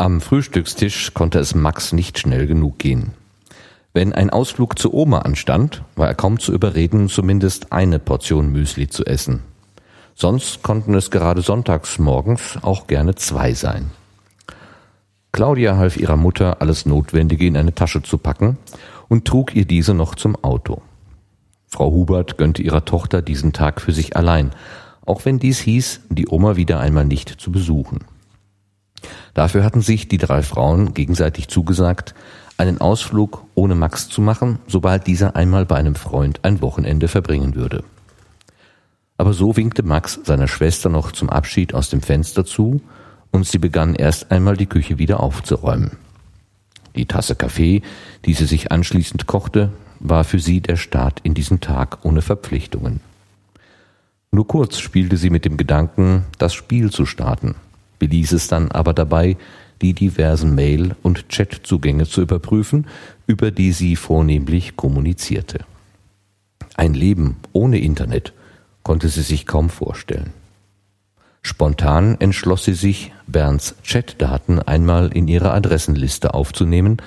Am Frühstückstisch konnte es Max nicht schnell genug gehen. Wenn ein Ausflug zur Oma anstand, war er kaum zu überreden, zumindest eine Portion Müsli zu essen. Sonst konnten es gerade sonntags morgens auch gerne zwei sein. Claudia half ihrer Mutter, alles Notwendige in eine Tasche zu packen und trug ihr diese noch zum Auto. Frau Hubert gönnte ihrer Tochter diesen Tag für sich allein, auch wenn dies hieß, die Oma wieder einmal nicht zu besuchen. Dafür hatten sich die drei Frauen gegenseitig zugesagt, einen Ausflug ohne Max zu machen, sobald dieser einmal bei einem Freund ein Wochenende verbringen würde. Aber so winkte Max seiner Schwester noch zum Abschied aus dem Fenster zu, und sie begann erst einmal die Küche wieder aufzuräumen. Die Tasse Kaffee, die sie sich anschließend kochte, war für sie der Start in diesen Tag ohne Verpflichtungen. Nur kurz spielte sie mit dem Gedanken, das Spiel zu starten, beließ es dann aber dabei, die diversen Mail- und Chatzugänge zu überprüfen, über die sie vornehmlich kommunizierte. Ein Leben ohne Internet konnte sie sich kaum vorstellen. Spontan entschloss sie sich, Bernds Chatdaten einmal in ihre Adressenliste aufzunehmen,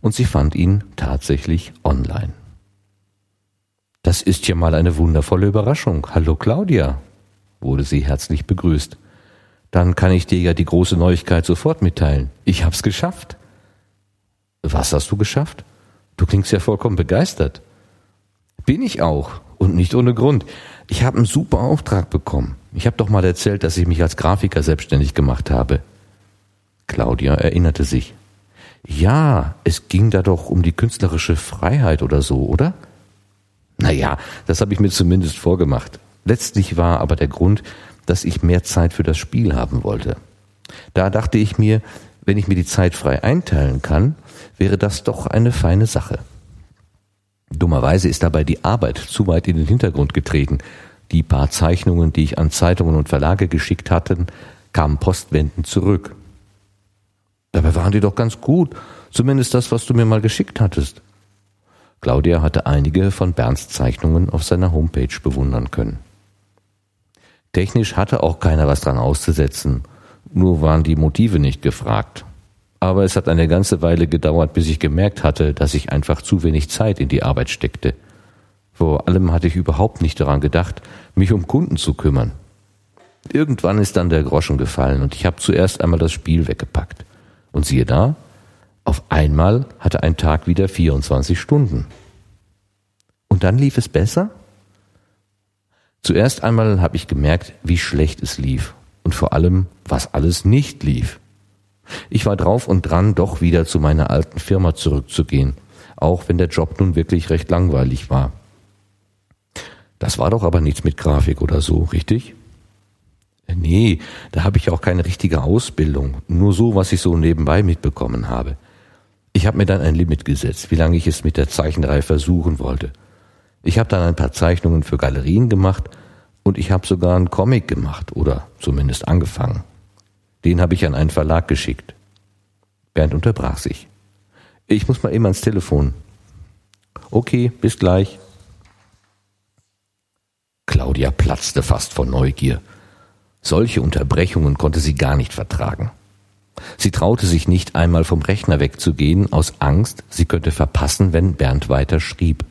und sie fand ihn tatsächlich online. Das ist ja mal eine wundervolle Überraschung. Hallo Claudia, wurde sie herzlich begrüßt. Dann kann ich dir ja die große Neuigkeit sofort mitteilen. Ich hab's geschafft. Was hast du geschafft? Du klingst ja vollkommen begeistert. Bin ich auch. Und nicht ohne Grund. Ich habe einen super Auftrag bekommen. Ich habe doch mal erzählt, dass ich mich als Grafiker selbstständig gemacht habe. Claudia erinnerte sich. Ja, es ging da doch um die künstlerische Freiheit oder so, oder? Naja, das habe ich mir zumindest vorgemacht. Letztlich war aber der Grund, dass ich mehr Zeit für das Spiel haben wollte. Da dachte ich mir, wenn ich mir die Zeit frei einteilen kann, wäre das doch eine feine Sache. Dummerweise ist dabei die Arbeit zu weit in den Hintergrund getreten. Die paar Zeichnungen, die ich an Zeitungen und Verlage geschickt hatte, kamen postwendend zurück. Dabei waren die doch ganz gut, zumindest das, was du mir mal geschickt hattest. Claudia hatte einige von Bernds Zeichnungen auf seiner Homepage bewundern können. Technisch hatte auch keiner was dran auszusetzen, nur waren die Motive nicht gefragt. Aber es hat eine ganze Weile gedauert, bis ich gemerkt hatte, dass ich einfach zu wenig Zeit in die Arbeit steckte. Vor allem hatte ich überhaupt nicht daran gedacht, mich um Kunden zu kümmern. Irgendwann ist dann der Groschen gefallen und ich habe zuerst einmal das Spiel weggepackt. Und siehe da, auf einmal hatte ein Tag wieder 24 Stunden. Und dann lief es besser? Zuerst einmal habe ich gemerkt, wie schlecht es lief und vor allem, was alles nicht lief. Ich war drauf und dran, doch wieder zu meiner alten Firma zurückzugehen, auch wenn der Job nun wirklich recht langweilig war. Das war doch aber nichts mit Grafik oder so, richtig? Äh, nee, da habe ich auch keine richtige Ausbildung, nur so, was ich so nebenbei mitbekommen habe. Ich habe mir dann ein Limit gesetzt, wie lange ich es mit der Zeichenreihe versuchen wollte. Ich habe dann ein paar Zeichnungen für Galerien gemacht und ich habe sogar einen Comic gemacht oder zumindest angefangen. Den habe ich an einen Verlag geschickt. Bernd unterbrach sich. Ich muss mal eben ans Telefon. Okay, bis gleich. Claudia platzte fast vor Neugier. Solche Unterbrechungen konnte sie gar nicht vertragen. Sie traute sich nicht einmal vom Rechner wegzugehen, aus Angst, sie könnte verpassen, wenn Bernd weiter schrieb.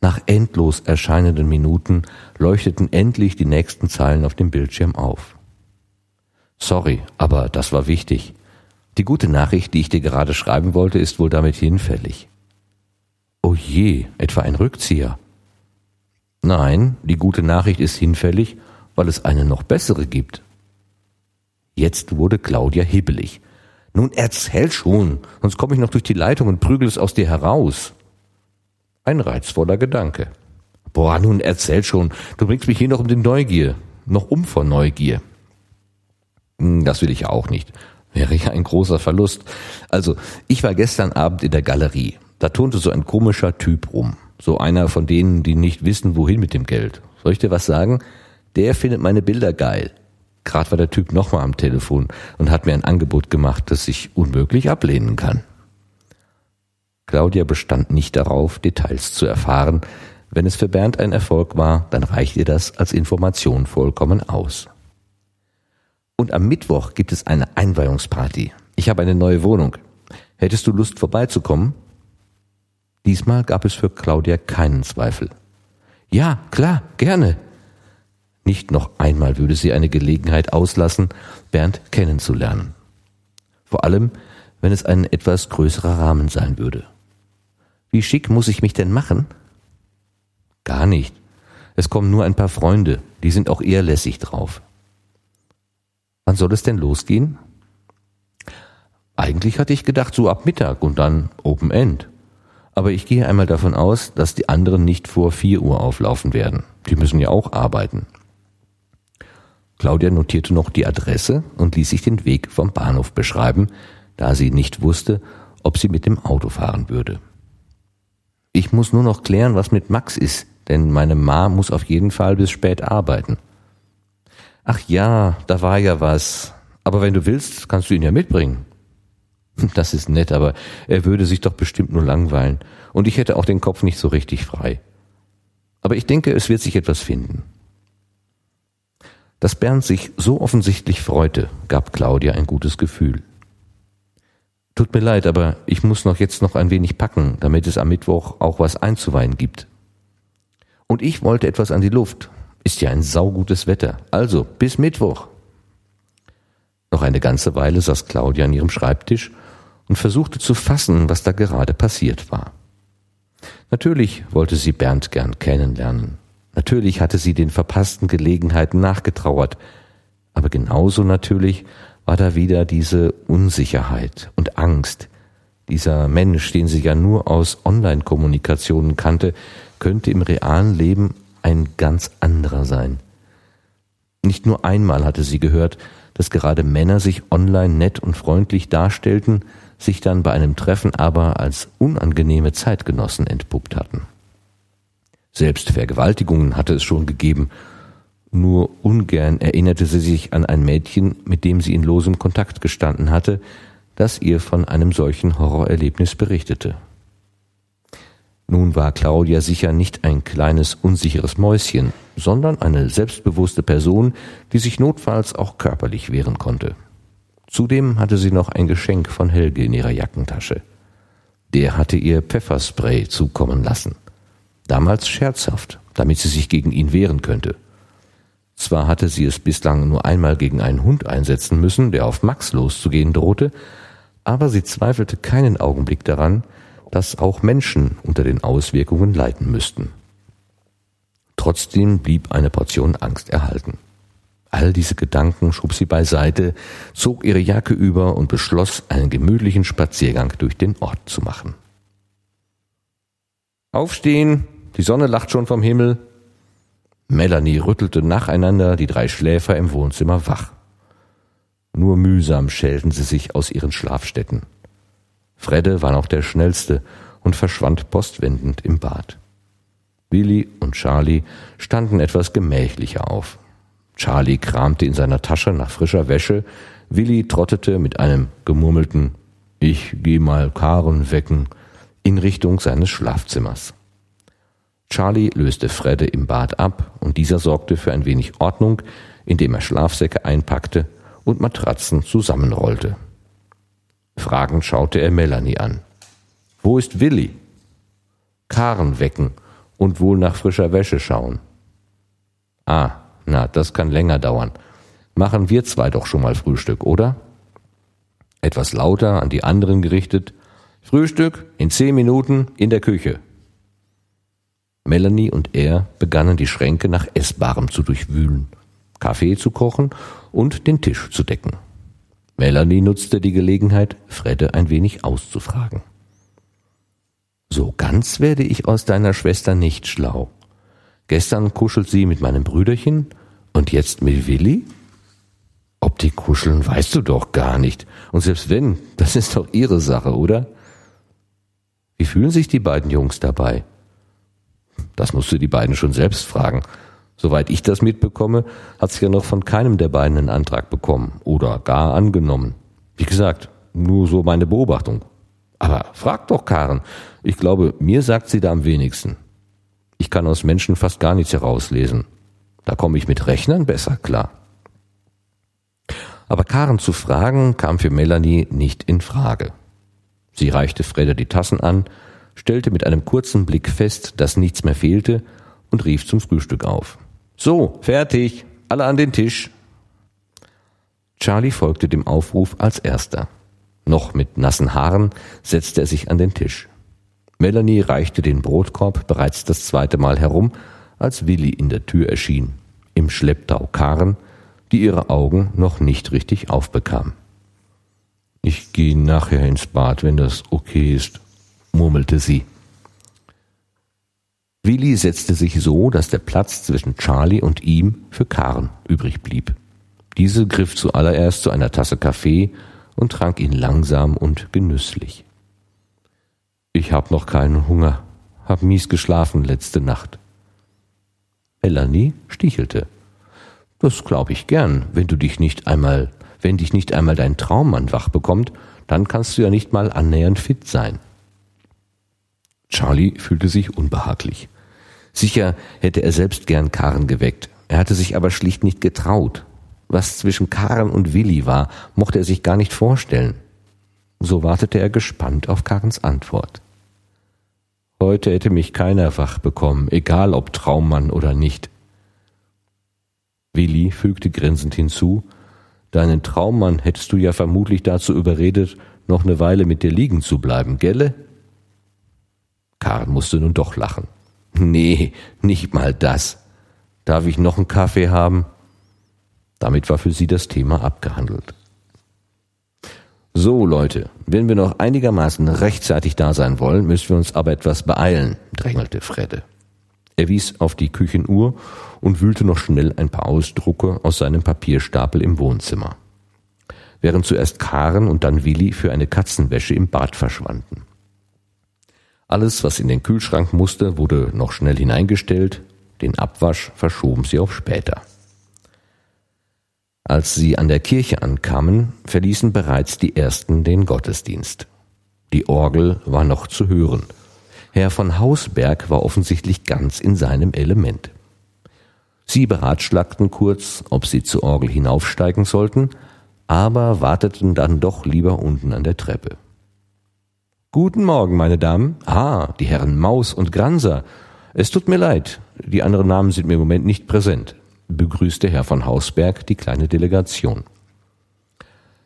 Nach endlos erscheinenden Minuten leuchteten endlich die nächsten Zeilen auf dem Bildschirm auf. Sorry, aber das war wichtig. Die gute Nachricht, die ich dir gerade schreiben wollte, ist wohl damit hinfällig. Oh je, etwa ein Rückzieher. Nein, die gute Nachricht ist hinfällig, weil es eine noch bessere gibt. Jetzt wurde Claudia hibbelig. Nun erzähl schon, sonst komme ich noch durch die Leitung und prügel es aus dir heraus. Ein reizvoller Gedanke. Boah, nun erzähl schon. Du bringst mich hier noch um die Neugier. Noch um vor Neugier. Hm, das will ich auch nicht. Wäre ja ein großer Verlust. Also, ich war gestern Abend in der Galerie. Da turnte so ein komischer Typ rum. So einer von denen, die nicht wissen, wohin mit dem Geld. Soll ich dir was sagen? Der findet meine Bilder geil. Gerade war der Typ nochmal am Telefon und hat mir ein Angebot gemacht, das ich unmöglich ablehnen kann. Claudia bestand nicht darauf, Details zu erfahren. Wenn es für Bernd ein Erfolg war, dann reicht ihr das als Information vollkommen aus. Und am Mittwoch gibt es eine Einweihungsparty. ich habe eine neue Wohnung. Hättest du Lust vorbeizukommen? Diesmal gab es für Claudia keinen Zweifel. Ja, klar, gerne. Nicht noch einmal würde sie eine Gelegenheit auslassen, Bernd kennenzulernen. Vor allem, wenn es ein etwas größerer Rahmen sein würde. Wie schick muss ich mich denn machen? Gar nicht. Es kommen nur ein paar Freunde, die sind auch eher lässig drauf. Wann soll es denn losgehen? Eigentlich hatte ich gedacht, so ab Mittag und dann Open End. Aber ich gehe einmal davon aus, dass die anderen nicht vor vier Uhr auflaufen werden. Die müssen ja auch arbeiten. Claudia notierte noch die Adresse und ließ sich den Weg vom Bahnhof beschreiben, da sie nicht wusste, ob sie mit dem Auto fahren würde. Ich muss nur noch klären, was mit Max ist, denn meine Ma muss auf jeden Fall bis spät arbeiten. Ach ja, da war ja was. Aber wenn du willst, kannst du ihn ja mitbringen. Das ist nett, aber er würde sich doch bestimmt nur langweilen. Und ich hätte auch den Kopf nicht so richtig frei. Aber ich denke, es wird sich etwas finden. Dass Bernd sich so offensichtlich freute, gab Claudia ein gutes Gefühl. Tut mir leid, aber ich muss noch jetzt noch ein wenig packen, damit es am Mittwoch auch was einzuweihen gibt. Und ich wollte etwas an die Luft. Ist ja ein saugutes Wetter. Also, bis Mittwoch. Noch eine ganze Weile saß Claudia an ihrem Schreibtisch und versuchte zu fassen, was da gerade passiert war. Natürlich wollte sie Bernd gern kennenlernen. Natürlich hatte sie den verpassten Gelegenheiten nachgetrauert. Aber genauso natürlich war da wieder diese Unsicherheit und Angst. Dieser Mensch, den sie ja nur aus Online-Kommunikationen kannte, könnte im realen Leben ein ganz anderer sein. Nicht nur einmal hatte sie gehört, dass gerade Männer sich online nett und freundlich darstellten, sich dann bei einem Treffen aber als unangenehme Zeitgenossen entpuppt hatten. Selbst Vergewaltigungen hatte es schon gegeben, nur ungern erinnerte sie sich an ein Mädchen, mit dem sie in losem Kontakt gestanden hatte, das ihr von einem solchen Horrorerlebnis berichtete. Nun war Claudia sicher nicht ein kleines unsicheres Mäuschen, sondern eine selbstbewusste Person, die sich notfalls auch körperlich wehren konnte. Zudem hatte sie noch ein Geschenk von Helge in ihrer Jackentasche. Der hatte ihr Pfefferspray zukommen lassen. Damals scherzhaft, damit sie sich gegen ihn wehren könnte. Zwar hatte sie es bislang nur einmal gegen einen Hund einsetzen müssen, der auf Max loszugehen drohte, aber sie zweifelte keinen Augenblick daran, dass auch Menschen unter den Auswirkungen leiden müssten. Trotzdem blieb eine Portion Angst erhalten. All diese Gedanken schob sie beiseite, zog ihre Jacke über und beschloss, einen gemütlichen Spaziergang durch den Ort zu machen. Aufstehen, die Sonne lacht schon vom Himmel. Melanie rüttelte nacheinander die drei Schläfer im Wohnzimmer wach. Nur mühsam schälten sie sich aus ihren Schlafstätten. Fredde war noch der Schnellste und verschwand postwendend im Bad. Willi und Charlie standen etwas gemächlicher auf. Charlie kramte in seiner Tasche nach frischer Wäsche, Willi trottete mit einem gemurmelten Ich geh mal Karen wecken in Richtung seines Schlafzimmers. Charlie löste Fredde im Bad ab und dieser sorgte für ein wenig Ordnung, indem er Schlafsäcke einpackte und Matratzen zusammenrollte. Fragend schaute er Melanie an. Wo ist Willi? Karen wecken und wohl nach frischer Wäsche schauen. Ah, na, das kann länger dauern. Machen wir zwei doch schon mal Frühstück, oder? Etwas lauter an die anderen gerichtet. Frühstück in zehn Minuten in der Küche. Melanie und er begannen die Schränke nach Essbarem zu durchwühlen, Kaffee zu kochen und den Tisch zu decken. Melanie nutzte die Gelegenheit, Fredde ein wenig auszufragen. So ganz werde ich aus deiner Schwester nicht schlau. Gestern kuschelt sie mit meinem Brüderchen und jetzt mit Willi? Ob die kuscheln, weißt du doch gar nicht. Und selbst wenn, das ist doch ihre Sache, oder? Wie fühlen sich die beiden Jungs dabei? Das musst du die beiden schon selbst fragen. Soweit ich das mitbekomme, hat sie ja noch von keinem der beiden einen Antrag bekommen oder gar angenommen. Wie gesagt, nur so meine Beobachtung. Aber frag doch Karen. Ich glaube, mir sagt sie da am wenigsten. Ich kann aus Menschen fast gar nichts herauslesen. Da komme ich mit Rechnern besser klar. Aber Karen zu fragen kam für Melanie nicht in Frage. Sie reichte Fredder die Tassen an, stellte mit einem kurzen Blick fest, dass nichts mehr fehlte und rief zum Frühstück auf. So, fertig, alle an den Tisch. Charlie folgte dem Aufruf als erster. Noch mit nassen Haaren setzte er sich an den Tisch. Melanie reichte den Brotkorb bereits das zweite Mal herum, als Willi in der Tür erschien, im Schlepptau Karen, die ihre Augen noch nicht richtig aufbekam. Ich gehe nachher ins Bad, wenn das okay ist, murmelte sie. Willi setzte sich so, dass der Platz zwischen Charlie und ihm für Karen übrig blieb. Diese griff zuallererst zu einer Tasse Kaffee und trank ihn langsam und genüsslich. Ich hab noch keinen Hunger, hab mies geschlafen letzte Nacht. Melanie stichelte. Das glaub ich gern, wenn du dich nicht einmal, wenn dich nicht einmal dein Traummann wach bekommt, dann kannst du ja nicht mal annähernd fit sein. Charlie fühlte sich unbehaglich. Sicher hätte er selbst gern Karen geweckt. Er hatte sich aber schlicht nicht getraut. Was zwischen Karen und Willi war, mochte er sich gar nicht vorstellen. So wartete er gespannt auf Karens Antwort. Heute hätte mich keiner wach bekommen, egal ob Traummann oder nicht. Willi fügte grinsend hinzu, Deinen Traummann hättest du ja vermutlich dazu überredet, noch eine Weile mit dir liegen zu bleiben, gelle? Karen musste nun doch lachen. Nee, nicht mal das. Darf ich noch einen Kaffee haben? Damit war für sie das Thema abgehandelt. So, Leute, wenn wir noch einigermaßen rechtzeitig da sein wollen, müssen wir uns aber etwas beeilen, drängelte Fredde. Er wies auf die Küchenuhr und wühlte noch schnell ein paar Ausdrucke aus seinem Papierstapel im Wohnzimmer. Während zuerst Karen und dann Willi für eine Katzenwäsche im Bad verschwanden. Alles, was in den Kühlschrank musste, wurde noch schnell hineingestellt, den Abwasch verschoben sie auf später. Als sie an der Kirche ankamen, verließen bereits die ersten den Gottesdienst. Die Orgel war noch zu hören – Herr von Hausberg war offensichtlich ganz in seinem Element. Sie beratschlagten kurz, ob sie zur Orgel hinaufsteigen sollten, aber warteten dann doch lieber unten an der Treppe. Guten Morgen, meine Damen. Ah, die Herren Maus und Granser. Es tut mir leid, die anderen Namen sind mir im Moment nicht präsent, begrüßte Herr von Hausberg die kleine Delegation.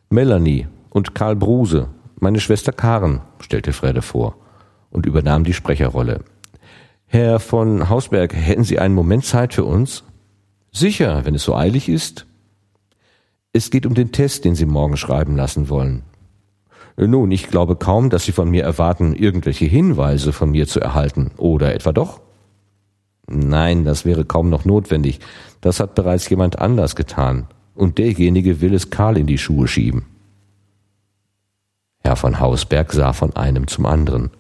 Melanie und Karl Bruse, meine Schwester Karen, stellte Frede vor und übernahm die Sprecherrolle. Herr von Hausberg, hätten Sie einen Moment Zeit für uns? Sicher, wenn es so eilig ist. Es geht um den Test, den Sie morgen schreiben lassen wollen. Nun, ich glaube kaum, dass Sie von mir erwarten, irgendwelche Hinweise von mir zu erhalten. Oder etwa doch? Nein, das wäre kaum noch notwendig. Das hat bereits jemand anders getan. Und derjenige will es Karl in die Schuhe schieben. Herr von Hausberg sah von einem zum anderen.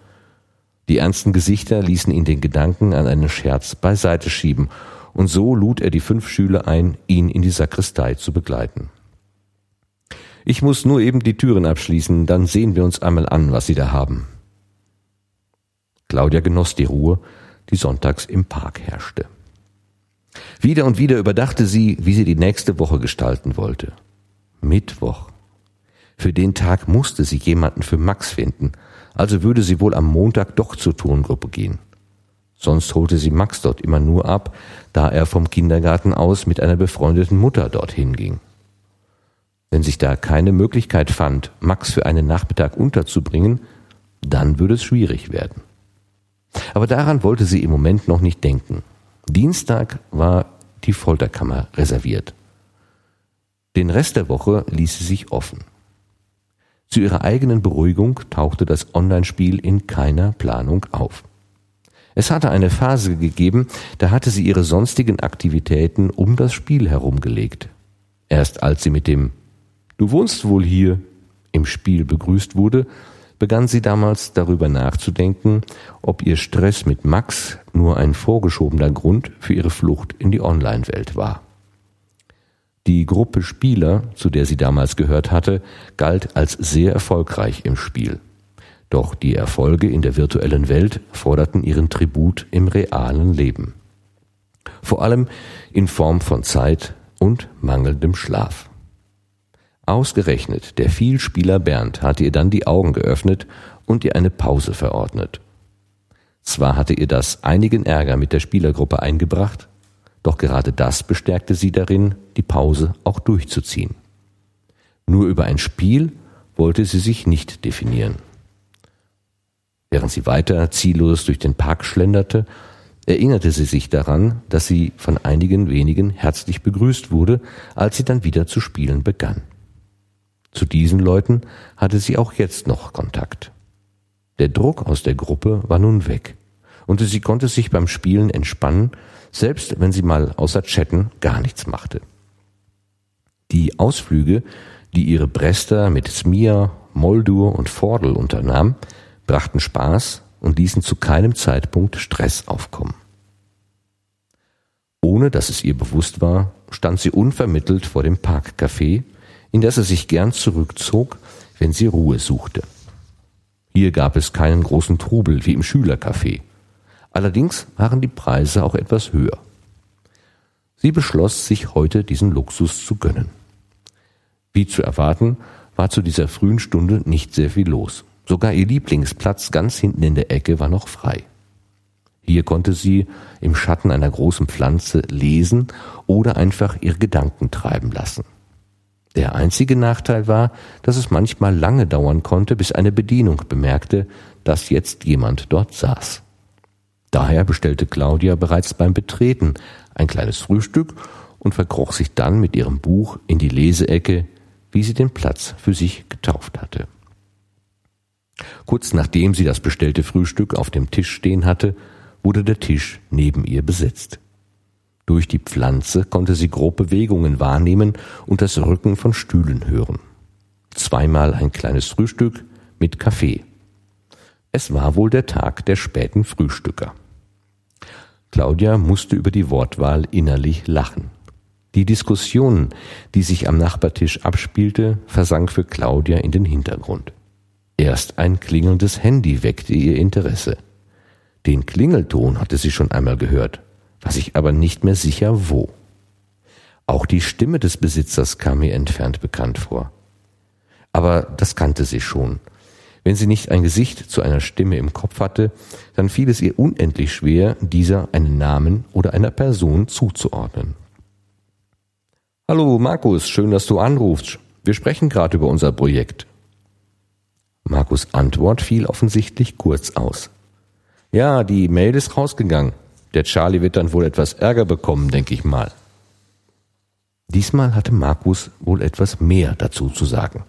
Die ernsten Gesichter ließen ihn den Gedanken an einen Scherz beiseite schieben, und so lud er die fünf Schüler ein, ihn in die Sakristei zu begleiten. Ich muss nur eben die Türen abschließen, dann sehen wir uns einmal an, was Sie da haben. Claudia genoss die Ruhe, die sonntags im Park herrschte. Wieder und wieder überdachte sie, wie sie die nächste Woche gestalten wollte. Mittwoch. Für den Tag musste sie jemanden für Max finden, also würde sie wohl am Montag doch zur Turngruppe gehen. Sonst holte sie Max dort immer nur ab, da er vom Kindergarten aus mit einer befreundeten Mutter dorthin ging. Wenn sich da keine Möglichkeit fand, Max für einen Nachmittag unterzubringen, dann würde es schwierig werden. Aber daran wollte sie im Moment noch nicht denken. Dienstag war die Folterkammer reserviert. Den Rest der Woche ließ sie sich offen. Zu ihrer eigenen Beruhigung tauchte das Online-Spiel in keiner Planung auf. Es hatte eine Phase gegeben, da hatte sie ihre sonstigen Aktivitäten um das Spiel herumgelegt. Erst als sie mit dem Du wohnst wohl hier im Spiel begrüßt wurde, begann sie damals darüber nachzudenken, ob ihr Stress mit Max nur ein vorgeschobener Grund für ihre Flucht in die Online-Welt war. Die Gruppe Spieler, zu der sie damals gehört hatte, galt als sehr erfolgreich im Spiel. Doch die Erfolge in der virtuellen Welt forderten ihren Tribut im realen Leben. Vor allem in Form von Zeit und mangelndem Schlaf. Ausgerechnet der Vielspieler Bernd hatte ihr dann die Augen geöffnet und ihr eine Pause verordnet. Zwar hatte ihr das einigen Ärger mit der Spielergruppe eingebracht, doch gerade das bestärkte sie darin, die Pause auch durchzuziehen. Nur über ein Spiel wollte sie sich nicht definieren. Während sie weiter ziellos durch den Park schlenderte, erinnerte sie sich daran, dass sie von einigen wenigen herzlich begrüßt wurde, als sie dann wieder zu spielen begann. Zu diesen Leuten hatte sie auch jetzt noch Kontakt. Der Druck aus der Gruppe war nun weg, und sie konnte sich beim Spielen entspannen, selbst wenn sie mal außer Chatten gar nichts machte. Die Ausflüge, die ihre Brester mit Smia, Moldur und Vordel unternahm, brachten Spaß und ließen zu keinem Zeitpunkt Stress aufkommen. Ohne dass es ihr bewusst war, stand sie unvermittelt vor dem Parkcafé, in das sie sich gern zurückzog, wenn sie Ruhe suchte. Hier gab es keinen großen Trubel wie im Schülercafé. Allerdings waren die Preise auch etwas höher. Sie beschloss, sich heute diesen Luxus zu gönnen. Wie zu erwarten, war zu dieser frühen Stunde nicht sehr viel los. Sogar ihr Lieblingsplatz ganz hinten in der Ecke war noch frei. Hier konnte sie im Schatten einer großen Pflanze lesen oder einfach ihre Gedanken treiben lassen. Der einzige Nachteil war, dass es manchmal lange dauern konnte, bis eine Bedienung bemerkte, dass jetzt jemand dort saß. Daher bestellte Claudia bereits beim Betreten ein kleines Frühstück und verkroch sich dann mit ihrem Buch in die Leseecke, wie sie den Platz für sich getauft hatte. Kurz nachdem sie das bestellte Frühstück auf dem Tisch stehen hatte, wurde der Tisch neben ihr besetzt. Durch die Pflanze konnte sie grob Bewegungen wahrnehmen und das Rücken von Stühlen hören. Zweimal ein kleines Frühstück mit Kaffee. Es war wohl der Tag der späten Frühstücker. Claudia musste über die Wortwahl innerlich lachen. Die Diskussion, die sich am Nachbartisch abspielte, versank für Claudia in den Hintergrund. Erst ein klingelndes Handy weckte ihr Interesse. Den Klingelton hatte sie schon einmal gehört, war sich aber nicht mehr sicher wo. Auch die Stimme des Besitzers kam ihr entfernt bekannt vor. Aber das kannte sie schon. Wenn sie nicht ein Gesicht zu einer Stimme im Kopf hatte, dann fiel es ihr unendlich schwer, dieser einen Namen oder einer Person zuzuordnen. Hallo Markus, schön, dass du anrufst. Wir sprechen gerade über unser Projekt. Markus Antwort fiel offensichtlich kurz aus. Ja, die Mail ist rausgegangen. Der Charlie wird dann wohl etwas Ärger bekommen, denke ich mal. Diesmal hatte Markus wohl etwas mehr dazu zu sagen.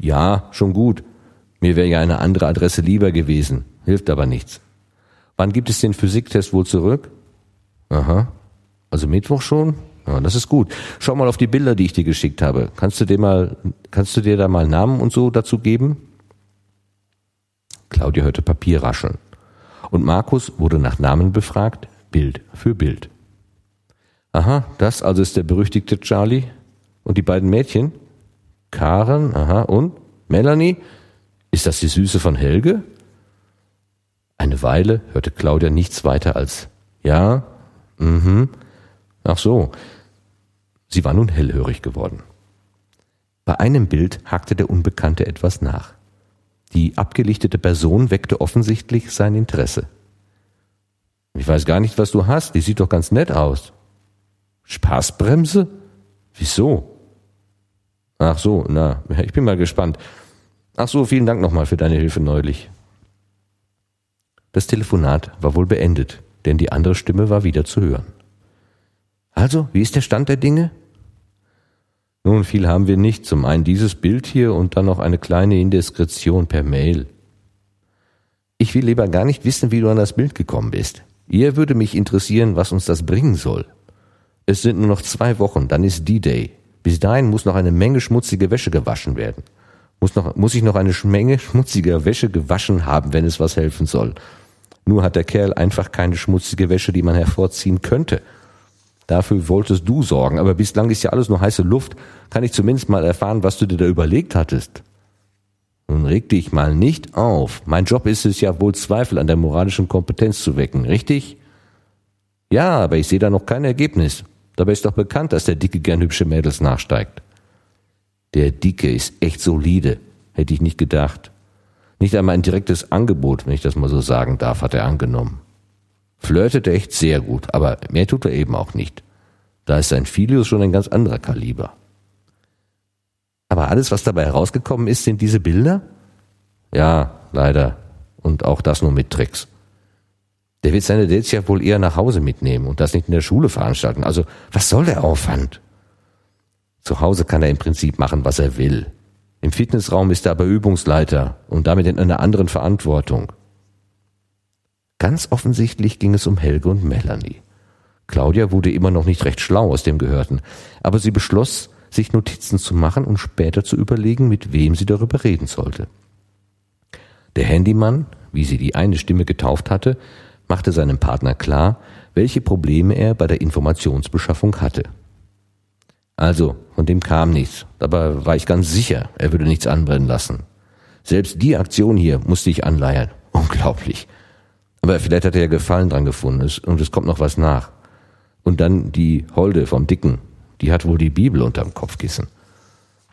Ja, schon gut. Mir wäre ja eine andere Adresse lieber gewesen. Hilft aber nichts. Wann gibt es den Physiktest wohl zurück? Aha. Also Mittwoch schon? Ja, das ist gut. Schau mal auf die Bilder, die ich dir geschickt habe. Kannst du dir mal, kannst du dir da mal Namen und so dazu geben? Claudia hörte Papier rascheln. Und Markus wurde nach Namen befragt, Bild für Bild. Aha, das also ist der berüchtigte Charlie. Und die beiden Mädchen? Karen, aha, und? Melanie? Ist das die Süße von Helge? Eine Weile hörte Claudia nichts weiter als Ja, mhm, ach so, Sie war nun hellhörig geworden. Bei einem Bild hakte der Unbekannte etwas nach. Die abgelichtete Person weckte offensichtlich sein Interesse. Ich weiß gar nicht, was du hast. Die sieht doch ganz nett aus. Spaßbremse? Wieso? Ach so, na, ich bin mal gespannt. Ach so, vielen Dank nochmal für deine Hilfe neulich. Das Telefonat war wohl beendet, denn die andere Stimme war wieder zu hören. Also, wie ist der Stand der Dinge? Nun, viel haben wir nicht. Zum einen dieses Bild hier und dann noch eine kleine Indiskretion per Mail. Ich will lieber gar nicht wissen, wie du an das Bild gekommen bist. Ihr würde mich interessieren, was uns das bringen soll. Es sind nur noch zwei Wochen, dann ist D-Day. Bis dahin muss noch eine Menge schmutzige Wäsche gewaschen werden. Muss, noch, muss ich noch eine Menge schmutziger Wäsche gewaschen haben, wenn es was helfen soll. Nur hat der Kerl einfach keine schmutzige Wäsche, die man hervorziehen könnte. Dafür wolltest du sorgen, aber bislang ist ja alles nur heiße Luft. Kann ich zumindest mal erfahren, was du dir da überlegt hattest? Nun reg dich mal nicht auf. Mein Job ist es ja wohl Zweifel an der moralischen Kompetenz zu wecken, richtig? Ja, aber ich sehe da noch kein Ergebnis. Dabei ist doch bekannt, dass der Dicke gern hübsche Mädels nachsteigt. Der Dicke ist echt solide. Hätte ich nicht gedacht. Nicht einmal ein direktes Angebot, wenn ich das mal so sagen darf, hat er angenommen. Flirtete echt sehr gut, aber mehr tut er eben auch nicht. Da ist sein Filius schon ein ganz anderer Kaliber. Aber alles, was dabei herausgekommen ist, sind diese Bilder? Ja, leider. Und auch das nur mit Tricks. Der wird seine Dates ja wohl eher nach Hause mitnehmen und das nicht in der Schule veranstalten. Also, was soll der Aufwand? Zu Hause kann er im Prinzip machen, was er will. Im Fitnessraum ist er aber Übungsleiter und damit in einer anderen Verantwortung. Ganz offensichtlich ging es um Helge und Melanie. Claudia wurde immer noch nicht recht schlau aus dem Gehörten, aber sie beschloss, sich Notizen zu machen und später zu überlegen, mit wem sie darüber reden sollte. Der Handymann, wie sie die eine Stimme getauft hatte, machte seinem Partner klar, welche Probleme er bei der Informationsbeschaffung hatte. Also, von dem kam nichts. Dabei war ich ganz sicher, er würde nichts anbrennen lassen. Selbst die Aktion hier musste ich anleiern. Unglaublich. Aber vielleicht hat er ja Gefallen dran gefunden und es kommt noch was nach. Und dann die Holde vom Dicken. Die hat wohl die Bibel unterm Kopfkissen.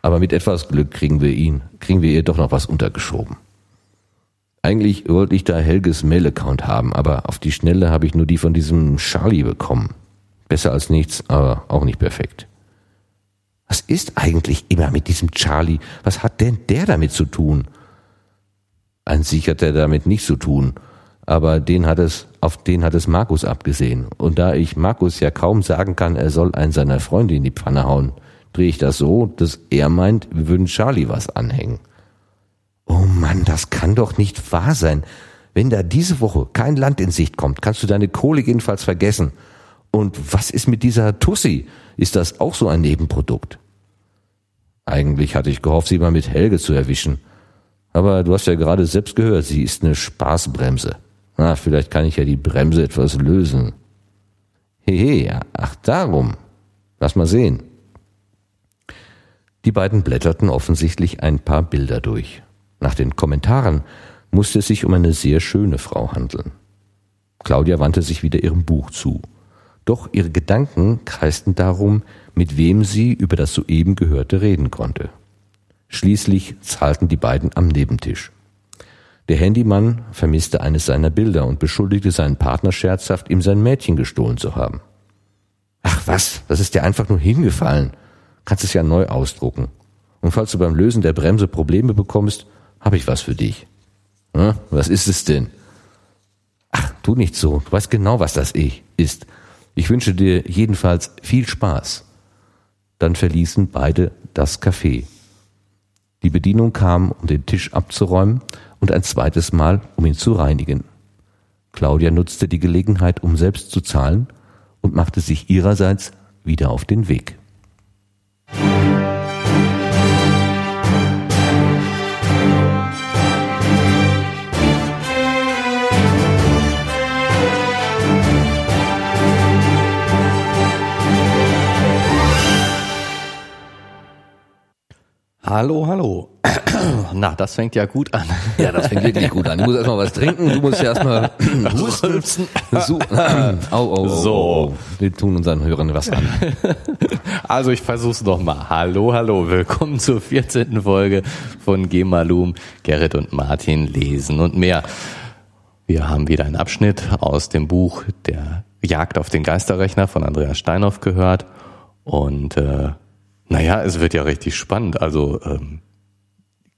Aber mit etwas Glück kriegen wir ihn, kriegen wir ihr doch noch was untergeschoben. Eigentlich wollte ich da Helges Mail-Account haben, aber auf die Schnelle habe ich nur die von diesem Charlie bekommen. Besser als nichts, aber auch nicht perfekt. Was ist eigentlich immer mit diesem Charlie? Was hat denn der damit zu tun? An sich hat er damit nichts zu tun, aber den hat es, auf den hat es Markus abgesehen. Und da ich Markus ja kaum sagen kann, er soll einen seiner Freunde in die Pfanne hauen, drehe ich das so, dass er meint, wir würden Charlie was anhängen. Oh Mann, das kann doch nicht wahr sein. Wenn da diese Woche kein Land in Sicht kommt, kannst du deine Kohle jedenfalls vergessen. Und was ist mit dieser Tussi? Ist das auch so ein Nebenprodukt? Eigentlich hatte ich gehofft, sie mal mit Helge zu erwischen. Aber du hast ja gerade selbst gehört, sie ist eine Spaßbremse. Na, vielleicht kann ich ja die Bremse etwas lösen. Hehe, ach darum. Lass mal sehen. Die beiden blätterten offensichtlich ein paar Bilder durch. Nach den Kommentaren musste es sich um eine sehr schöne Frau handeln. Claudia wandte sich wieder ihrem Buch zu. Doch ihre Gedanken kreisten darum, mit wem sie über das soeben Gehörte reden konnte. Schließlich zahlten die beiden am Nebentisch. Der Handymann vermisste eines seiner Bilder und beschuldigte seinen Partner scherzhaft, ihm sein Mädchen gestohlen zu haben. Ach was, das ist dir einfach nur hingefallen. Kannst es ja neu ausdrucken. Und falls du beim Lösen der Bremse Probleme bekommst, habe ich was für dich. Hm? Was ist es denn? Ach, tu nicht so. Du weißt genau, was das ich ist. Ich wünsche dir jedenfalls viel Spaß. Dann verließen beide das Café. Die Bedienung kam, um den Tisch abzuräumen und ein zweites Mal, um ihn zu reinigen. Claudia nutzte die Gelegenheit, um selbst zu zahlen und machte sich ihrerseits wieder auf den Weg. Hallo, hallo. Na, das fängt ja gut an. Ja, das fängt wirklich gut an. Du musst erstmal was trinken, du musst ja erstmal husten. So, au, au, au, so. Wir tun unseren Hörern was an. Also ich versuch's noch mal. Hallo, hallo. Willkommen zur 14. Folge von Gemalum, Gerrit und Martin lesen und mehr. Wir haben wieder einen Abschnitt aus dem Buch Der Jagd auf den Geisterrechner von Andreas Steinhoff gehört und äh, naja, es wird ja richtig spannend. Also ähm,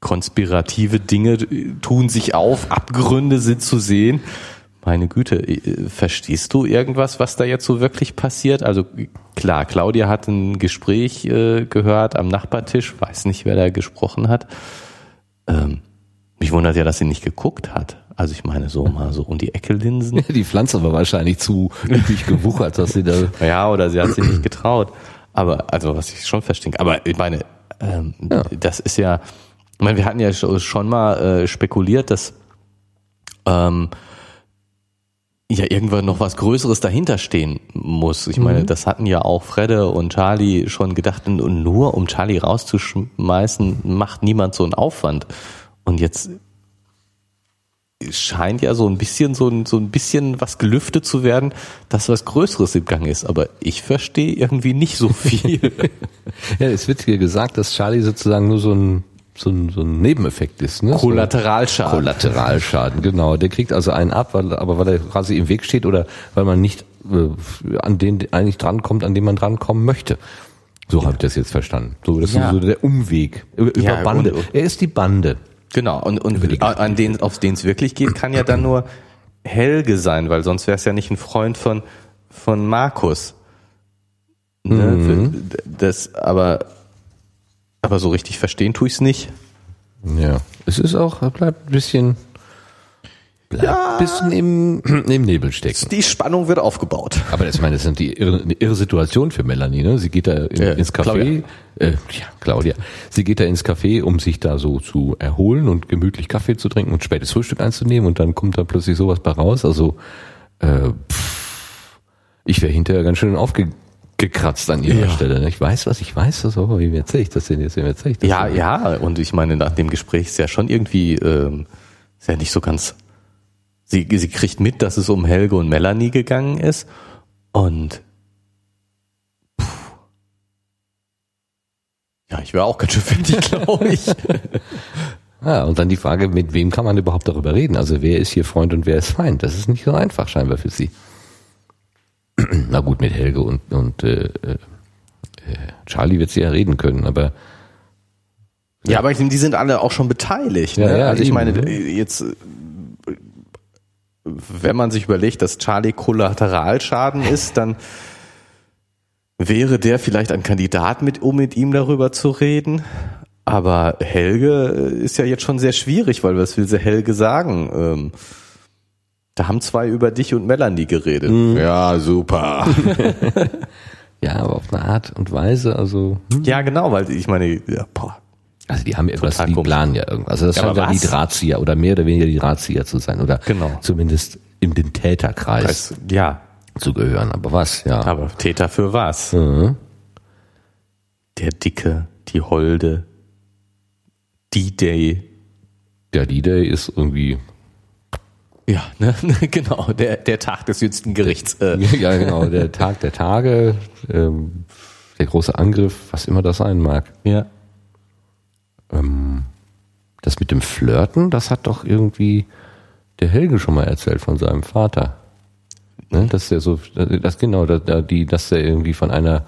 konspirative Dinge tun sich auf, Abgründe sind zu sehen. Meine Güte, äh, verstehst du irgendwas, was da jetzt so wirklich passiert? Also klar, Claudia hat ein Gespräch äh, gehört am Nachbartisch, weiß nicht, wer da gesprochen hat. Ähm, mich wundert ja, dass sie nicht geguckt hat. Also ich meine so mal so um die Ecke linsen. Die Pflanze war wahrscheinlich zu üppig gewuchert, dass sie da. Ja, oder sie hat sich nicht getraut. Aber, also was ich schon verstehe. Aber ich meine, ähm, ja. das ist ja, ich meine, wir hatten ja schon mal äh, spekuliert, dass ähm, ja irgendwann noch was Größeres dahinter stehen muss. Ich meine, mhm. das hatten ja auch Fredde und Charlie schon gedacht, und nur um Charlie rauszuschmeißen, macht niemand so einen Aufwand. Und jetzt scheint ja so ein bisschen, so ein, so ein bisschen was gelüftet zu werden, dass was Größeres im Gang ist. Aber ich verstehe irgendwie nicht so viel. ja, es wird hier gesagt, dass Charlie sozusagen nur so ein so ein, so ein Nebeneffekt ist. Ne? Kollateralschaden. Kollateralschaden, genau. Der kriegt also einen ab, weil, aber weil er quasi im Weg steht oder weil man nicht äh, an den eigentlich drankommt, an den man drankommen möchte. So ja. habe ich das jetzt verstanden. So, das ja. ist so der Umweg über, ja, Bande. Und, er ist die Bande. Genau. Und, und an den, auf den es wirklich geht, kann ja dann nur Helge sein, weil sonst wäre es ja nicht ein Freund von von Markus. Ne? Mhm. Das, aber aber so richtig verstehen tue ich es nicht. Ja, es ist auch, bleibt ein bisschen, bleibt ja, ein bisschen im, im Nebel stecken. Die Spannung wird aufgebaut. Aber das, ich meine, das sind die irre, eine irre Situation für Melanie. Ne? Sie geht da in, ja, ins Café, Claudia. Äh, ja, Claudia. Sie geht da ins Café, um sich da so zu erholen und gemütlich Kaffee zu trinken und spätes Frühstück einzunehmen und dann kommt da plötzlich sowas bei raus. Also äh, pff, ich wäre hinterher ganz schön aufgegangen gekratzt an ihrer ja. Stelle. Ne? Ich weiß, was ich weiß, das, oh, wie erzähle ich das denn jetzt? Wie erzähle ich das ja, denn? ja, und ich meine, nach dem Gespräch ist ja schon irgendwie, ähm, ist ja nicht so ganz, sie, sie kriegt mit, dass es um Helge und Melanie gegangen ist und puh, ja, ich wäre auch ganz schön fertig, glaube ich. Ja, und dann die Frage, mit wem kann man überhaupt darüber reden? Also wer ist hier Freund und wer ist Feind? Das ist nicht so einfach scheinbar für sie. na gut, mit Helge und, und äh, äh, Charlie wird sie ja reden können, aber ja, aber die sind alle auch schon beteiligt. Ne? Ja, ja, also ich eben. meine, ne? jetzt, wenn man sich überlegt, dass Charlie Kollateralschaden ist, dann wäre der vielleicht ein Kandidat mit, um mit ihm darüber zu reden. Aber Helge ist ja jetzt schon sehr schwierig, weil was will sie Helge sagen? Ähm, da haben zwei über dich und Melanie geredet. Mhm. Ja, super. ja, aber auf eine Art und Weise, also. Hm. Ja, genau, weil ich meine, ja, boah. Also die haben irgendwas, die planen ja irgendwas. Also das ja, scheint ja die Drahtzieher oder mehr oder weniger die Drahtzieher zu sein oder genau. zumindest in den Täterkreis Kreis, ja. zu gehören. Aber was, ja. Aber Täter für was? Mhm. Der Dicke, die Holde, D-Day. Der D-Day ist irgendwie ja, ne? genau, der, der Tag des jüngsten Gerichts. Äh. Ja, genau, der Tag der Tage, ähm, der große Angriff, was immer das sein mag. Ja. Ähm, das mit dem Flirten, das hat doch irgendwie der Helge schon mal erzählt von seinem Vater. Ne? Dass der so, das genau, dass, die, dass der irgendwie von einer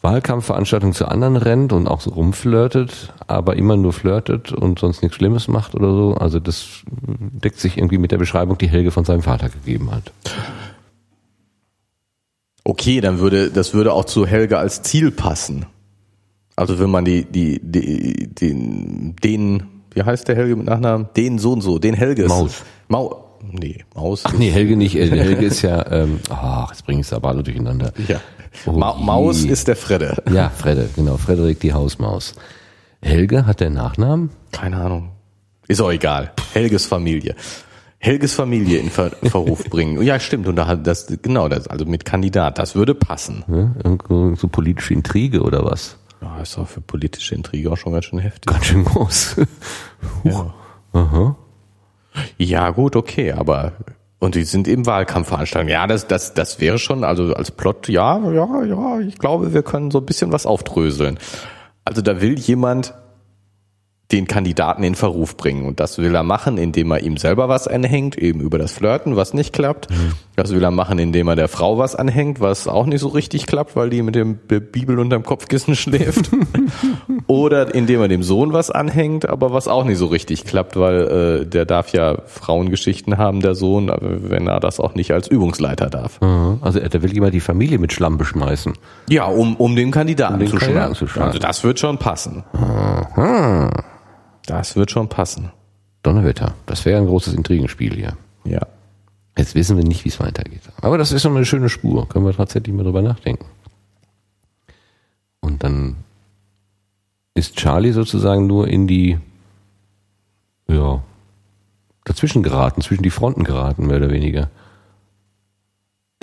Wahlkampfveranstaltung zu anderen rennt und auch so rumflirtet, aber immer nur flirtet und sonst nichts Schlimmes macht oder so. Also das deckt sich irgendwie mit der Beschreibung, die Helge von seinem Vater gegeben hat. Okay, dann würde, das würde auch zu Helge als Ziel passen. Also wenn man die, die, die, den, den, wie heißt der Helge mit Nachnamen? Den so und so, den Helges. Maus. Mau, nee, Maus. Ach nee, Helge nicht. Helge ist ja, ähm, ach, jetzt bringe ich es aber alle durcheinander. Ja. Oh Ma Maus ist der Fredde. Ja, Fredde, genau. Frederik die Hausmaus. Helge hat der Nachnamen? Keine Ahnung. Ist auch egal. Helges Familie. Helges Familie in Ver Verruf bringen. Ja, stimmt. Und da hat das, genau, das, also mit Kandidat, das würde passen. Ja, so politische Intrige oder was? Ja, ist auch für politische Intrige auch schon ganz schön heftig. Ganz schön groß. ja. Aha. Ja, gut, okay, aber und die sind eben Wahlkampfveranstaltungen. Ja, das, das, das wäre schon, also als Plot, ja, ja, ja, ich glaube, wir können so ein bisschen was aufdröseln. Also da will jemand den Kandidaten in Verruf bringen. Und das will er machen, indem er ihm selber was anhängt, eben über das Flirten, was nicht klappt. Mhm. Das will er machen, indem er der Frau was anhängt, was auch nicht so richtig klappt, weil die mit dem Bibel unterm Kopfkissen schläft. Oder indem er dem Sohn was anhängt, aber was auch nicht so richtig klappt, weil äh, der darf ja Frauengeschichten haben, der Sohn, wenn er das auch nicht als Übungsleiter darf. Mhm. Also der will immer die Familie mit Schlamm beschmeißen. Ja, um, um den Kandidaten, um den zu, Kandidaten zu schlagen. Also das wird schon passen. Aha. Das wird schon passen. Donnerwetter. Das wäre ein großes Intrigenspiel hier. Ja. Jetzt wissen wir nicht, wie es weitergeht. Aber das ist schon eine schöne Spur. Können wir tatsächlich mal drüber nachdenken. Und dann ist Charlie sozusagen nur in die, ja, dazwischen geraten, zwischen die Fronten geraten, mehr oder weniger.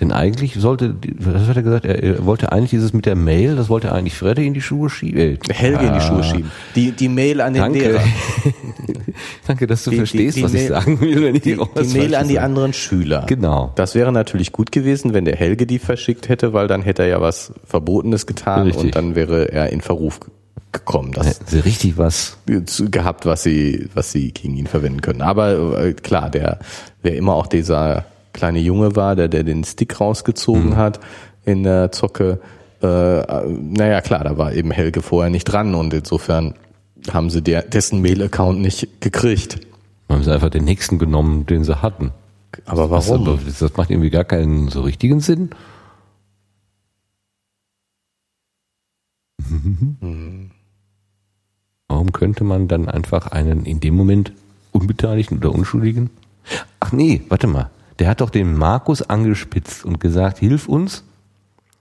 Denn eigentlich sollte, was hat er gesagt? Er, wollte eigentlich dieses mit der Mail, das wollte er eigentlich Freddy in die Schuhe schieben. Äh, Helge in die Schuhe schieben. Die, die Mail an den Danke. Lehrer. Danke, dass du Die- verstehst, die- was ich Mail- sagen will, wenn ich Die, die Mail an die anderen Schüler. Genau. Das wäre natürlich gut gewesen, wenn der Helge die verschickt hätte, weil dann hätte er ja was Verbotenes getan Richtig. und dann wäre er in Verruf gekommen. Das sie richtig was. gehabt, was sie, was sie gegen ihn verwenden können. Aber äh, klar, der, wer immer auch dieser kleine Junge war, der, der den Stick rausgezogen Mhm. hat in der Zocke, äh, naja klar, da war eben Helge vorher nicht dran und insofern haben sie der, dessen Mail-Account nicht gekriegt. Haben sie einfach den nächsten genommen, den sie hatten. Aber warum? aber- Das macht irgendwie gar keinen so richtigen Sinn. Warum könnte man dann einfach einen in dem Moment Unbeteiligten oder Unschuldigen? Ach nee, warte mal. Der hat doch den Markus angespitzt und gesagt, hilf uns.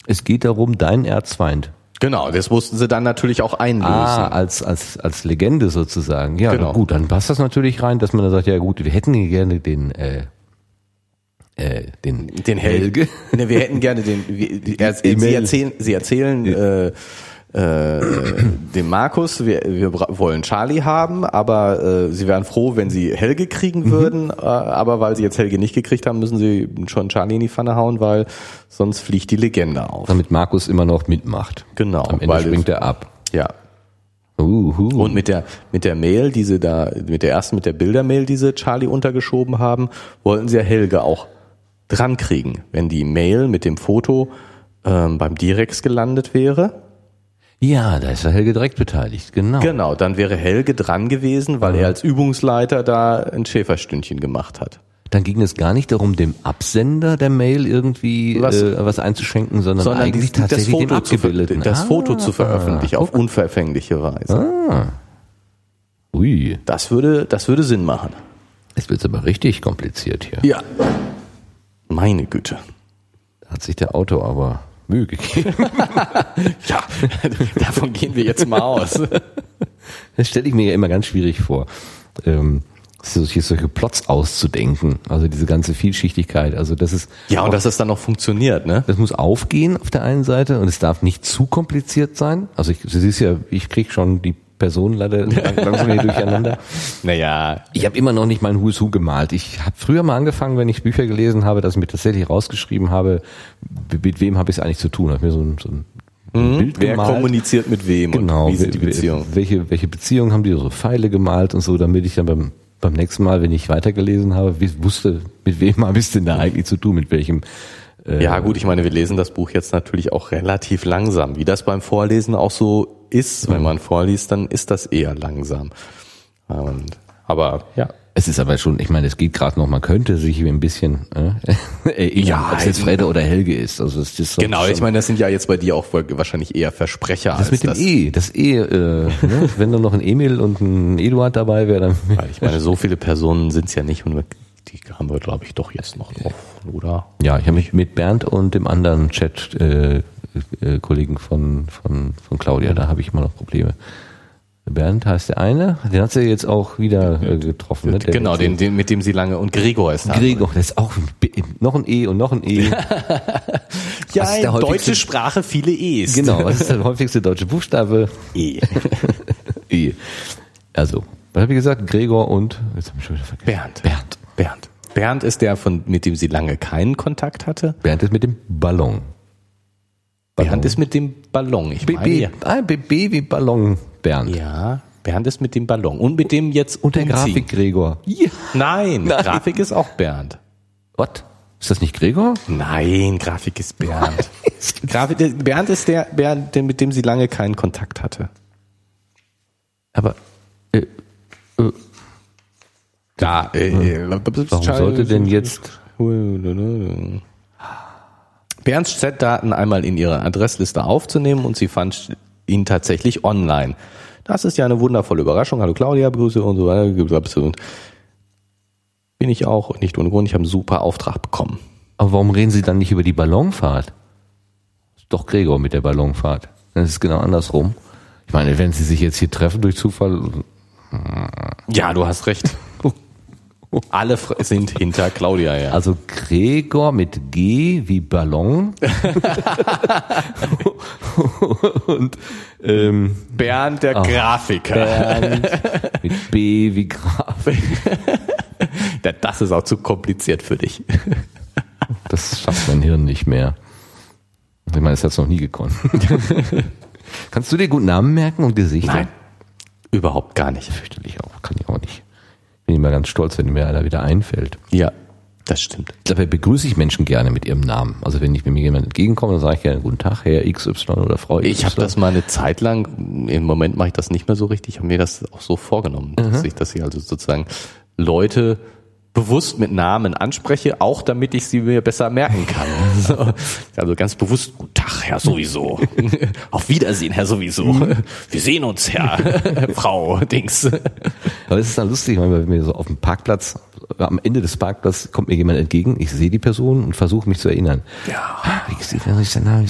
Es geht darum, dein Erzfeind. Genau, das mussten sie dann natürlich auch einlösen. Ah, als, als, als Legende sozusagen. Ja, Genau. gut, dann passt das natürlich rein, dass man dann sagt, ja gut, wir hätten gerne den, äh, äh, den, den Helge. Ne, wir hätten gerne den. Wir, er, sie erzählen, sie erzählen äh, äh, dem Markus, wir, wir wollen Charlie haben, aber äh, sie wären froh, wenn sie Helge kriegen würden. Äh, aber weil sie jetzt Helge nicht gekriegt haben, müssen sie schon Charlie in die Pfanne hauen, weil sonst fliegt die Legende auf. damit Markus immer noch mitmacht. Genau, Am Ende springt er ab. Ja. Uhu. Und mit der mit der Mail, die sie da, mit der ersten mit der Bildermail, die sie Charlie untergeschoben haben, wollten sie ja Helge auch dran kriegen. Wenn die Mail mit dem Foto ähm, beim Direx gelandet wäre, ja, da ist der Helge direkt beteiligt, genau. genau, dann wäre Helge dran gewesen, weil er als Übungsleiter da ein Schäferstündchen gemacht hat. Dann ging es gar nicht darum, dem Absender der Mail irgendwie Was- äh, was einzuschenken, sondern, Sondern eigentlich die, das, tatsächlich dem Foto zu, Abgebildeten. das Ah, Foto zu veröffentlichen auf unverfängliche Weise. Ui, Das würde, das würde Sinn machen. jetzt wird's aber richtig kompliziert hier. Ja. Meine Güte. Da hat sich der Autor aber Mühe gegeben. Ja, davon gehen wir jetzt mal aus. Das stelle ich mir ja immer ganz schwierig vor. Ähm, solche, solche Plots auszudenken. Also diese ganze Vielschichtigkeit. Also das ist Ja, und dass es dann noch funktioniert, ne? Das muss aufgehen auf der einen Seite und es darf nicht zu kompliziert sein. Also ich, du siehst ja, ich krieg schon die Personen leider lang- langsam hier durcheinander. Naja, Ich habe immer noch nicht mein Who's Who gemalt. Ich habe früher mal angefangen, wenn ich Bücher gelesen habe, dass ich mir tatsächlich rausgeschrieben habe, mit wem habe ich es eigentlich zu tun. Habe mir so ein, so ein Bild Mhm. wer gemalt. kommuniziert mit wem Genau, wie sind die Beziehungen? Welche, welche Beziehungen haben die so Pfeile gemalt und so, damit ich dann beim, beim nächsten Mal, wenn ich weitergelesen habe, wusste, mit wem habe ich es denn da eigentlich zu tun, mit welchem Ja gut, ich meine, wir lesen das Buch jetzt natürlich auch relativ langsam. Wie das beim Vorlesen auch so ist, wenn man vorliest, dann ist das eher langsam. Und, aber ja. Es ist aber schon, ich meine, es geht gerade noch, man könnte sich ein bisschen äh, erinnern, Ja, ob es jetzt. Fredde oder Helge ist. Also es ist Genau, ich meine, das sind ja jetzt bei dir auch wahrscheinlich eher Versprecher das als mit dem das. E, das E, äh, ne? wenn da noch ein Emil und ein Eduard dabei wäre, dann Ich meine, so viele Personen sind es ja nicht und wir- die haben wir, glaube ich, doch jetzt noch drauf, oder? ja, ich habe mich mit Bernd und dem anderen Chat äh, äh, von von von Claudia, da habe ich immer noch Probleme. Bernd heißt der eine, den hat sie jetzt auch wieder äh, getroffen. Ne? Der- genau, den, den, mit dem sie lange und Gregor ist da. Gregor, das ist auch ein B, noch ein E und noch ein E. Ja, Was ist der in deutsche Sprache viele E's. genau, was ist der häufigste deutsche Buchstabe? E. E. Also, was habe ich gesagt? Gregor und jetzt habe ich schon wieder vergessen. Bernd. Bernd. Bernd. Bernd ist der, von, mit dem sie lange keinen Kontakt hatte. Bernd ist mit dem Ballon. Bernd ist mit dem Ballon. Ich meine, BB, ja. ah, BB wie Ballon Bernd. ja, Bernd ist mit dem Ballon. Und mit dem jetzt Und der. Grafik Gregor. Ja. Nein, Nein. Grafik ist auch Bernd. What? Ist das nicht Gregor? Nein, Grafik ist Bernd. Grafik, Bernd ist der Bernd, mit dem sie lange keinen Kontakt hatte. Aber äh, Da, äh, warum sollte denn jetzt Bernds Chatdaten einmal in ihre Adressliste aufzunehmen und sie fand ihn tatsächlich online. Das ist ja eine wundervolle Überraschung. Hallo Claudia, Grüße und so weiter. Bin ich auch nicht ohne Grund. Ich habe einen super Auftrag bekommen. aber warum reden Sie dann nicht über die Ballonfahrt? Ist doch Gregor mit der Ballonfahrt. Dann ist es genau andersrum. Ich meine, wenn Sie sich jetzt hier treffen durch Zufall, Ja, du hast recht. Alle sind hinter Claudia, ja. Also Gregor mit G wie Ballon. Und ähm, Bernd, der Grafiker. Bernd mit B wie Graf. Ja, Das ist auch zu kompliziert für dich. Das schafft mein Hirn nicht mehr. Ich meine, es hat es noch nie gekonnt. Kannst du dir gut Namen merken und Gesichter? Nein, überhaupt gar nicht. Fürchterlich auch, kann ich auch nicht. Bin immer ganz stolz, wenn mir einer wieder einfällt. Ja, das stimmt. Dabei begrüße ich Menschen gerne mit ihrem Namen. Also wenn ich wenn mir jemand entgegenkomme, dann sage ich gerne Guten Tag, Herr XY oder Frau XY. Ich habe das mal eine Zeit lang, im Moment mache ich das nicht mehr so richtig, habe mir das auch so vorgenommen, dass ich das hier also sozusagen Leute bewusst mit Namen anspreche, auch damit ich sie mir besser merken kann. So. Also ganz bewusst, guten Tag, Herr sowieso. Auf Wiedersehen, Herr sowieso. Wir sehen uns, Herr, Frau Dings. Aber es ist dann lustig, wenn wir so auf dem Parkplatz, am Ende des Parkplatzes kommt mir jemand entgegen, ich sehe die Person und versuche mich zu erinnern. Ja.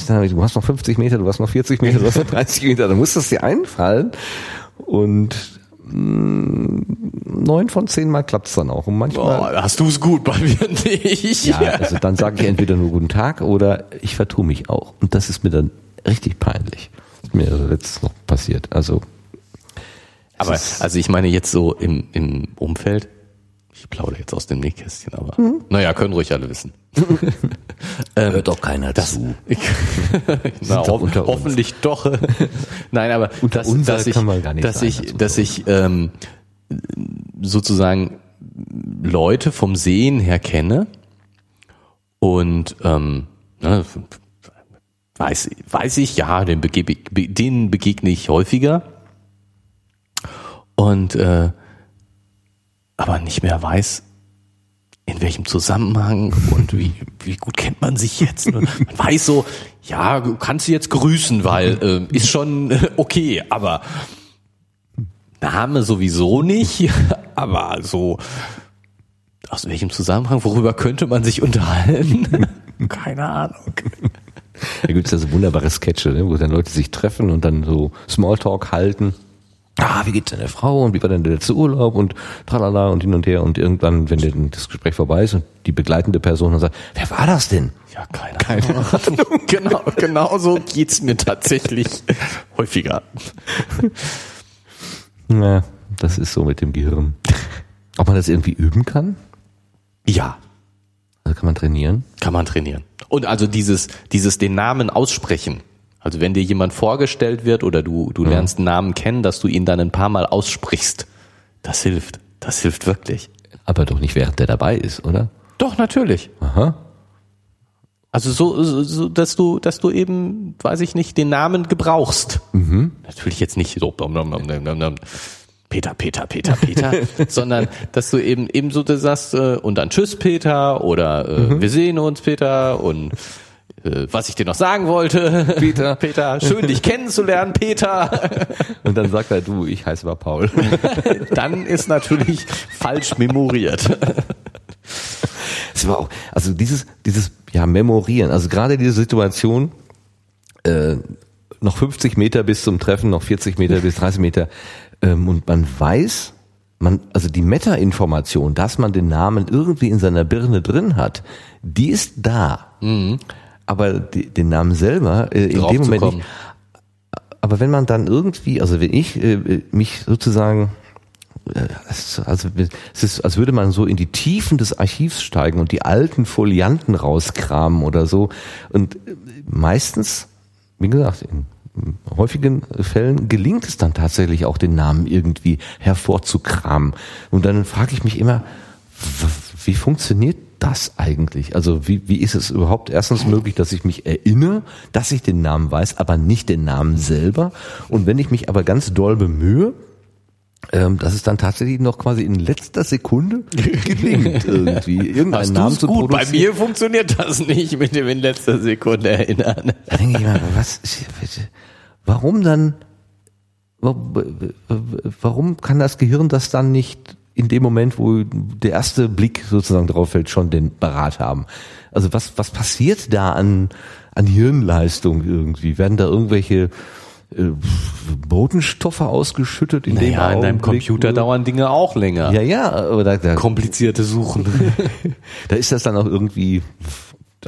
Name? Du hast noch 50 Meter, du hast noch 40 Meter, du hast noch 30 Meter, dann muss das dir einfallen. Und neun von zehn Mal klappt's dann auch. Und manchmal, Boah, hast du es gut, bei mir nicht. ja, also dann sage ich entweder nur guten Tag oder ich vertue mich auch. Und das ist mir dann richtig peinlich. Das ist mir also letztens noch passiert. Also Aber also ich meine jetzt so im, im Umfeld, ich plaudere jetzt aus dem Nähkästchen, aber naja, können ruhig alle wissen. hört doch keiner Das, zu. Na, doch ho unter uns. hoffentlich doch. Nein, aber Unter dass, unser dass ich, kann man gar nicht dass sein, ich, dass ich ähm, sozusagen Leute vom Sehen her kenne und ähm, ne, weiß, weiß ich, ja, den begebe, be- denen begegne ich häufiger und äh, aber nicht mehr weiß, in welchem Zusammenhang und wie, wie gut kennt man sich jetzt? Und man weiß so, ja, du kannst sie jetzt grüßen, weil äh, ist schon äh, okay, aber Name sowieso nicht, aber so aus welchem Zusammenhang, worüber könnte man sich unterhalten? Keine Ahnung. Da gibt es ja so wunderbare Sketche, ne, wo dann Leute sich treffen und dann so Smalltalk halten. Ah, wie geht's deiner Frau und wie war denn der letzte Urlaub und tralala und hin und her und irgendwann, wenn denn das Gespräch vorbei ist und die begleitende Person dann sagt, wer war das denn? Ja, keine, Ahnung. genau, genau so geht's mir tatsächlich häufiger. Ja, das ist so mit dem Gehirn. Ob man das irgendwie üben kann? Ja, Also kann man trainieren? Kann man trainieren. Und also dieses, dieses den Namen aussprechen. Also wenn dir jemand vorgestellt wird oder du, du lernst einen Namen kennen, dass du ihn dann ein paar Mal aussprichst, das hilft. Das hilft wirklich. Aber doch nicht während der dabei ist, oder? Doch, natürlich. Aha. Also so, so, so dass du, dass du eben, weiß ich nicht, den Namen gebrauchst. Natürlich jetzt nicht so blum, blum, blum, blum, blum. Peter, Peter, Peter, Peter, sondern dass du eben eben so das sagst äh, und dann Tschüss Peter oder äh, wir sehen uns Peter und was ich dir noch sagen wollte, Peter. Peter, schön dich kennenzulernen, Peter. Und dann sagt er, du, ich heiße aber Paul. Dann ist natürlich falsch memoriert. Es war auch, also dieses, dieses, ja, Memorieren, also gerade diese Situation, äh, noch 50 Meter bis zum Treffen, noch 40 Meter bis 30 Meter, ähm, und man weiß, man, also die Meta-Information, dass man den Namen irgendwie in seiner Birne drin hat, die ist da. Aber die, den Namen selber, äh, in dem Moment nicht. Aber wenn man dann irgendwie, also wenn ich äh, mich sozusagen äh, also es ist, als würde man so in die Tiefen des Archivs steigen und die alten Folianten rauskramen oder so. Und äh, meistens, wie gesagt, in häufigen Fällen gelingt es dann tatsächlich auch, den Namen irgendwie hervorzukramen. Und dann frage ich mich immer, wie funktioniert das eigentlich? Also wie, wie ist es überhaupt erstens möglich, dass ich mich erinnere, dass ich den Namen weiß, aber nicht den Namen selber? Und wenn ich mich aber ganz doll bemühe, ähm, dass es dann tatsächlich noch quasi in letzter Sekunde gelingt, irgendwie irgendeinen Hast Namen zu gut? Bei produzieren. mir funktioniert das nicht mit dem in letzter Sekunde erinnern. Da denke ich immer, was, warum dann, wa- warum kann das Gehirn das dann nicht in dem Moment, wo der erste Blick sozusagen drauf fällt, schon den Parat haben? Also was, was passiert da an, an Hirnleistung irgendwie? Werden da irgendwelche äh, Botenstoffe ausgeschüttet, in dem Naja, in deinem Augenblick, Computer dauern Dinge auch länger. Ja, ja, aber da, da, Komplizierte Suchen. da ist das dann auch irgendwie,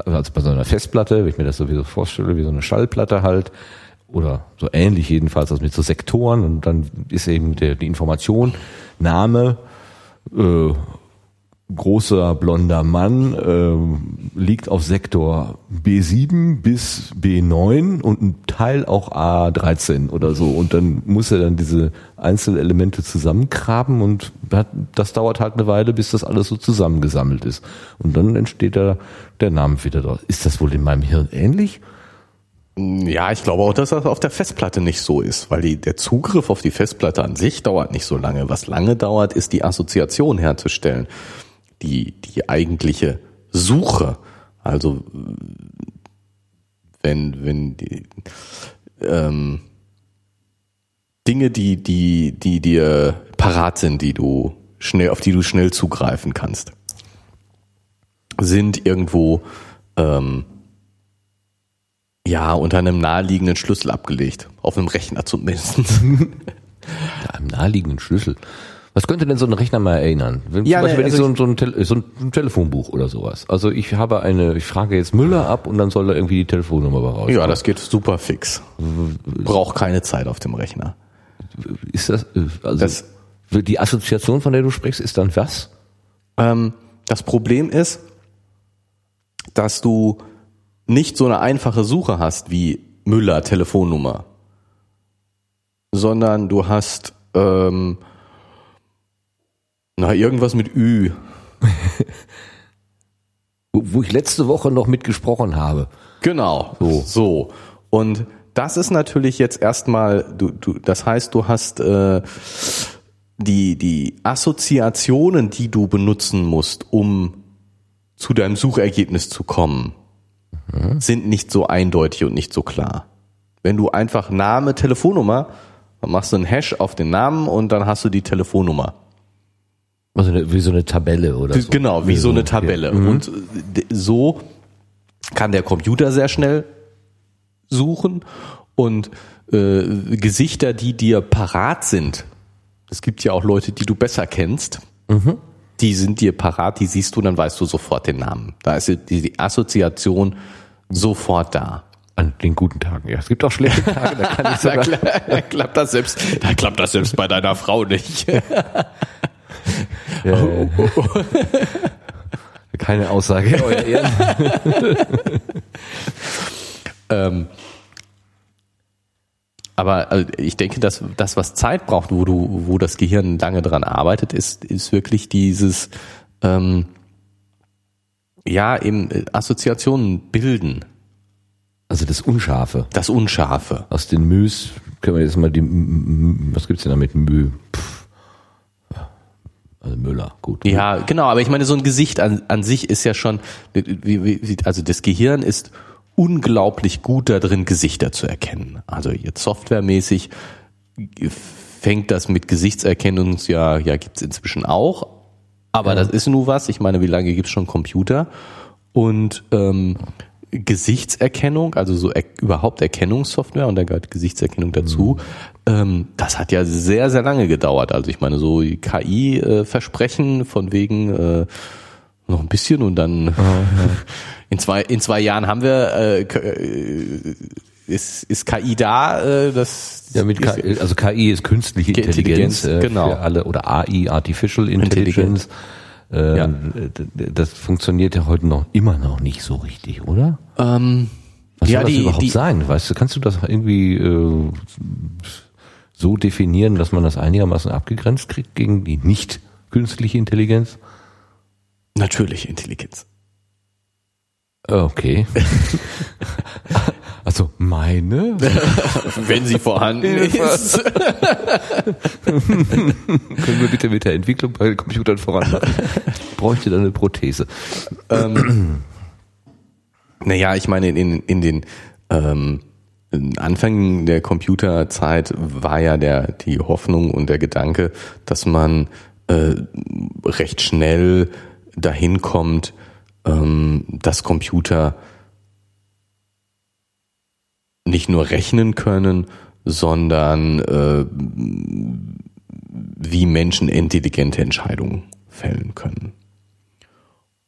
also bei so einer Festplatte, wenn ich mir das sowieso vorstelle, wie so eine Schallplatte halt, oder so ähnlich jedenfalls, also mit so Sektoren und dann ist eben der, die Information, Name, äh, großer blonder Mann, äh, liegt auf Sektor B7 bis B9 und ein Teil auch A13 oder so. Und dann muss er dann diese Einzelelemente zusammengraben und hat, das dauert halt eine Weile, bis das alles so zusammengesammelt ist. Und dann entsteht da der Name wieder draus. Ist das wohl in meinem Hirn ähnlich? Ja, ich glaube auch, dass das auf der Festplatte nicht so ist, weil die, der Zugriff auf die Festplatte an sich dauert nicht so lange. Was lange dauert, ist die Assoziation herzustellen. Die, die eigentliche Suche. Also, wenn, wenn die, ähm, Dinge, die, die, die dir parat sind, die du schnell, auf die du schnell zugreifen kannst, sind irgendwo, ähm, ja, unter einem naheliegenden Schlüssel abgelegt. Auf einem Rechner zumindest. Ja, einem naheliegenden Schlüssel. Was könnte denn so ein Rechner mal erinnern? Wenn, Ja, zum Beispiel, ne, wenn ich also so, ein, so, ein so ein Telefonbuch oder sowas. Also ich habe eine, ich frage jetzt Müller ab und dann soll da irgendwie die Telefonnummer raus. ja, das geht super fix. Braucht keine Zeit auf dem Rechner. ist das, äh, also Das- die Assoziation, von der du sprichst, ist dann was? Ähm, das Problem ist, dass du nicht so eine einfache Suche hast wie Müller Telefonnummer, sondern du hast ähm, na irgendwas mit Ü. Wo, ich letzte Woche noch mitgesprochen habe. Genau. So. so. Und das ist natürlich jetzt erstmal, du, du, das heißt, du hast äh, die, die Assoziationen, die du benutzen musst, um zu deinem Suchergebnis zu kommen, sind nicht so eindeutig und nicht so klar. Wenn du einfach Name, Telefonnummer, dann machst du einen Hash auf den Namen und dann hast du die Telefonnummer. Also wie so eine Tabelle oder so. Genau, wie so eine Tabelle. Mhm. Und äh, so kann der Computer sehr schnell suchen und äh, Gesichter, die dir parat sind. Es gibt ja auch Leute, die du besser kennst. Mhm. Die sind dir parat, die siehst du, dann weißt du sofort den Namen. Da ist die, Assoziation sofort da. An den guten Tagen, ja. Es gibt auch schlechte Tage, da kann ich Da, sogar, kla- klappt das selbst, da klappt das selbst bei deiner Frau nicht. äh, keine Aussage, euer Ehren. Ähm, aber also ich denke, dass das, was Zeit braucht, wo du, wo das Gehirn lange dran arbeitet, ist, ist wirklich dieses, ähm, ja, eben äh, Assoziationen bilden, Also das Unscharfe. das Unscharfe. Aus den Müs können wir jetzt mal die, was gibt's denn da mit Mü? Also Müller, gut. Ja, genau, aber ich meine, so ein Gesicht an, an sich ist ja schon, also das Gehirn ist unglaublich gut darin, Gesichter zu erkennen. Also jetzt softwaremäßig fängt das mit Gesichtserkennung, ja, ja, gibt's inzwischen auch. Aber das ist nur was. Ich meine, wie lange gibt's schon Computer? Und ähm, Gesichtserkennung, also so er, überhaupt Erkennungssoftware, und da gehört Gesichtserkennung dazu, ähm, das hat ja sehr, sehr lange gedauert. Also ich meine, so KI-Versprechen von wegen äh, noch ein bisschen und dann in zwei in zwei Jahren haben wir äh, äh, ist, ist KI da, äh, das Ja, mit ist, KI, also KI ist künstliche Intelligenz, Intelligenz, äh, genau. für alle oder AI, Artificial Intelligence. Äh, Ja. d- Das funktioniert ja heute noch immer noch nicht so richtig, oder? ähm, Was ja, soll das die, überhaupt die, sein? Weißt du, kannst du das irgendwie äh, so definieren, dass man das einigermaßen abgegrenzt kriegt gegen die nicht künstliche Intelligenz? Natürliche Intelligenz. Okay. also meine? Wenn sie vorhanden ist. Können wir bitte mit der Entwicklung bei Computern voranmachen? Ich bräuchte da eine Prothese. Naja, ich meine, in, in den ähm, Anfängen der Computerzeit war ja der, die Hoffnung und der Gedanke, dass man äh, recht schnell dahin kommt, ähm, dass Computer nicht nur rechnen können, sondern äh, wie Menschen intelligente Entscheidungen fällen können.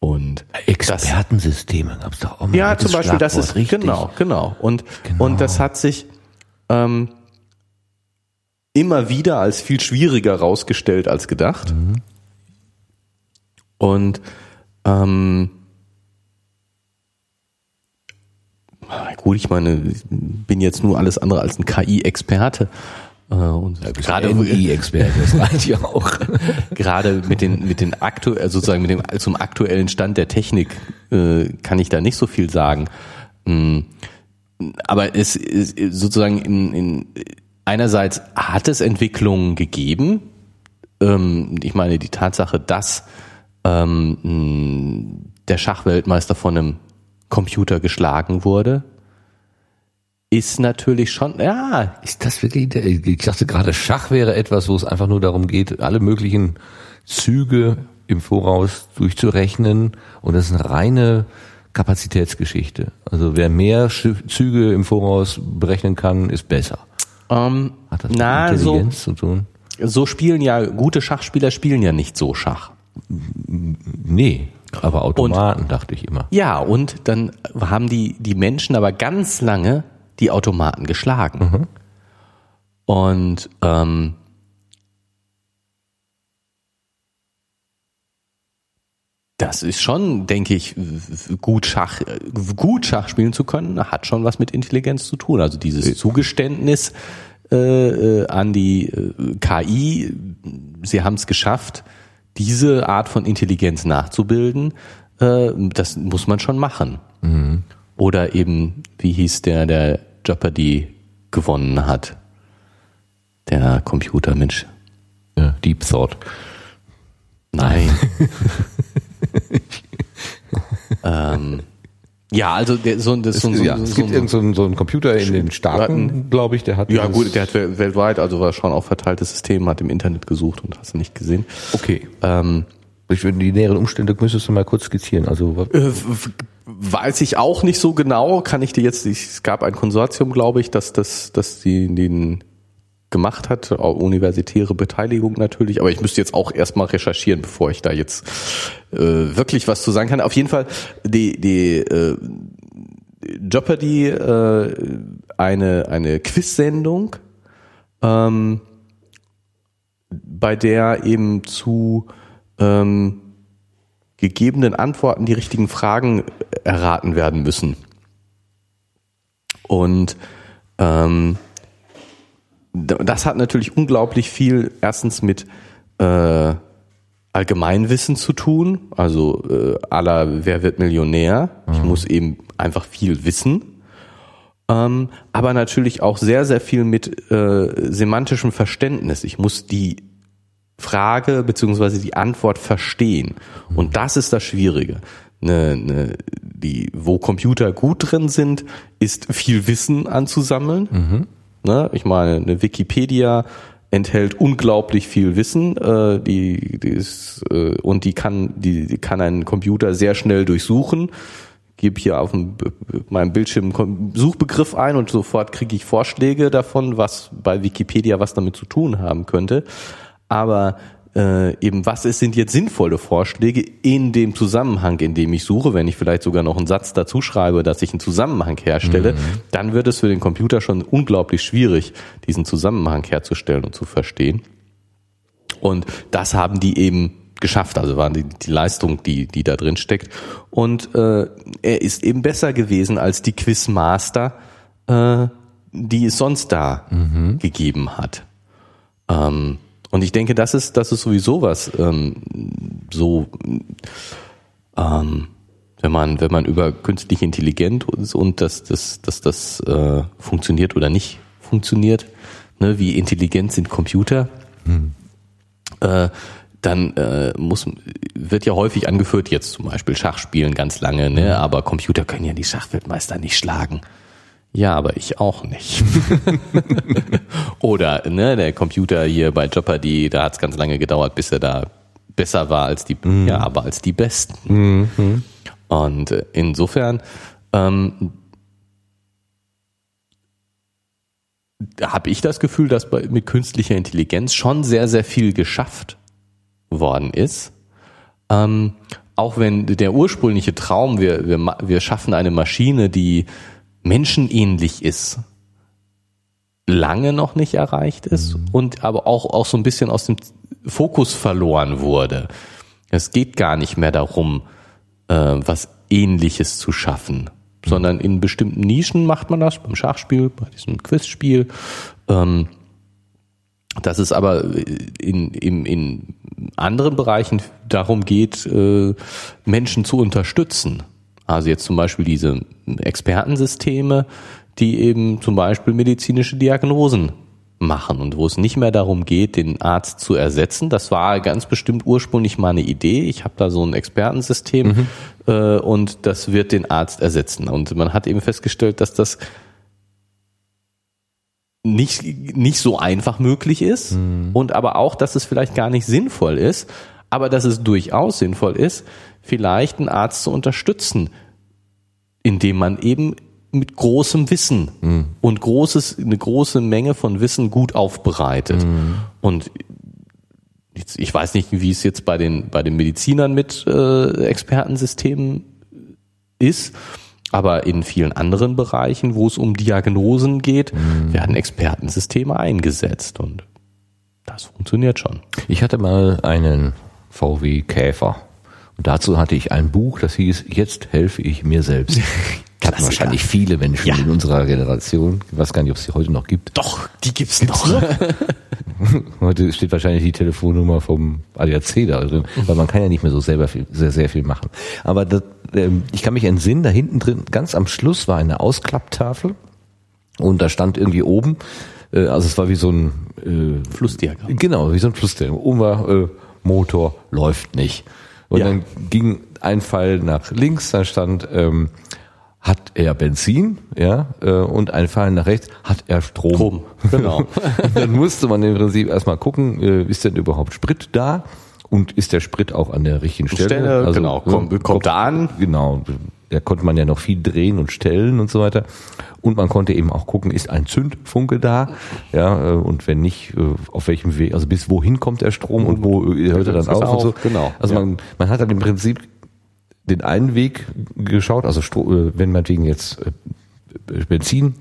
Und Expertensysteme gab es doch auch mal. Ja, zum Beispiel, das ist richtig. genau, genau. Und genau. und das hat sich ähm, immer wieder als viel schwieriger rausgestellt als gedacht. Mhm. Und ähm, gut, ich meine, ich bin jetzt nur alles andere als ein KI-Experte. Äh, und ja, gerade KI-Experte, das reicht ja auch. gerade mit den mit den aktuell äh, sozusagen mit dem zum aktuellen Stand der Technik äh, kann ich da nicht so viel sagen. Mm, aber es ist sozusagen in, in einerseits hat es Entwicklungen gegeben. Ähm, ich meine die Tatsache, dass ähm, der Schachweltmeister von einem Computer geschlagen wurde, ist natürlich schon, ja. Ist das wirklich, ich dachte gerade, Schach wäre etwas, wo es einfach nur darum geht, alle möglichen Züge im Voraus durchzurechnen und das ist eine reine Kapazitätsgeschichte. Also wer mehr Züge im Voraus berechnen kann, ist besser. Ähm, Hat das na, mit Intelligenz so, zu tun? So spielen ja, gute Schachspieler spielen ja nicht so Schach. Nee, aber Automaten, und, dachte ich immer. Ja, und dann haben die, die Menschen aber ganz lange die Automaten geschlagen. Mhm. Und ähm, das ist schon, denke ich, gut Schach, gut Schach spielen zu können, hat schon was mit Intelligenz zu tun. Also dieses Zugeständnis äh, äh an die äh, KI, sie haben es geschafft, diese Art von Intelligenz nachzubilden, äh, das muss man schon machen. Mhm. Oder eben, wie hieß der, der Jeopardy gewonnen hat? Der Computermensch. Ja, Deep Thought. Nein. ähm, ja, also der, so, das, so, so, ja, es so, gibt so, irgend so, einen, so einen Computer in den Staaten, glaube ich, der hat. Ja gut, der hat weltweit, also war schon auch verteiltes System, hat im Internet gesucht und hast du nicht gesehen. Okay. Ähm, ich würde die näheren Umstände müsstest du mal kurz skizzieren. Also äh, weiß ich auch nicht so genau. Kann ich dir jetzt? Es gab ein Konsortium, glaube ich, dass das, dass die den gemacht hat, universitäre Beteiligung natürlich, aber ich müsste jetzt auch erstmal recherchieren, bevor ich da jetzt äh, wirklich was zu sagen kann. Auf jeden Fall die die äh, Jeopardy äh, eine eine Quiz-Sendung, ähm, bei der eben zu ähm, gegebenen Antworten die richtigen Fragen erraten werden müssen. Und ähm, das hat natürlich unglaublich viel erstens mit äh, Allgemeinwissen zu tun, also äh, aller Wer wird Millionär. Mhm. Ich muss eben einfach viel wissen. Ähm, aber natürlich auch sehr, sehr viel mit äh, semantischem Verständnis. Ich muss die Frage beziehungsweise die Antwort verstehen. Und das ist das Schwierige. Eine, eine, die, wo Computer gut drin sind, ist viel Wissen anzusammeln. Mhm. Ne? Ich meine, eine Wikipedia enthält unglaublich viel Wissen, äh, die, die ist, äh, und die kann, die, die kann ein Computer sehr schnell durchsuchen. Gebe hier auf dem, meinem Bildschirm einen Suchbegriff ein und sofort kriege ich Vorschläge davon, was bei Wikipedia was damit zu tun haben könnte aber äh, eben was ist, sind jetzt sinnvolle Vorschläge in dem Zusammenhang, in dem ich suche, wenn ich vielleicht sogar noch einen Satz dazu schreibe, dass ich einen Zusammenhang herstelle, mhm. dann wird es für den Computer schon unglaublich schwierig, diesen Zusammenhang herzustellen und zu verstehen. Und das haben die eben geschafft, also war die, die Leistung, die, die da drin steckt. Und äh, er ist eben besser gewesen als die Quizmaster, äh, die es sonst da mhm. gegeben hat. Ähm, und ich denke, das ist, das ist sowieso was, ähm, so, ähm, wenn man, wenn man über künstliche Intelligenz und, und dass das, dass das äh, funktioniert oder nicht funktioniert, ne, wie intelligent sind Computer, hm. äh, dann äh, muss, wird ja häufig angeführt, jetzt zum Beispiel Schachspielen ganz lange, ne, hm. aber Computer können ja die Schachweltmeister nicht schlagen. Ja, aber ich auch nicht. Oder ne, der Computer hier bei Jeopardy, da hat es ganz lange gedauert, bis er da besser war als die, mhm. ja, aber als die Besten. Mhm. Und äh, insofern ähm, habe ich das Gefühl, dass bei, mit künstlicher Intelligenz schon sehr, sehr viel geschafft worden ist. Ähm, auch wenn der ursprüngliche Traum, wir, wir, wir schaffen eine Maschine, die menschenähnlich ist, lange noch nicht erreicht ist mhm. und aber auch, auch so ein bisschen aus dem Fokus verloren wurde. Es geht gar nicht mehr darum, äh, was Ähnliches zu schaffen, mhm. sondern in bestimmten Nischen macht man das, beim Schachspiel, bei diesem Quizspiel. Ähm, dass es aber in, in, in anderen Bereichen darum geht, äh, Menschen zu unterstützen. Also jetzt zum Beispiel diese Expertensysteme, die eben zum Beispiel medizinische Diagnosen machen und wo es nicht mehr darum geht, den Arzt zu ersetzen. Das war ganz bestimmt ursprünglich mal eine Idee. Ich habe da so ein Expertensystem mhm. äh, und das wird den Arzt ersetzen. Und man hat eben festgestellt, dass das nicht, nicht so einfach möglich ist mhm. und aber auch, dass es vielleicht gar nicht sinnvoll ist, aber dass es durchaus sinnvoll ist, vielleicht einen Arzt zu unterstützen, indem man eben mit großem Wissen mhm. und großes, eine große Menge von Wissen gut aufbereitet. Mhm. Und ich weiß nicht, wie es jetzt bei den, bei den Medizinern mit äh, Expertensystemen ist, aber in vielen anderen Bereichen, wo es um Diagnosen geht, mhm. werden Expertensysteme eingesetzt und das funktioniert schon. Ich hatte mal einen VW Käfer und dazu hatte ich ein Buch, das hieß Jetzt helfe ich mir selbst. hatten wahrscheinlich viele Menschen ja. in unserer Generation. Ich weiß gar nicht, ob es sie heute noch gibt. Doch, die gibt's, gibt's noch. noch? heute steht wahrscheinlich die Telefonnummer vom ADAC da drin, weil man kann ja nicht mehr so selber viel, sehr, sehr viel machen. Aber das, ähm, ich kann mich entsinnen, da hinten drin, ganz am Schluss war eine Ausklapptafel und da stand irgendwie oben, äh, also es war wie so ein äh, Flussdiagramm. Genau, wie so ein Flussdiagramm. Oben war äh, Motor läuft nicht. Und ja. dann ging ein Pfeil nach links, da stand ähm, hat er Benzin, ja, äh, und ein Fall nach rechts hat er Strom. Strom, genau. dann musste man im Prinzip erstmal gucken, äh, ist denn überhaupt Sprit da? Und ist der Sprit auch an der richtigen Stelle? Stelle also, genau, kommt, kommt, kommt da an. Genau, da konnte man ja noch viel drehen und stellen und so weiter. Und man konnte eben auch gucken, ist ein Zündfunke da? Ja, äh, und wenn nicht, äh, auf welchem Weg, also bis wohin kommt der Strom und wo hört er dann auf, auf und so. Genau. Also ja. man, man hat dann im Prinzip den einen Weg geschaut, also äh, wenn meinetwegen jetzt äh, Benzin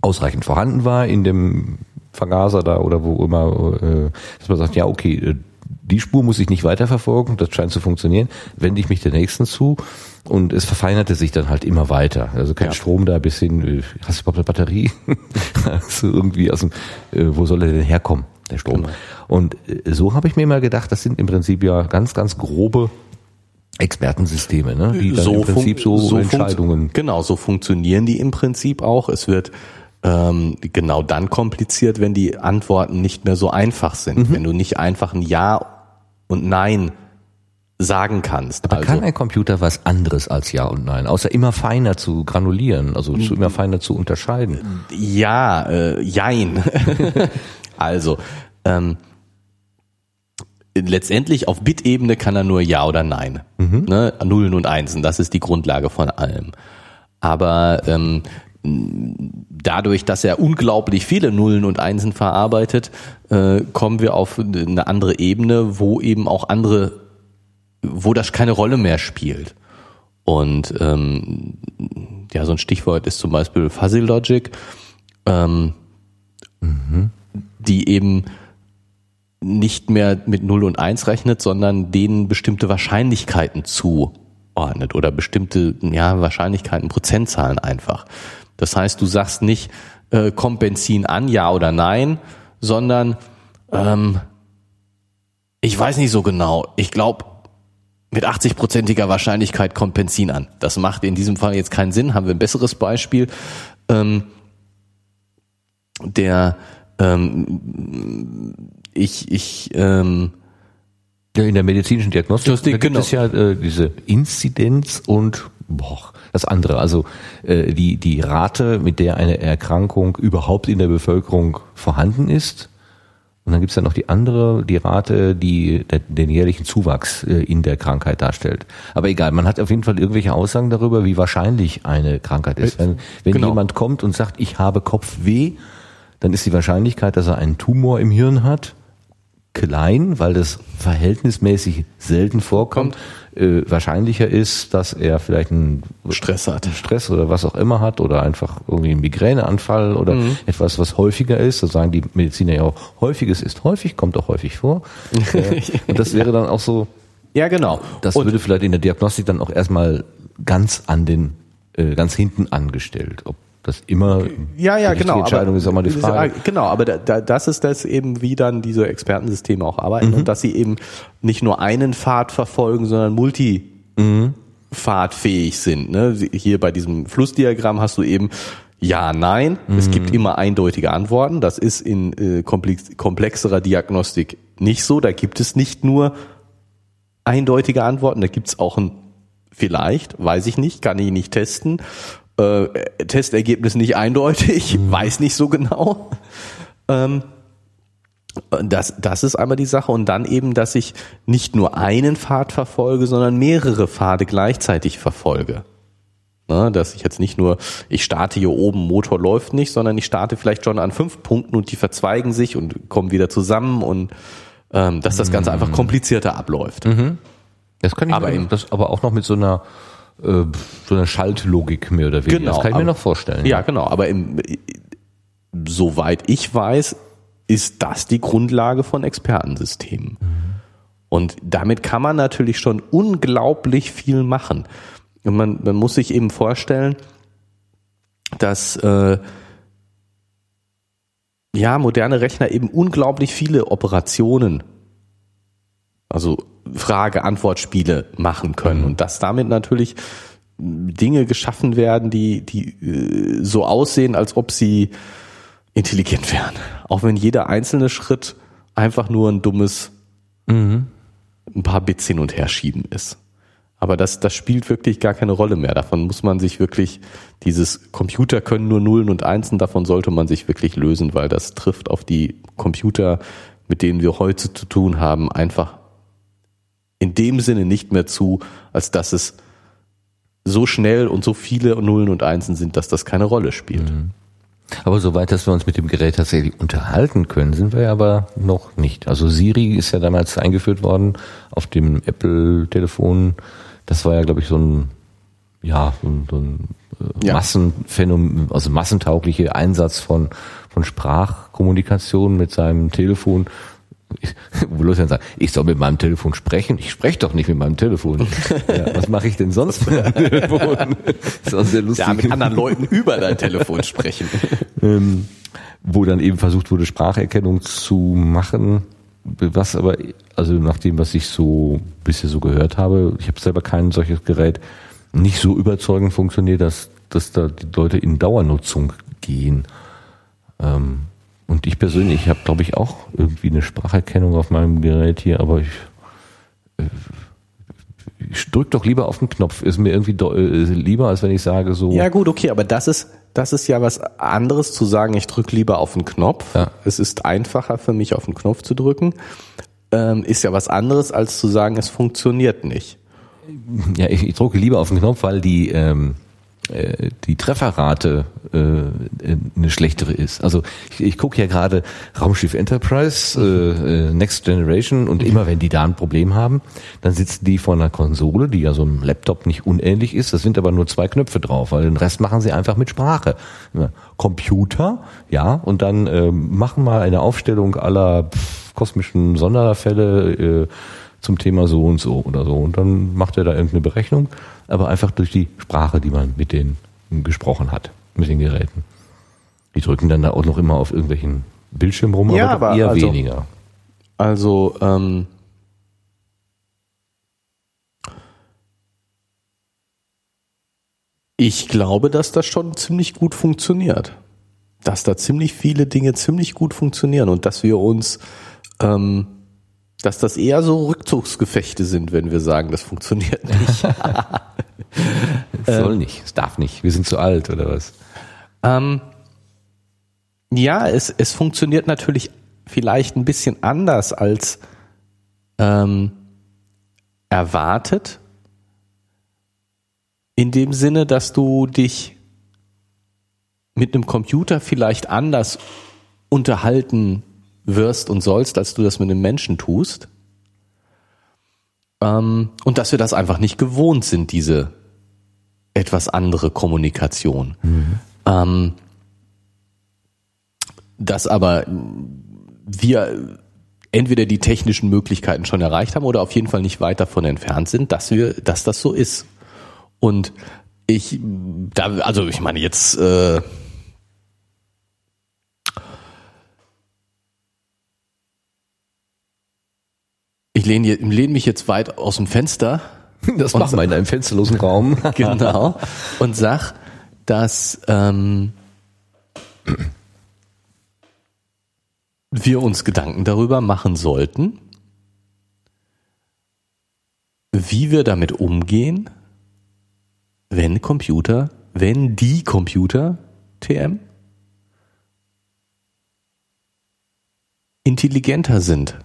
ausreichend vorhanden war in dem Vergaser da oder wo immer, äh, dass man sagt, ja, okay, die Spur muss ich nicht weiterverfolgen, das scheint zu funktionieren, wende ich mich der nächsten zu und es verfeinerte sich dann halt immer weiter. Also kein ja. Strom da bis hin, hast du überhaupt eine Batterie? also irgendwie aus dem, wo soll er denn herkommen, der Strom? Genau. Und so habe ich mir mal gedacht, das sind im Prinzip ja ganz, ganz grobe Expertensysteme, ne? die dann so im Prinzip so, so Entscheidungen. Genau, so funktionieren die im Prinzip auch. Es wird ähm, genau dann kompliziert, wenn die Antworten nicht mehr so einfach sind. Mhm. Wenn du nicht einfach ein Ja und Nein sagen kannst. Aber also, kann ein Computer was anderes als Ja und Nein, außer immer feiner zu granulieren, also zu immer feiner zu unterscheiden? Ja, äh, Jein. also, ähm, letztendlich auf Bit-Ebene kann er nur Ja oder Nein. Mhm. Ne? Nullen und Einsen, das ist die Grundlage von allem. Aber ähm, dadurch, dass er unglaublich viele Nullen und Einsen verarbeitet, äh, kommen wir auf eine andere Ebene, wo eben auch andere, wo das keine Rolle mehr spielt. Und ähm, ja, so ein Stichwort ist zum Beispiel Fuzzy Logic, ähm, mhm. die eben nicht mehr mit 0 und 1 rechnet, sondern denen bestimmte Wahrscheinlichkeiten zuordnet oder bestimmte ja, Wahrscheinlichkeiten, Prozentzahlen einfach. Das heißt, du sagst nicht, äh, kommt Benzin an, ja oder nein, sondern ähm, ich weiß nicht so genau. Ich glaube, mit 80-prozentiger Wahrscheinlichkeit kommt Benzin an. Das macht in diesem Fall jetzt keinen Sinn. Haben wir ein besseres Beispiel. Ähm, der ähm, ich, ich, ähm, ja, in der medizinischen Diagnostik gibt genau. es ja äh, diese Inzidenz und boah, das andere, also äh, die, die Rate, mit der eine Erkrankung überhaupt in der Bevölkerung vorhanden ist. Und dann gibt's ja noch die andere, die Rate, die der, den jährlichen Zuwachs äh, in der Krankheit darstellt. Aber egal, man hat auf jeden Fall irgendwelche Aussagen darüber, wie wahrscheinlich eine Krankheit ist. Wenn, wenn genau. jemand kommt und sagt, ich habe Kopfweh, dann ist die Wahrscheinlichkeit, dass er einen Tumor im Hirn hat, klein, weil das verhältnismäßig selten vorkommt. Äh, wahrscheinlicher ist, dass er vielleicht einen Stress hat. Stress oder was auch immer hat oder einfach irgendwie einen Migräneanfall oder Mhm. etwas, was häufiger ist. Da sagen die Mediziner ja auch, häufiges ist häufig, kommt auch häufig vor. äh, und das wäre dann auch so, Ja, genau. das Und würde vielleicht in der Diagnostik dann auch erstmal ganz an den, äh, ganz hinten angestellt. Ob das immer ja, ja, die genau. Entscheidung ist auch mal die Frage. Genau, aber da, da, das ist das eben, wie dann diese Expertensysteme auch arbeiten und dass sie eben nicht nur einen Pfad verfolgen, sondern multifahrtfähig sind. Ne? Hier bei diesem Flussdiagramm hast du eben ja, nein. Es gibt immer eindeutige Antworten. Das ist in äh, komplex, komplexerer Diagnostik nicht so. Da gibt es nicht nur eindeutige Antworten. Da gibt es auch ein vielleicht, weiß ich nicht, kann ich nicht testen. Äh, Testergebnis nicht eindeutig, weiß nicht so genau. Ähm, das, das ist einmal die Sache. Und dann eben, dass ich nicht nur einen Pfad verfolge, sondern mehrere Pfade gleichzeitig verfolge. Ne, dass ich jetzt nicht nur, ich starte hier oben, Motor läuft nicht, sondern ich starte vielleicht schon an fünf Punkten und die verzweigen sich und kommen wieder zusammen und ähm, dass das Ganze einfach komplizierter abläuft. Das kann ich Aber mir, das aber auch noch mit so einer äh, so einer Schaltlogik mehr oder weniger. das kann ich mir aber- noch vorstellen. Ja, genau. Aber im, soweit ich weiß, ist das die Grundlage von Expertensystemen. Und damit kann man natürlich schon unglaublich viel machen. Und man, man muss sich eben vorstellen, dass äh, ja moderne Rechner eben unglaublich viele Operationen, also Frage-Antwort-Spiele machen können und dass damit natürlich Dinge geschaffen werden, die, die äh, so aussehen, als ob sie intelligent wären. Auch wenn jeder einzelne Schritt einfach nur ein dummes ein paar Bits hin und her schieben ist. Aber das, das spielt wirklich gar keine Rolle mehr. Davon muss man sich wirklich, dieses Computer können nur Nullen und Einsen, davon sollte man sich wirklich lösen, weil das trifft auf die Computer, mit denen wir heute zu tun haben, einfach in dem Sinne nicht mehr zu, als dass es so schnell und so viele Nullen und Einsen sind, dass das keine Rolle spielt. Aber soweit, dass wir uns mit dem Gerät tatsächlich unterhalten können, sind wir ja aber noch nicht. Also Siri ist ja damals eingeführt worden auf dem Apple-Telefon. Das war ja, glaube ich, so ein, ja, so ein, so ein äh, Ja. Massenphänomen, also massentaugliche Einsatz von, von Sprachkommunikation mit seinem Telefon. Ich, wo Leute dann sagen, ich soll mit meinem Telefon sprechen. Ich spreche doch nicht mit meinem Telefon. ja, was mache ich denn sonst mit meinem Telefon? Das ist auch sehr lustig. Ja, mit anderen Leuten über dein Telefon sprechen. ähm, wo dann eben versucht wurde, Spracherkennung zu machen, was aber, also nach dem, was ich so bisher so gehört habe, ich habe selber kein solches Gerät, nicht so überzeugend funktioniert, dass, dass da die Leute in Dauernutzung gehen. Ähm, und ich persönlich, ich habe, glaube ich, auch irgendwie eine Spracherkennung auf meinem Gerät hier, aber ich, äh, ich drück doch lieber auf den Knopf. Ist mir irgendwie do, äh, lieber, als wenn ich sage so. Ja gut, okay, aber das ist das ist ja was anderes zu sagen, ich drücke lieber auf den Knopf. Ja. Es ist einfacher für mich auf den Knopf zu drücken. Ähm, ist ja was anderes als zu sagen, es funktioniert nicht. Ja, ich, ich drücke lieber auf den Knopf, weil die ähm, äh, die Trefferrate äh, äh, eine schlechtere ist. Also ich, ich gucke ja gerade Raumschiff Enterprise, äh, äh, Next Generation und immer wenn die da ein Problem haben, dann sitzen die vor einer Konsole, die ja so einem Laptop nicht unähnlich ist. Das sind aber nur zwei Knöpfe drauf, weil den Rest machen sie einfach mit Sprache. Computer, ja, und dann ähm, machen mal eine Aufstellung aller kosmischen Sonderfälle. Äh, zum Thema so und so oder so. Und dann macht er da irgendeine Berechnung, aber einfach durch die Sprache, die man mit denen gesprochen hat, mit den Geräten. Die drücken dann da auch noch immer auf irgendwelchen Bildschirmen rum, Ja, aber, aber eher also- weniger. Also ähm, ich glaube, dass das schon ziemlich gut funktioniert. Dass da ziemlich viele Dinge ziemlich gut funktionieren und dass wir uns, ähm, dass das eher so Rückzugsgefechte sind, wenn wir sagen, das funktioniert nicht. Es soll nicht, es darf nicht. Wir sind zu alt oder was? Ähm, ja, es, es funktioniert natürlich vielleicht ein bisschen anders als ähm, erwartet. In dem Sinne, dass du dich mit einem Computer vielleicht anders unterhalten wirst und sollst, als du das mit einem Menschen tust. Ähm, und dass wir das einfach nicht gewohnt sind, diese etwas andere Kommunikation. Mhm. Ähm, dass aber wir entweder die technischen Möglichkeiten schon erreicht haben oder auf jeden Fall nicht weit davon entfernt sind, dass wir, dass das so ist. Und ich, da, also ich meine jetzt, äh, ich lehne, lehne mich jetzt weit aus dem Fenster. Das machen wir in einem fensterlosen Raum. genau. Und sag, dass ähm, wir uns Gedanken darüber machen sollten, wie wir damit umgehen, wenn Computer, wenn die Computer, TM, intelligenter sind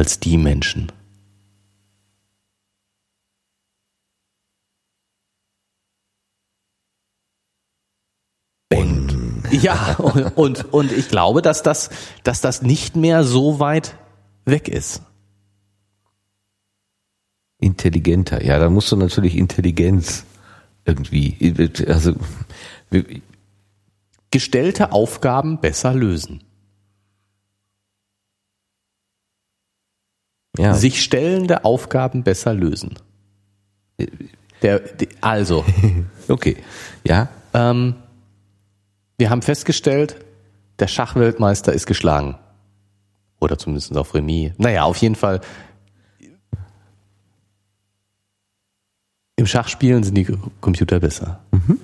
als die Menschen. Und, ja, und, und ich glaube, dass das, dass das nicht mehr so weit weg ist intelligenter. Ja, da musst du natürlich Intelligenz irgendwie, also gestellte Aufgaben besser lösen. Ja. Sich stellende Aufgaben besser lösen. Der, also. okay. Ja. Ähm, wir haben festgestellt, der Schachweltmeister ist geschlagen. Oder zumindest auf Remis. Naja, auf jeden Fall Im Schachspielen sind die Computer besser. Mhm.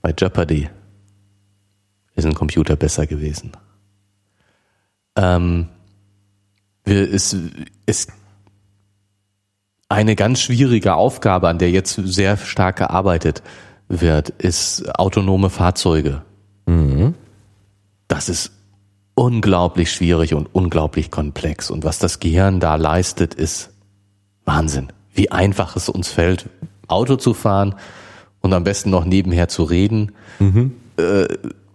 Bei Jeopardy ist ein Computer besser gewesen. Ähm, wir, es ist eine ganz schwierige Aufgabe, an der jetzt sehr stark gearbeitet wird, ist autonome Fahrzeuge. Mhm. Das ist unglaublich schwierig und unglaublich komplex. Und was das Gehirn da leistet, ist Wahnsinn wie einfach es uns fällt, Auto zu fahren und am besten noch nebenher zu reden. Mhm. Äh,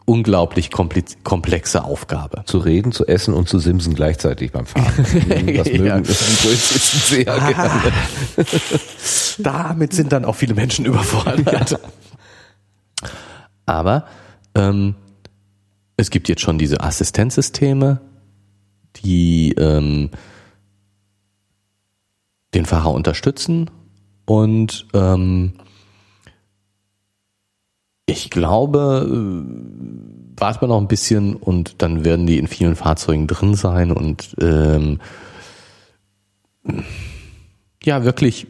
unglaublich komplexe Aufgabe. Zu reden, zu essen und zu simsen gleichzeitig beim Fahren. Das mögen ja. es sehr ah. gerne. Damit sind dann auch viele Menschen überfordert. Ja. Aber ähm, es gibt jetzt schon diese Assistenzsysteme, die ähm, den Fahrer unterstützen und ähm, ich glaube, äh, warten wir noch ein bisschen und dann werden die in vielen Fahrzeugen drin sein und ähm, ja, wirklich,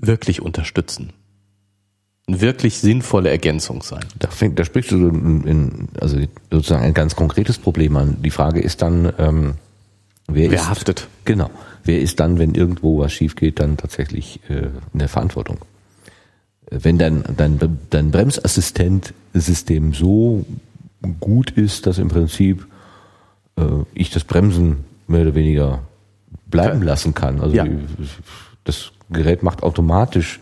wirklich unterstützen. Eine wirklich sinnvolle Ergänzung sein. Da, fängt, da sprichst du in, in, also sozusagen ein ganz konkretes Problem an. Die Frage ist dann, ähm, wer, wer ist, haftet? Genau wer ist dann, wenn irgendwo was schief geht, dann tatsächlich äh, in der Verantwortung? Wenn dein, dein, dein Bremsassistent-System so gut ist, dass im Prinzip äh, ich das Bremsen mehr oder weniger bleiben lassen kann. Also ja. das Gerät macht automatisch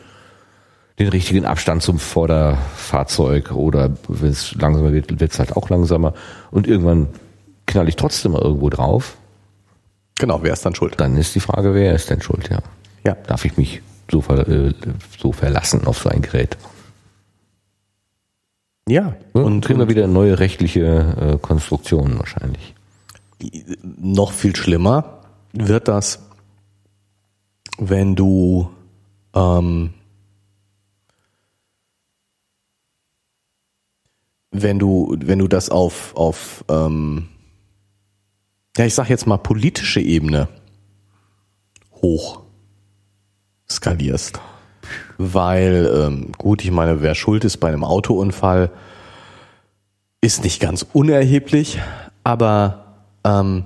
den richtigen Abstand zum Vorderfahrzeug oder wenn es langsamer wird, wird es halt auch langsamer und irgendwann knall ich trotzdem mal irgendwo drauf Genau, wer ist dann schuld? Dann ist die Frage, wer ist denn schuld, ja. Ja. Darf ich mich so, ver, äh, so verlassen auf so ein Gerät? Ja. Und, und kriegen wir wieder neue rechtliche äh, Konstruktionen wahrscheinlich. Noch viel schlimmer wird das, wenn du ähm, wenn du wenn du das auf auf ähm, ja, ich sag jetzt mal politische Ebene hoch skalierst. Weil, ähm, gut, ich meine, wer schuld ist bei einem Autounfall, ist nicht ganz unerheblich, aber ähm,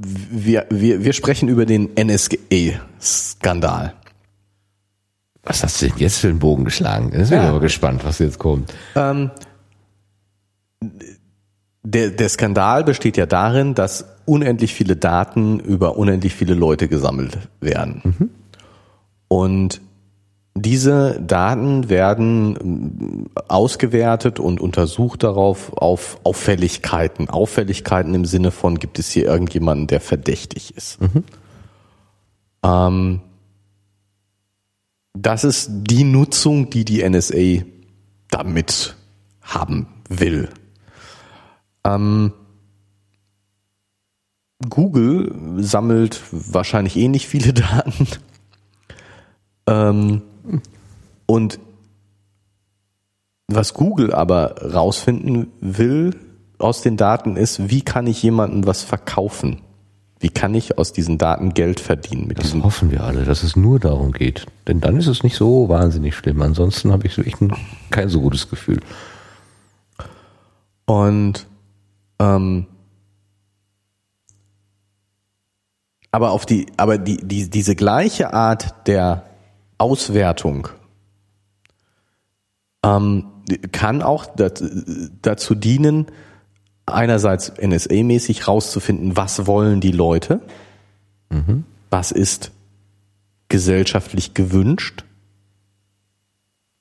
wir, wir, wir sprechen über den NSA-Skandal. Was hast du denn jetzt für einen Bogen geschlagen? Ich bin ja. aber gespannt, was jetzt kommt. Ähm, der, der Skandal besteht ja darin, dass unendlich viele Daten über unendlich viele Leute gesammelt werden. Mhm. Und diese Daten werden äh, ausgewertet und untersucht darauf auf Auffälligkeiten. Auffälligkeiten im Sinne von, gibt es hier irgendjemanden, der verdächtig ist. Mhm. Ähm, das ist die Nutzung, die die NSA damit haben will. Ähm, Google sammelt wahrscheinlich ähnlich eh viele Daten. Ähm, und was Google aber rausfinden will aus den Daten ist, wie kann ich jemandem was verkaufen? Wie kann ich aus diesen Daten Geld verdienen? Mit das hoffen wir alle, dass es nur darum geht. Denn dann ist es nicht so wahnsinnig schlimm. Ansonsten habe ich so echt ein, kein so gutes Gefühl. Und ähm, aber auf die, aber die, die, diese gleiche Art der Auswertung ähm, kann auch dazu dienen, einerseits NSA-mäßig rauszufinden, was wollen die Leute, mhm. was ist gesellschaftlich gewünscht,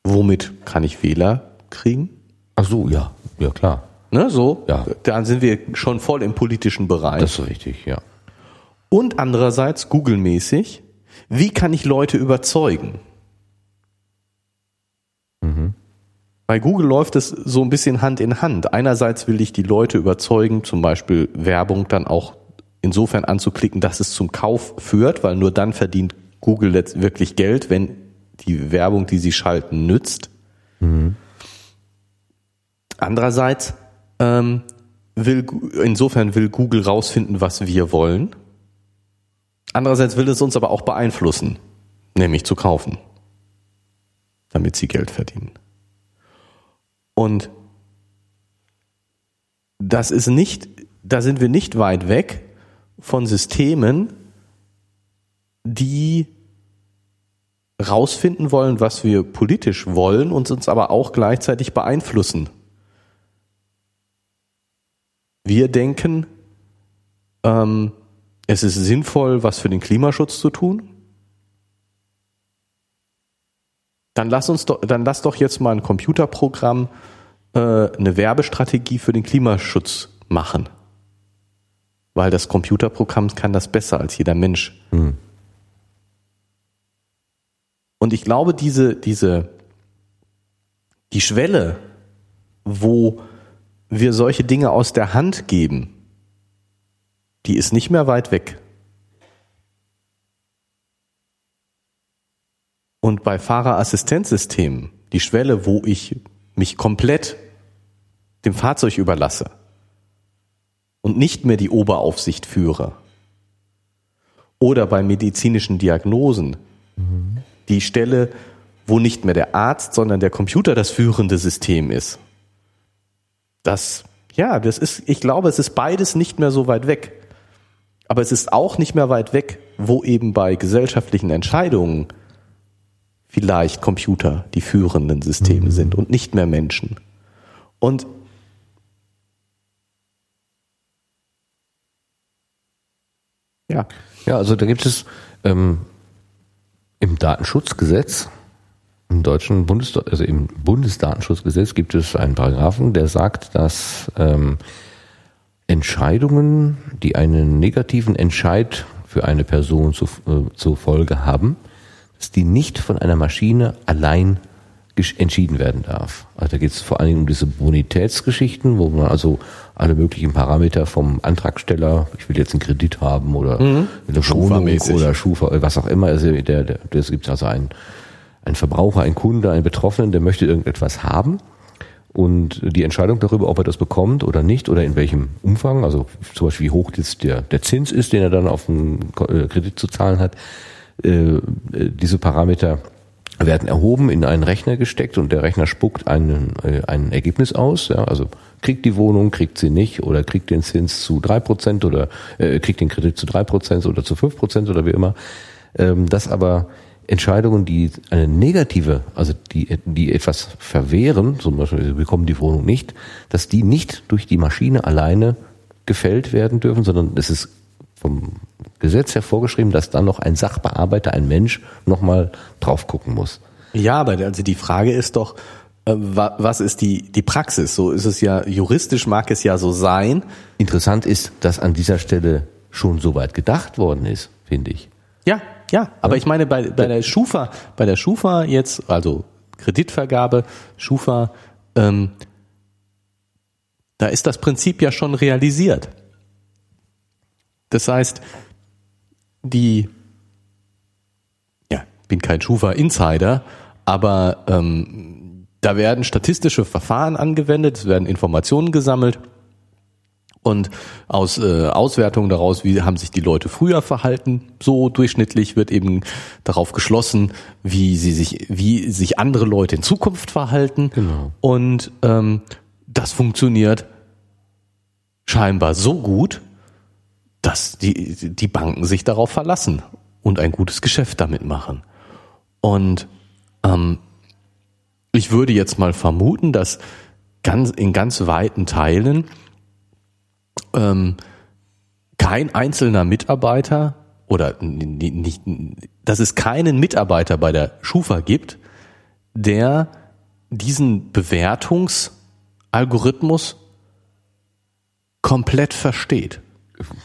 womit kann ich Wähler kriegen. Ach so, ja, ja klar. Ne, so, ja. dann sind wir schon voll im politischen Bereich. Das ist richtig, ja. Und andererseits Google-mäßig, wie kann ich Leute überzeugen? Mhm. Bei Google läuft es so ein bisschen Hand in Hand. Einerseits will ich die Leute überzeugen, zum Beispiel Werbung dann auch insofern anzuklicken, dass es zum Kauf führt, weil nur dann verdient Google wirklich Geld, wenn die Werbung, die sie schalten, nützt. Mhm. Andererseits ähm, will insofern will Google rausfinden, was wir wollen. Andererseits will es uns aber auch beeinflussen, nämlich zu kaufen, damit sie Geld verdienen. Und das ist nicht, da sind wir nicht weit weg von Systemen, die rausfinden wollen, was wir politisch wollen und uns aber auch gleichzeitig beeinflussen. Wir denken, ähm, es ist sinnvoll, was für den Klimaschutz zu tun. dann lass uns doch, dann lass doch jetzt mal ein Computerprogramm äh, eine Werbestrategie für den Klimaschutz machen. Weil das Computerprogramm kann das besser als jeder Mensch. Mhm. Und ich glaube, diese, diese, die Schwelle, wo wir solche Dinge aus der Hand geben, die ist nicht mehr weit weg. Und bei Fahrerassistenzsystemen, die Schwelle, wo ich mich komplett dem Fahrzeug überlasse und nicht mehr die Oberaufsicht führe. Oder bei medizinischen Diagnosen, mhm. die Stelle, wo nicht mehr der Arzt, sondern der Computer das führende System ist. Das, ja, das ist, ich glaube, es ist beides nicht mehr so weit weg. Aber es ist auch nicht mehr weit weg, wo eben bei gesellschaftlichen Entscheidungen vielleicht Computer die führenden Systeme mhm. sind und nicht mehr Menschen. Und ja. Ja, also da gibt es ähm, im Datenschutzgesetz, im deutschen Bundes, also im Bundesdatenschutzgesetz gibt es einen Paragraphen, der sagt, dass ähm, Entscheidungen, die einen negativen Entscheid für eine Person zu, äh, zur Folge haben, dass die nicht von einer Maschine allein entschieden werden darf. Also da geht es vor allen Dingen um diese Bonitätsgeschichten, wo man also alle möglichen Parameter vom Antragsteller, ich will jetzt einen Kredit haben oder mhm. eine Wohnung oder Schufa, was auch immer, also der, der, das gibt also einen, einen Verbraucher, einen Kunde, einen Betroffenen, der möchte irgendetwas haben und die Entscheidung darüber, ob er das bekommt oder nicht oder in welchem Umfang, also zum Beispiel wie hoch jetzt der, der Zins ist, den er dann auf den Kredit zu zahlen hat, äh, diese Parameter werden erhoben, in einen Rechner gesteckt und der Rechner spuckt einen, äh, ein Ergebnis aus. Ja, also kriegt die Wohnung, kriegt sie nicht oder kriegt den Zins zu drei Prozent oder äh, kriegt den Kredit zu drei Prozent oder zu fünf Prozent oder wie immer. Ähm, das aber Entscheidungen, die eine negative, also die, die etwas verwehren, zum Beispiel wir bekommen die Wohnung nicht, dass die nicht durch die Maschine alleine gefällt werden dürfen, sondern es ist vom Gesetz her vorgeschrieben, dass dann noch ein Sachbearbeiter, ein Mensch, nochmal drauf gucken muss. Ja, aber also die Frage ist doch, äh, was ist die, die Praxis? So ist es ja, juristisch mag es ja so sein. Interessant ist, dass an dieser Stelle schon so weit gedacht worden ist, finde ich. Ja, ja, aber ich meine bei, bei der Schufa, bei der Schufa jetzt, also Kreditvergabe, Schufa, ähm, da ist das Prinzip ja schon realisiert. Das heißt, die, ja, bin kein Schufa-Insider, aber ähm, da werden statistische Verfahren angewendet, es werden Informationen gesammelt und aus äh, Auswertungen daraus, wie haben sich die Leute früher verhalten, so durchschnittlich wird eben darauf geschlossen, wie sie sich, wie sich andere Leute in Zukunft verhalten. Genau. Und ähm, das funktioniert scheinbar so gut, dass die, die Banken sich darauf verlassen und ein gutes Geschäft damit machen. Und ähm, ich würde jetzt mal vermuten, dass ganz, in ganz weiten Teilen ähm, kein einzelner Mitarbeiter oder nicht, dass es keinen Mitarbeiter bei der Schufa gibt, der diesen Bewertungsalgorithmus komplett versteht.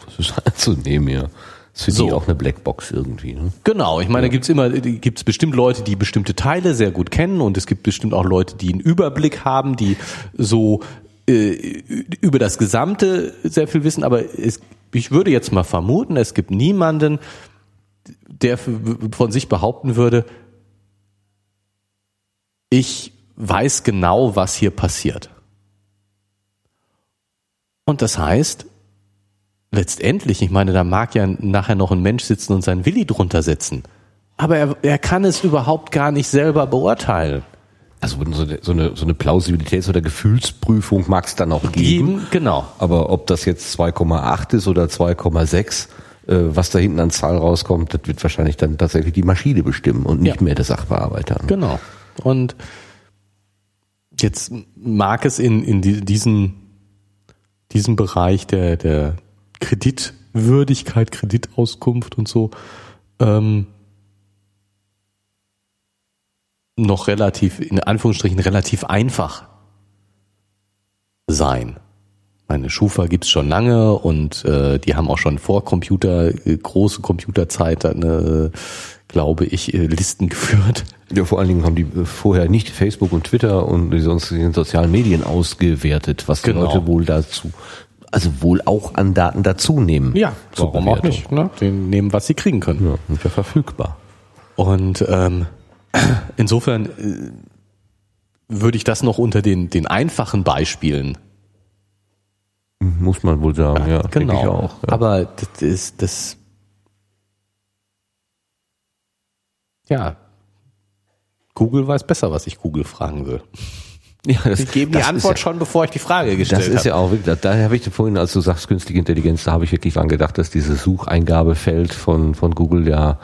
Das ist anzunehmen, ja. Das ist für So. die auch eine Blackbox irgendwie. Ne? Genau, ich meine, da gibt's immer, gibt's bestimmt Leute, die bestimmte Teile sehr gut kennen und es gibt bestimmt auch Leute, die einen Überblick haben, die so äh, über das Gesamte sehr viel wissen, aber es, ich würde jetzt mal vermuten, es gibt niemanden, der von sich behaupten würde, ich weiß genau, was hier passiert. Und das heißt, letztendlich, ich meine, da mag ja nachher noch ein Mensch sitzen und sein Willi drunter setzen. Aber er, er kann es überhaupt gar nicht selber beurteilen. Also so eine, so eine, so eine Plausibilitäts- oder Gefühlsprüfung mag es dann auch geben. Geben, genau. Aber ob das jetzt 2,8 ist oder 2,6, äh, was da hinten an Zahl rauskommt, das wird wahrscheinlich dann tatsächlich die Maschine bestimmen und nicht Ja. mehr der Sachbearbeiter. Genau. Und jetzt mag es in, in die- diesen, diesem Bereich der, der Kreditwürdigkeit, Kreditauskunft und so ähm, noch relativ, in Anführungsstrichen, relativ einfach sein. Meine Schufa gibt's schon lange und äh, die haben auch schon vor Computer, äh, große Computerzeit, eine, glaube ich, äh, Listen geführt. Ja, vor allen Dingen haben die äh, vorher nicht Facebook und Twitter und die sonstigen sozialen Medien ausgewertet, was die Genau. Leute wohl dazu, also wohl auch an Daten dazu nehmen. Ja, warum auch Bewertung. nicht? Ne? Die nehmen, was sie kriegen können. Ja, und ja verfügbar. Und ähm, insofern äh, würde ich das noch unter den, den einfachen Beispielen. Muss man wohl sagen, ja. denke Ich auch, ja. Aber das ist das. Ja. Google weiß besser, was ich Google fragen will. ja, das, Sie geben die Antwort ja, schon, bevor ich die Frage gestellt Das ist habe. ja auch wirklich, da, habe ich vorhin, als du sagst künstliche Intelligenz, da habe ich wirklich dran gedacht, dass dieses Sucheingabefeld von, von Google ja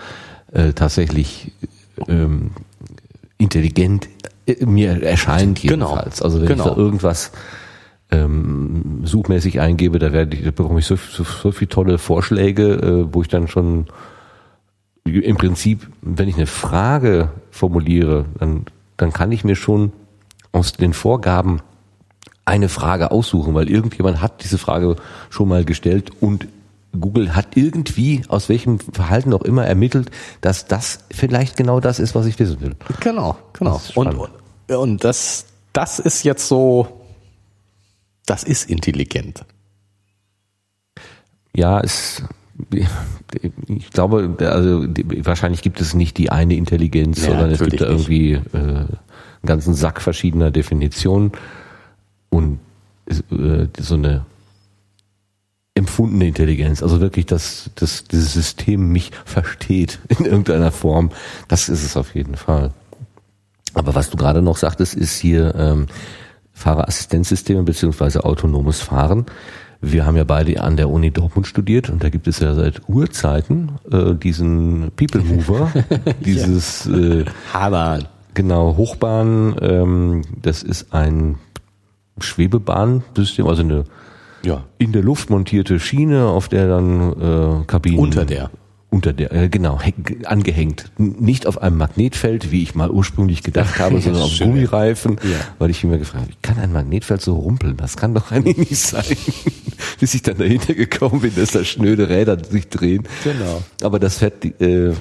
äh, tatsächlich ähm, intelligent äh, mir erscheint Genau. jedenfalls. Also wenn Genau. ich da irgendwas ähm, suchmäßig eingebe, da werde ich, da bekomme ich so, so, so viele tolle Vorschläge, äh, wo ich dann schon im Prinzip, wenn ich eine Frage formuliere, dann, dann kann ich mir schon aus den Vorgaben eine Frage aussuchen, weil irgendjemand hat diese Frage schon mal gestellt und Google hat irgendwie, aus welchem Verhalten auch immer, ermittelt, dass das vielleicht genau das ist, was ich wissen will. Genau, genau. Und, und, das, das ist jetzt so, das ist intelligent. Ja, es, ich glaube, also wahrscheinlich gibt es nicht die eine Intelligenz, Ja, sondern es gibt da irgendwie äh, einen ganzen Sack verschiedener Definitionen und äh, so eine empfundene Intelligenz, also wirklich, dass, dass dieses System mich versteht in irgendeiner Form, das ist es auf jeden Fall. Aber was du gerade noch sagtest, ist hier ähm, Fahrerassistenzsysteme beziehungsweise autonomes Fahren. Wir haben ja beide an der Uni Dortmund studiert und da gibt es ja seit Urzeiten äh, diesen People Mover, dieses äh, Aber genau Hochbahn. Ähm, das ist ein Schwebebahnsystem, also eine ja, in der Luft montierte Schiene, auf der dann äh, Kabinen unter der. unter der, äh, genau, häng- angehängt. Nicht auf einem Magnetfeld, wie ich mal ursprünglich gedacht habe, sondern auf Schön. Gummireifen, Ja. weil ich mir gefragt habe, wie kann ein Magnetfeld so rumpeln? Das kann doch eigentlich nicht sein. Bis ich dann dahinter gekommen bin, dass da schnöde Räder sich drehen. Genau. Aber das fährt äh,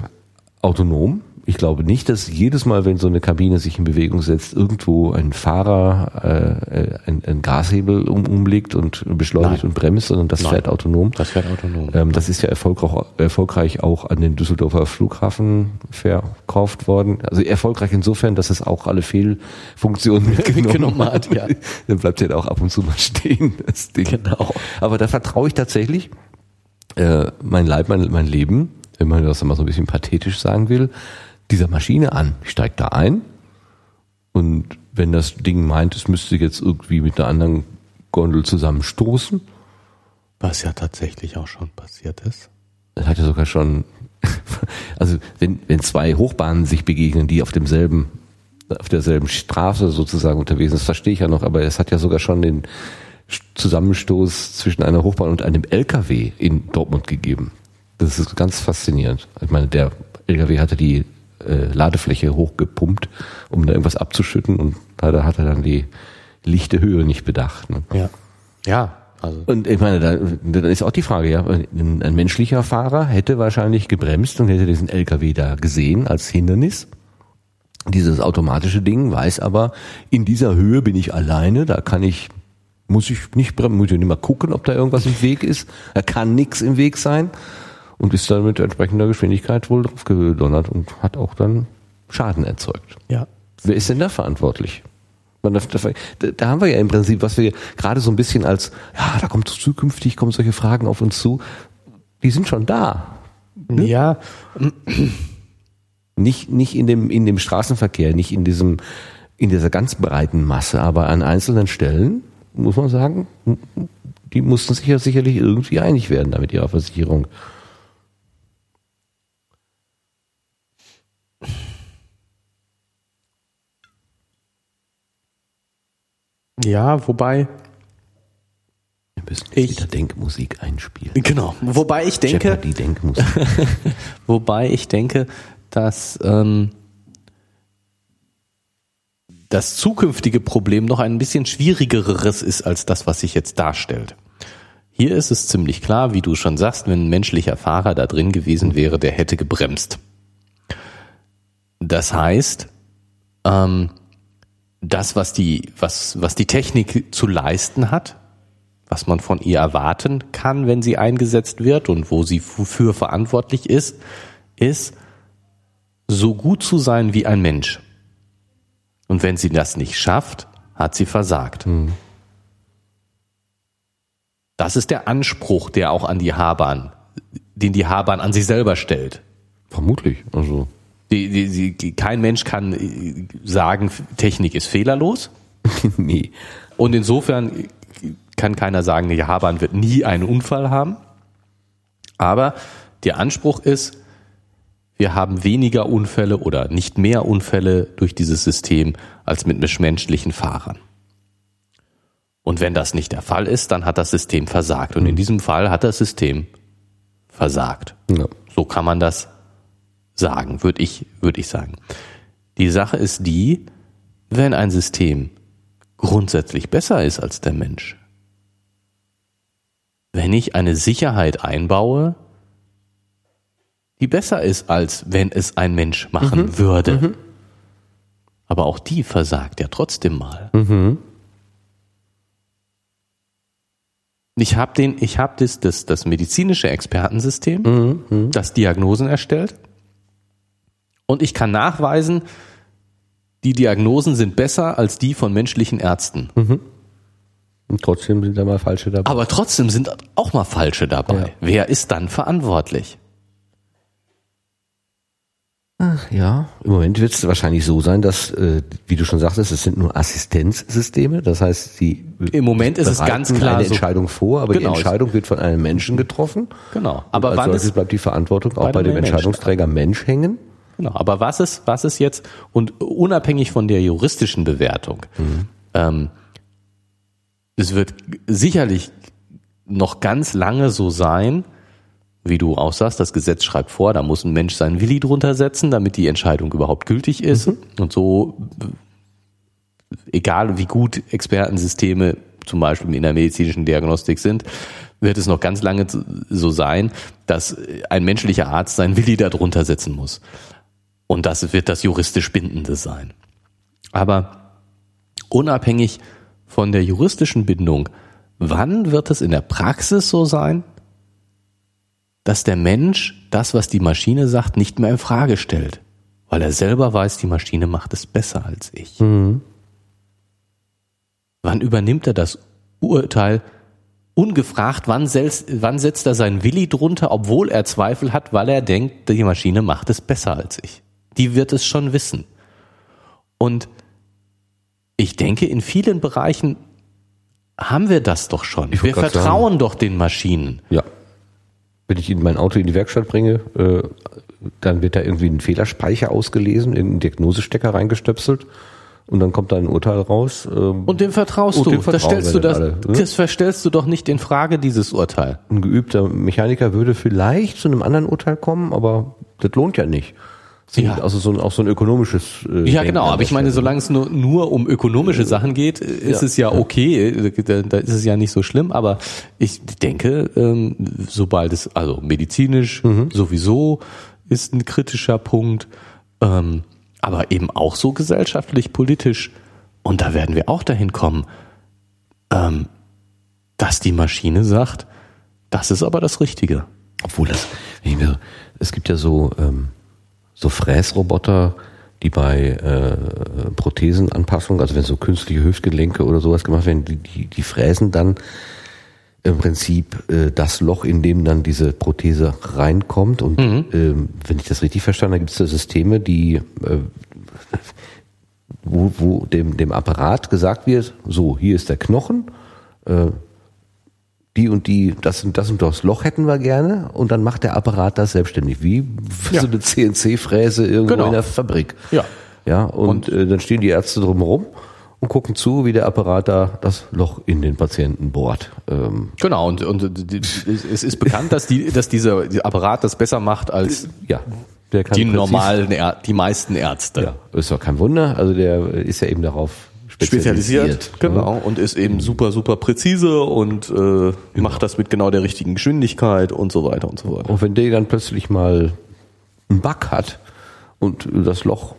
autonom. Ich glaube nicht, dass jedes Mal, wenn so eine Kabine sich in Bewegung setzt, irgendwo ein Fahrer äh, äh, ein, ein Gashebel um, umlegt und beschleunigt Nein. und bremst, sondern das Nein. fährt autonom. Das fährt autonom. Ähm, das ist ja erfolgreich, erfolgreich auch an den Düsseldorfer Flughafen verkauft worden. Also erfolgreich insofern, dass es auch alle Fehlfunktionen mitgenommen Mitgenommen hat, ja. Dann bleibt ja auch ab und zu mal stehen, das Ding. Genau. Aber da vertraue ich tatsächlich äh, mein Leib, mein, mein Leben, wenn man das mal so ein bisschen pathetisch sagen will, dieser Maschine an. Ich steige da ein und wenn das Ding meint, es müsste jetzt irgendwie mit einer anderen Gondel zusammenstoßen, Was ja tatsächlich auch schon passiert ist. Das hat ja sogar schon, also wenn, wenn zwei Hochbahnen sich begegnen, die auf demselben, auf derselben Straße sozusagen unterwegs sind, das verstehe ich ja noch, aber es hat ja sogar schon den Zusammenstoß zwischen einer Hochbahn und einem LKW in Dortmund gegeben. Das ist ganz faszinierend. Ich meine, der LKW hatte die äh, Ladefläche hochgepumpt, um da irgendwas abzuschütten und leider hat er dann die lichte Höhe nicht bedacht. Ne? Ja. Ja, also. Und ich meine, da, dann ist auch die Frage, ja, ein, ein menschlicher Fahrer hätte wahrscheinlich gebremst und hätte diesen LKW da gesehen als Hindernis. Dieses automatische Ding weiß aber, in dieser Höhe bin ich alleine, da kann ich, muss ich nicht bremsen, muss ich nicht mal gucken, ob da irgendwas im Weg ist. Da kann nichts im Weg sein und ist dann mit entsprechender Geschwindigkeit wohl drauf gedonnert und hat auch dann Schaden erzeugt. Ja. Wer ist denn da verantwortlich? Darf- Da da haben wir ja im Prinzip, was wir gerade so ein bisschen als, ja, da kommt zukünftig, kommen solche Fragen auf uns zu, die sind schon da. Ja, Nicht, nicht in dem, in dem Straßenverkehr, nicht in diesem, in dieser ganz breiten Masse, aber an einzelnen Stellen, muss man sagen, die mussten sich ja sicherlich irgendwie einig werden da mit ihrer Versicherung. Ja, wobei, Wir müssen Ich- wieder Denkmusik einspielen. genau, wobei ich denke, die Denkmusik. wobei ich denke, dass ähm, das zukünftige Problem noch ein bisschen schwierigeres ist als das, was sich jetzt darstellt. Hier ist es ziemlich klar, wie du schon sagst, wenn ein menschlicher Fahrer da drin gewesen wäre, der hätte gebremst. Das heißt, ähm, das, was die, was, was die Technik zu leisten hat, was man von ihr erwarten kann, wenn sie eingesetzt wird und wo sie für verantwortlich ist, ist, so gut zu sein wie ein Mensch. Und wenn sie das nicht schafft, hat sie versagt. Das ist der Anspruch, der auch an die Haarbahn, den die Haarbahn an sich selber stellt. Vermutlich. Also, Die, die, die, kein Mensch kann äh, sagen, Technik ist fehlerlos. nee. Und insofern kann keiner sagen, die Haarbahn wird nie einen Unfall haben. Aber der Anspruch ist, wir haben weniger Unfälle oder nicht mehr Unfälle durch dieses System als mit menschlichen Fahrern. Und wenn das nicht der Fall ist, dann hat das System versagt. Und in diesem Fall hat das System versagt. Ja. So kann man das sagen, würde ich, würde ich sagen. Die Sache ist die, wenn ein System grundsätzlich besser ist als der Mensch, wenn ich eine Sicherheit einbaue, die besser ist, als wenn es ein Mensch machen würde. Aber auch die versagt ja trotzdem mal. Ich habe den, ich habe das, das, das medizinische Expertensystem, das Diagnosen erstellt. Und ich kann nachweisen, die Diagnosen sind besser als die von menschlichen Ärzten. Und trotzdem sind da mal falsche dabei. Aber trotzdem sind auch mal falsche dabei. Ja. Wer ist dann verantwortlich? Ja, im Moment wird es wahrscheinlich so sein, dass, äh, wie du schon sagtest, es sind nur Assistenzsysteme. Das heißt, sie Im Moment ist es ganz klar eine Entscheidung vor, aber Genau. die Entscheidung wird von einem Menschen getroffen. Genau. Aber Als wann solches bleibt die Verantwortung auch bei bei dem. Entscheidungsträger Mensch hängen. Genau. Aber was ist, was ist jetzt, und unabhängig von der juristischen Bewertung, ähm, es wird sicherlich noch ganz lange so sein, wie du auch sagst, das Gesetz schreibt vor, da muss ein Mensch seinen Willi drunter setzen, damit die Entscheidung überhaupt gültig ist. Mhm. Und so, egal wie gut Expertensysteme zum Beispiel in der medizinischen Diagnostik sind, wird es noch ganz lange so sein, dass ein menschlicher Arzt seinen Willi darunter setzen muss. Und das wird das juristisch Bindende sein. Aber unabhängig von der juristischen Bindung, wann wird es in der Praxis so sein, dass der Mensch das, was die Maschine sagt, nicht mehr in Frage stellt, weil er selber weiß, die Maschine macht es besser als ich. Mhm. Wann übernimmt er das Urteil ungefragt, wann, setzt, wann setzt er seinen Willi drunter, obwohl er Zweifel hat, weil er denkt, die Maschine macht es besser als ich. Die wird es schon wissen. Und ich denke, in vielen Bereichen haben wir das doch schon. Wir vertrauen sagen, doch den Maschinen. Ja. Wenn ich in mein Auto in die Werkstatt bringe, äh, dann wird da irgendwie ein Fehlerspeicher ausgelesen, in einen Diagnosestecker reingestöpselt und dann kommt da ein Urteil raus. Ähm, und dem vertraust du. Dem das stellst du das, alle, ne? das verstellst du doch nicht in Frage, dieses Urteil. Ein geübter Mechaniker würde vielleicht zu einem anderen Urteil kommen, aber das lohnt ja nicht. Ja. Also so ein, auch so ein ökonomisches. Äh, ja, genau. Aber ich meine, solange es nur, nur um ökonomische Sachen geht, ist ja. es ja okay. Da, da ist es ja nicht so schlimm. Aber ich denke, ähm, sobald es, also medizinisch mhm. sowieso ist ein kritischer Punkt, ähm, aber eben auch so gesellschaftlich, politisch. Und da werden wir auch dahin kommen, ähm, dass die Maschine sagt, das ist aber das Richtige. Obwohl das, es gibt ja so, ähm, so Fräsroboter, die bei äh, Prothesenanpassung, also wenn so künstliche Hüftgelenke oder sowas gemacht werden, die, die, die fräsen dann im Prinzip äh, das Loch, in dem dann diese Prothese reinkommt. Und mhm. ähm, wenn ich das richtig verstanden habe, gibt es da Systeme, die äh, wo, wo dem, dem Apparat gesagt wird, so, hier ist der Knochen, äh, die und die, das und das und das Loch hätten wir gerne und dann macht der Apparat das selbstständig, wie ja. so eine CNC-Fräse irgendwo genau. in der Fabrik. Ja. Ja, und, und äh, dann stehen die Ärzte drumherum und gucken zu, wie der Apparat da das Loch in den Patienten bohrt. Ähm genau, und, und es ist bekannt, dass, die, dass dieser Apparat das besser macht als ja, die normalen, die meisten Ärzte. Ja, ist doch kein Wunder. Also der ist ja eben darauf spezialisiert. spezialisiert genau. Ne? Und ist eben super, super präzise und äh, genau. macht das mit genau der richtigen Geschwindigkeit und so weiter und so weiter. Und wenn der dann plötzlich mal einen Bug hat und das Loch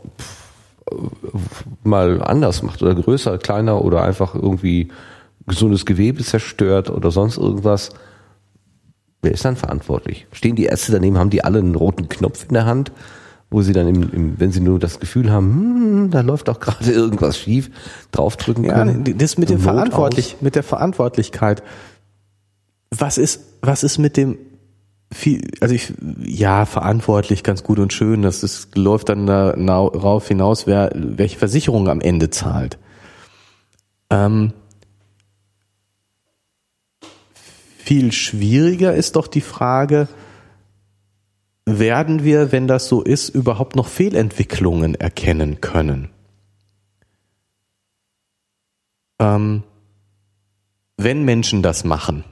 mal anders macht oder größer, kleiner oder einfach irgendwie gesundes Gewebe zerstört oder sonst irgendwas, wer ist dann verantwortlich? Stehen die Ärzte daneben, haben die alle einen roten Knopf in der Hand wo sie dann, im, im, wenn sie nur das Gefühl haben, hm, da läuft doch gerade irgendwas schief, draufdrücken können. Ja, das mit dem Verantwortlich, aus. mit der Verantwortlichkeit. Was ist, was ist mit dem viel, also ich, ja, verantwortlich, ganz gut und schön, das ist, läuft dann darauf hinaus, wer, welche Versicherung am Ende zahlt. Ähm, viel schwieriger ist doch die Frage, werden wir, wenn das so ist, überhaupt noch Fehlentwicklungen erkennen können? Ähm, wenn Menschen das machen,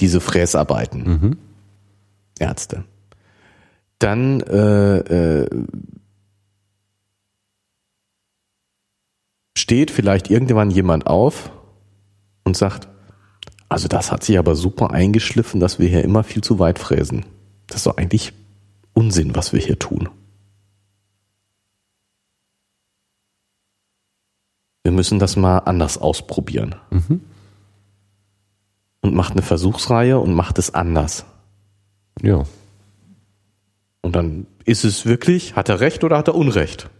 diese Fräsarbeiten, mhm. Ärzte, dann äh, äh, steht vielleicht irgendwann jemand auf und sagt, also das hat sich aber super eingeschliffen, dass wir hier immer viel zu weit fräsen. Das ist doch eigentlich Unsinn, was wir hier tun. Wir müssen das mal anders ausprobieren. Mhm. Und macht eine Versuchsreihe und macht es anders. Ja. Und dann ist es wirklich, hat er recht oder hat er Unrecht?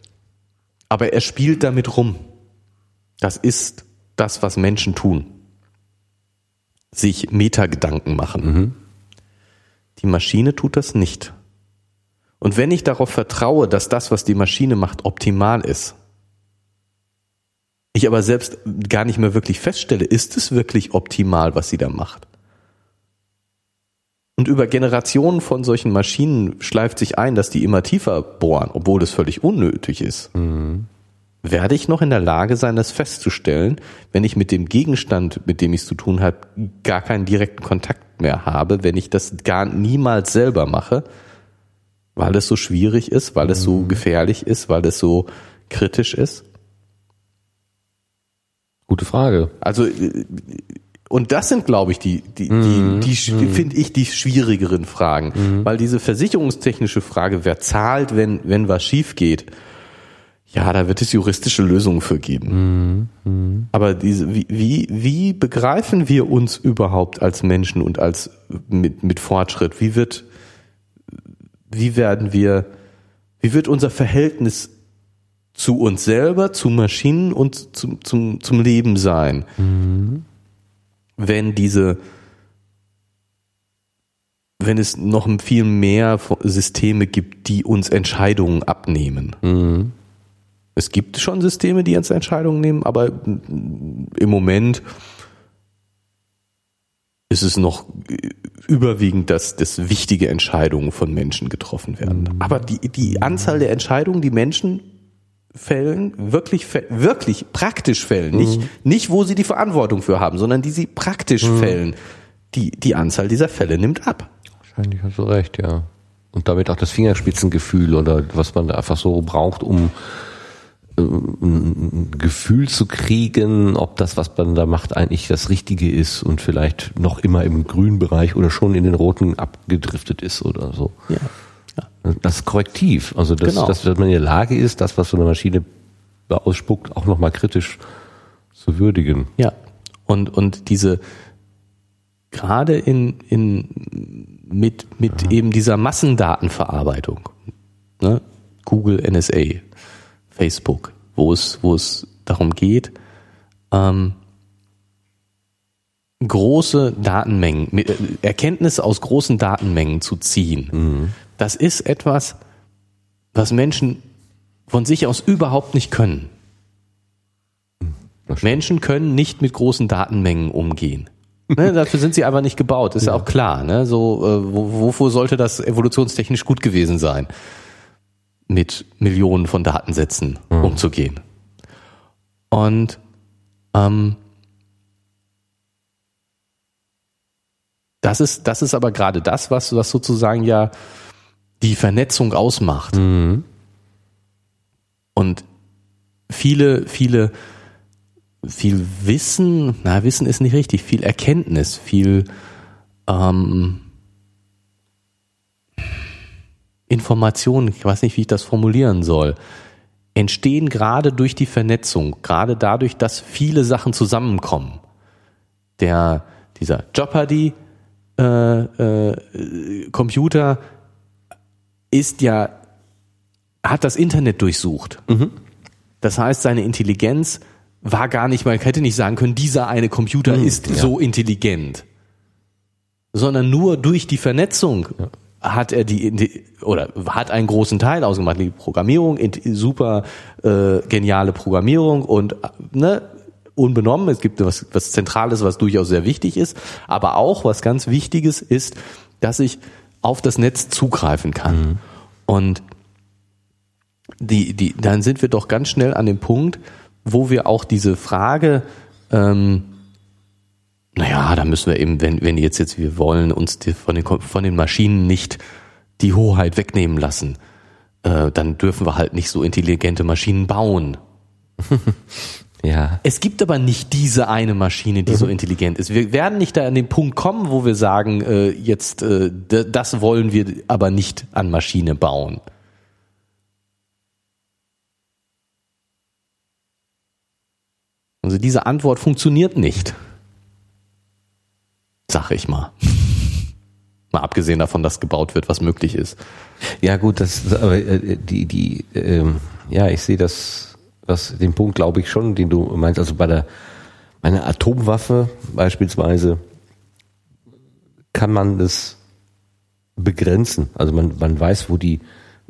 Aber er spielt damit rum. Das ist das, was Menschen tun sich Metagedanken machen. Mhm. Die Maschine tut das nicht. Und wenn ich darauf vertraue, dass das, was die Maschine macht, optimal ist, ich aber selbst gar nicht mehr wirklich feststelle, ist es wirklich optimal, was sie da macht. Und über Generationen von solchen Maschinen schleift sich ein, dass die immer tiefer bohren, obwohl es völlig unnötig ist. Mhm werde ich noch in der Lage sein, das festzustellen, wenn ich mit dem Gegenstand, mit dem ich es zu tun habe, gar keinen direkten Kontakt mehr habe, wenn ich das gar niemals selber mache, weil es so schwierig ist, weil es so Mhm. gefährlich ist, weil es so kritisch ist? Gute Frage. Also äh, und das sind, glaube ich, die, die, Mhm. die, die, die finde ich die schwierigeren Fragen, weil diese versicherungstechnische Frage, wer zahlt, wenn wenn was schief geht, ja, da wird es juristische Lösungen für geben. Mhm. Aber diese, wie, wie, wie begreifen wir uns überhaupt als Menschen und als mit, mit Fortschritt? Wie wird, wie werden wir, wie wird unser Verhältnis zu uns selber, zu Maschinen und zum, zum, zum Leben sein? Wenn diese, wenn es noch viel mehr Systeme gibt, die uns Entscheidungen abnehmen. Es gibt schon Systeme, die uns Entscheidungen nehmen, aber im Moment ist es noch überwiegend, dass, dass wichtige Entscheidungen von Menschen getroffen werden. Aber die, die Anzahl der Entscheidungen, die Menschen fällen, wirklich, wirklich praktisch fällen, nicht, nicht wo sie die Verantwortung für haben, sondern die sie praktisch fällen, die, die Anzahl dieser Fälle nimmt ab. Wahrscheinlich hast du recht, ja. Und damit auch das Fingerspitzengefühl oder was man da einfach so braucht, um ein Gefühl zu kriegen, ob das, was man da macht, eigentlich das Richtige ist und vielleicht noch immer im grünen Bereich oder schon in den roten abgedriftet ist oder so. Ja. Das Korrektiv, also dass, Genau. dass man in der Lage ist, das, was so eine Maschine ausspuckt, auch nochmal kritisch zu würdigen. Ja. Und, und diese, gerade in, in, mit, mit eben dieser Massendatenverarbeitung, ne? Google, NSA, Facebook, wo es, wo es darum geht, ähm, große Datenmengen, äh, Erkenntnisse aus großen Datenmengen zu ziehen. Das ist etwas, was Menschen von sich aus überhaupt nicht können. Menschen können nicht mit großen Datenmengen umgehen. Ne, dafür sind sie einfach nicht gebaut, ist ja, auch klar. Ne? So, äh, wo, wofür sollte das evolutionstechnisch gut gewesen sein, mit Millionen von Datensätzen umzugehen? Und ähm, das ist, das ist aber gerade das, was, was sozusagen ja die Vernetzung ausmacht. Mhm. Und viele, viele, viel Wissen, na, Wissen ist nicht richtig, viel Erkenntnis, viel ähm, Informationen, ich weiß nicht, wie ich das formulieren soll, entstehen gerade durch die Vernetzung, gerade dadurch, dass viele Sachen zusammenkommen. Der, dieser Jeopardy äh, äh, Computer ist ja, hat das Internet durchsucht. Das heißt, seine Intelligenz war gar nicht, man hätte nicht sagen können, dieser eine Computer ist so intelligent. Sondern nur durch die Vernetzung hat er die, oder hat einen großen Teil ausgemacht. Die Programmierung, super äh, geniale Programmierung und ne, unbenommen, es gibt was, was Zentrales, was durchaus sehr wichtig ist, aber auch was ganz Wichtiges ist, dass ich auf das Netz zugreifen kann. Und die, die, dann sind wir doch ganz schnell an dem Punkt, wo wir auch diese Frage, ähm, naja, da müssen wir eben, wenn, wenn jetzt jetzt wir wollen, uns die, von, den, von den Maschinen nicht die Hoheit wegnehmen lassen, äh, dann dürfen wir halt nicht so intelligente Maschinen bauen. Ja. Es gibt aber nicht diese eine Maschine, die so intelligent ist. Wir werden nicht da an den Punkt kommen, wo wir sagen, äh, jetzt äh, das wollen wir aber nicht an Maschine bauen. Also diese Antwort funktioniert nicht. Sag ich mal. Mal abgesehen davon, dass gebaut wird, was möglich ist. Ja gut, das aber äh, die die ähm, ja ich sehe das was den Punkt glaube ich schon, den du meinst. Also bei der bei einer Atomwaffe beispielsweise kann man das begrenzen. Also man man weiß, wo die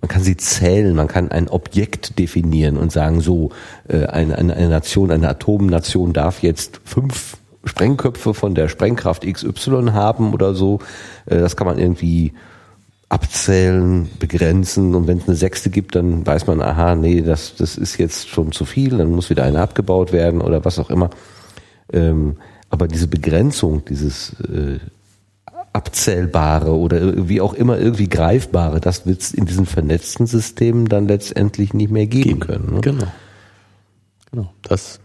man kann sie zählen, man kann ein Objekt definieren und sagen, so äh, eine, eine, eine Nation, eine Atomnation darf jetzt fünf Sprengköpfe von der Sprengkraft XY haben oder so. Äh, das kann man irgendwie abzählen, begrenzen und wenn es eine sechste gibt, dann weiß man, aha, nee, das, das ist jetzt schon zu viel, dann muss wieder eine abgebaut werden oder was auch immer. Ähm, aber diese Begrenzung, dieses äh, abzählbare oder wie auch immer irgendwie greifbare, das wird es in diesen vernetzten Systemen dann letztendlich nicht mehr geben, geben. können. Ne? Genau. Genau. Das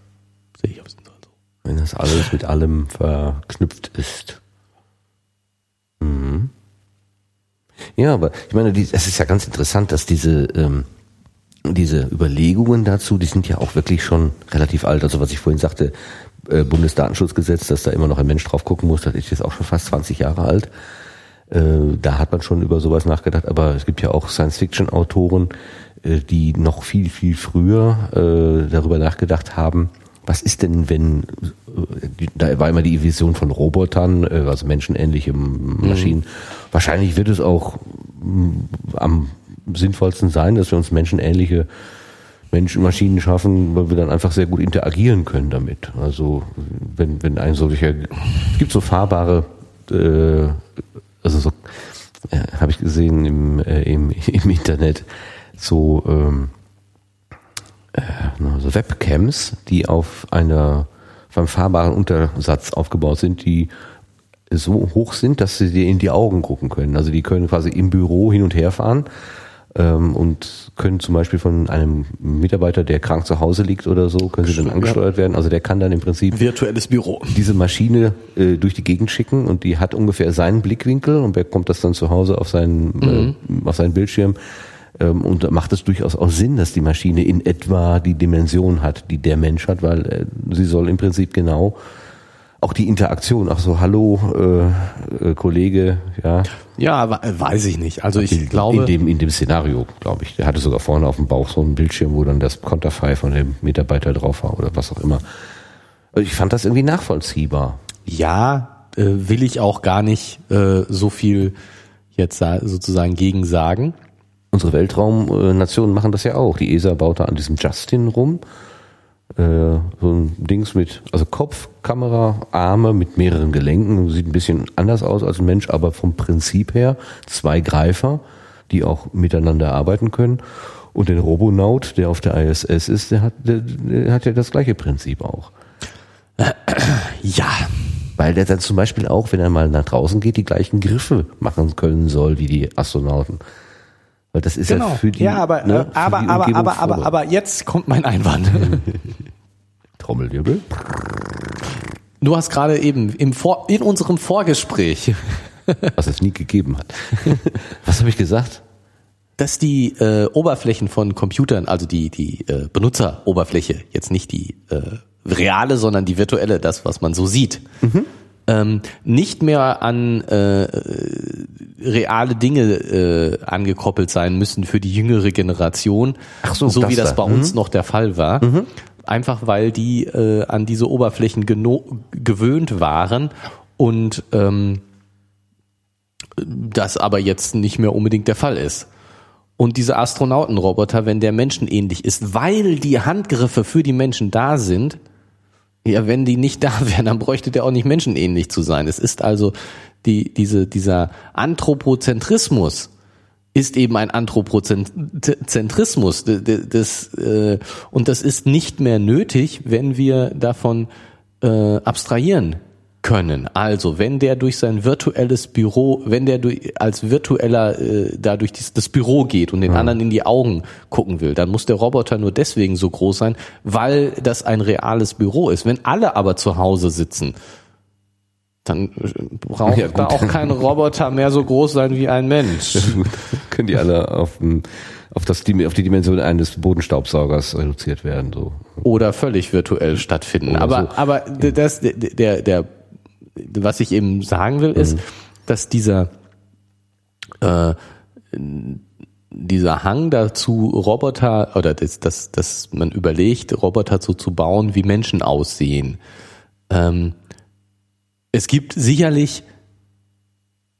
sehe ich auf jeden Fall so. Wenn das alles mit allem verknüpft ist. Mhm. Ja, aber ich meine, es ist ja ganz interessant, dass diese ähm, diese Überlegungen dazu, die sind ja auch wirklich schon relativ alt. Also was ich vorhin sagte, äh, Bundesdatenschutzgesetz, dass da immer noch ein Mensch drauf gucken muss, das ist jetzt auch schon fast 20 Jahre alt. Äh, da hat man schon über sowas nachgedacht, aber es gibt ja auch Science-Fiction-Autoren, äh, die noch viel, viel früher äh, darüber nachgedacht haben, was ist denn, wenn, da war immer die Vision von Robotern, äh, also menschenähnliche Maschinen. Mhm. Wahrscheinlich wird es auch am sinnvollsten sein, dass wir uns menschenähnliche Menschen-Maschinen schaffen, weil wir dann einfach sehr gut interagieren können damit. Also wenn, wenn ein solcher, es gibt so fahrbare, äh, also so, äh, habe ich gesehen im, äh, im, im Internet, so, ähm, äh, so Webcams, die auf einer, einem fahrbaren Untersatz aufgebaut sind, die so hoch sind, dass sie dir in die Augen gucken können. Also die können quasi im Büro hin und her fahren ähm, und können zum Beispiel von einem Mitarbeiter, der krank zu Hause liegt oder so, können sie dann angesteuert werden. Also der kann dann im Prinzip virtuelles Büro diese Maschine äh, durch die Gegend schicken und die hat ungefähr seinen Blickwinkel und bekommt das dann zu Hause auf seinen mhm. äh, auf seinen Bildschirm ähm, und macht es durchaus auch Sinn, dass die Maschine in etwa die Dimension hat, die der Mensch hat, weil äh, sie soll im Prinzip genau auch die Interaktion, ach so, hallo äh, äh, Kollege, ja. Ja, weiß ich nicht. Also ich in, glaube. In dem, in dem Szenario, glaube ich. Der hatte sogar vorne auf dem Bauch so einen Bildschirm, wo dann das Konterfei von dem Mitarbeiter drauf war oder was auch immer. Also ich fand das irgendwie nachvollziehbar. Ja, äh, will ich auch gar nicht äh, so viel jetzt sozusagen gegen sagen. Unsere Weltraumnationen machen das ja auch. Die ESA baut da an diesem Justin rum äh, so ein Dings mit, also Kopf, Kamera, Arme mit mehreren Gelenken. Sieht ein bisschen anders aus als ein Mensch, aber vom Prinzip her zwei Greifer, die auch miteinander arbeiten können. Und den Robonaut, der auf der ISS ist, der hat, der, der hat ja das gleiche Prinzip auch. Ja. Weil der dann zum Beispiel auch, wenn er mal nach draußen geht, die gleichen Griffe machen können soll wie die Astronauten. Weil das ist genau. ja für die. Ja, aber, ne, äh, aber, aber, aber, aber, aber jetzt kommt mein Einwand. Trommelwirbel. Du hast gerade eben im Vor in unserem Vorgespräch. Was es nie gegeben hat. Was habe ich gesagt? Dass die äh, Oberflächen von Computern, also die, die äh, Benutzeroberfläche, jetzt nicht die äh, reale, sondern die virtuelle, das, was man so sieht, mhm ähm, nicht mehr an äh, reale Dinge äh, angekoppelt sein müssen für die jüngere Generation, Ach so, so das wie das bei uns mhm. noch der Fall war. Mhm. Einfach weil die äh, an diese Oberflächen gewöhnt waren und ähm, das aber jetzt nicht mehr unbedingt der Fall ist. Und diese Astronautenroboter, wenn der menschenähnlich ist, weil die Handgriffe für die Menschen da sind, ja, wenn die nicht da wären, dann bräuchte der auch nicht menschenähnlich zu sein. Es ist also die, diese, dieser Anthropozentrismus ist eben ein Anthropozentrismus. Das, äh, und das ist nicht mehr nötig, wenn wir davon äh, abstrahieren können. Also, wenn der durch sein virtuelles Büro, wenn der durch, als virtueller äh, da durch dies, das Büro geht und den ja. anderen in die Augen gucken will, dann muss der Roboter nur deswegen so groß sein, weil das ein reales Büro ist. Wenn alle aber zu Hause sitzen, dann braucht ja, da auch kein Roboter mehr so groß sein wie ein Mensch. Ja, Können die alle auf, auf, das, auf die Dimension eines Bodenstaubsaugers reduziert werden. So. Oder völlig virtuell stattfinden. Oder aber so. aber das, der, der was ich eben sagen will, ist, mhm. dass dieser äh, dieser Hang dazu, Roboter oder das, das, dass man überlegt, Roboter so zu bauen, wie Menschen aussehen. Ähm, es gibt sicherlich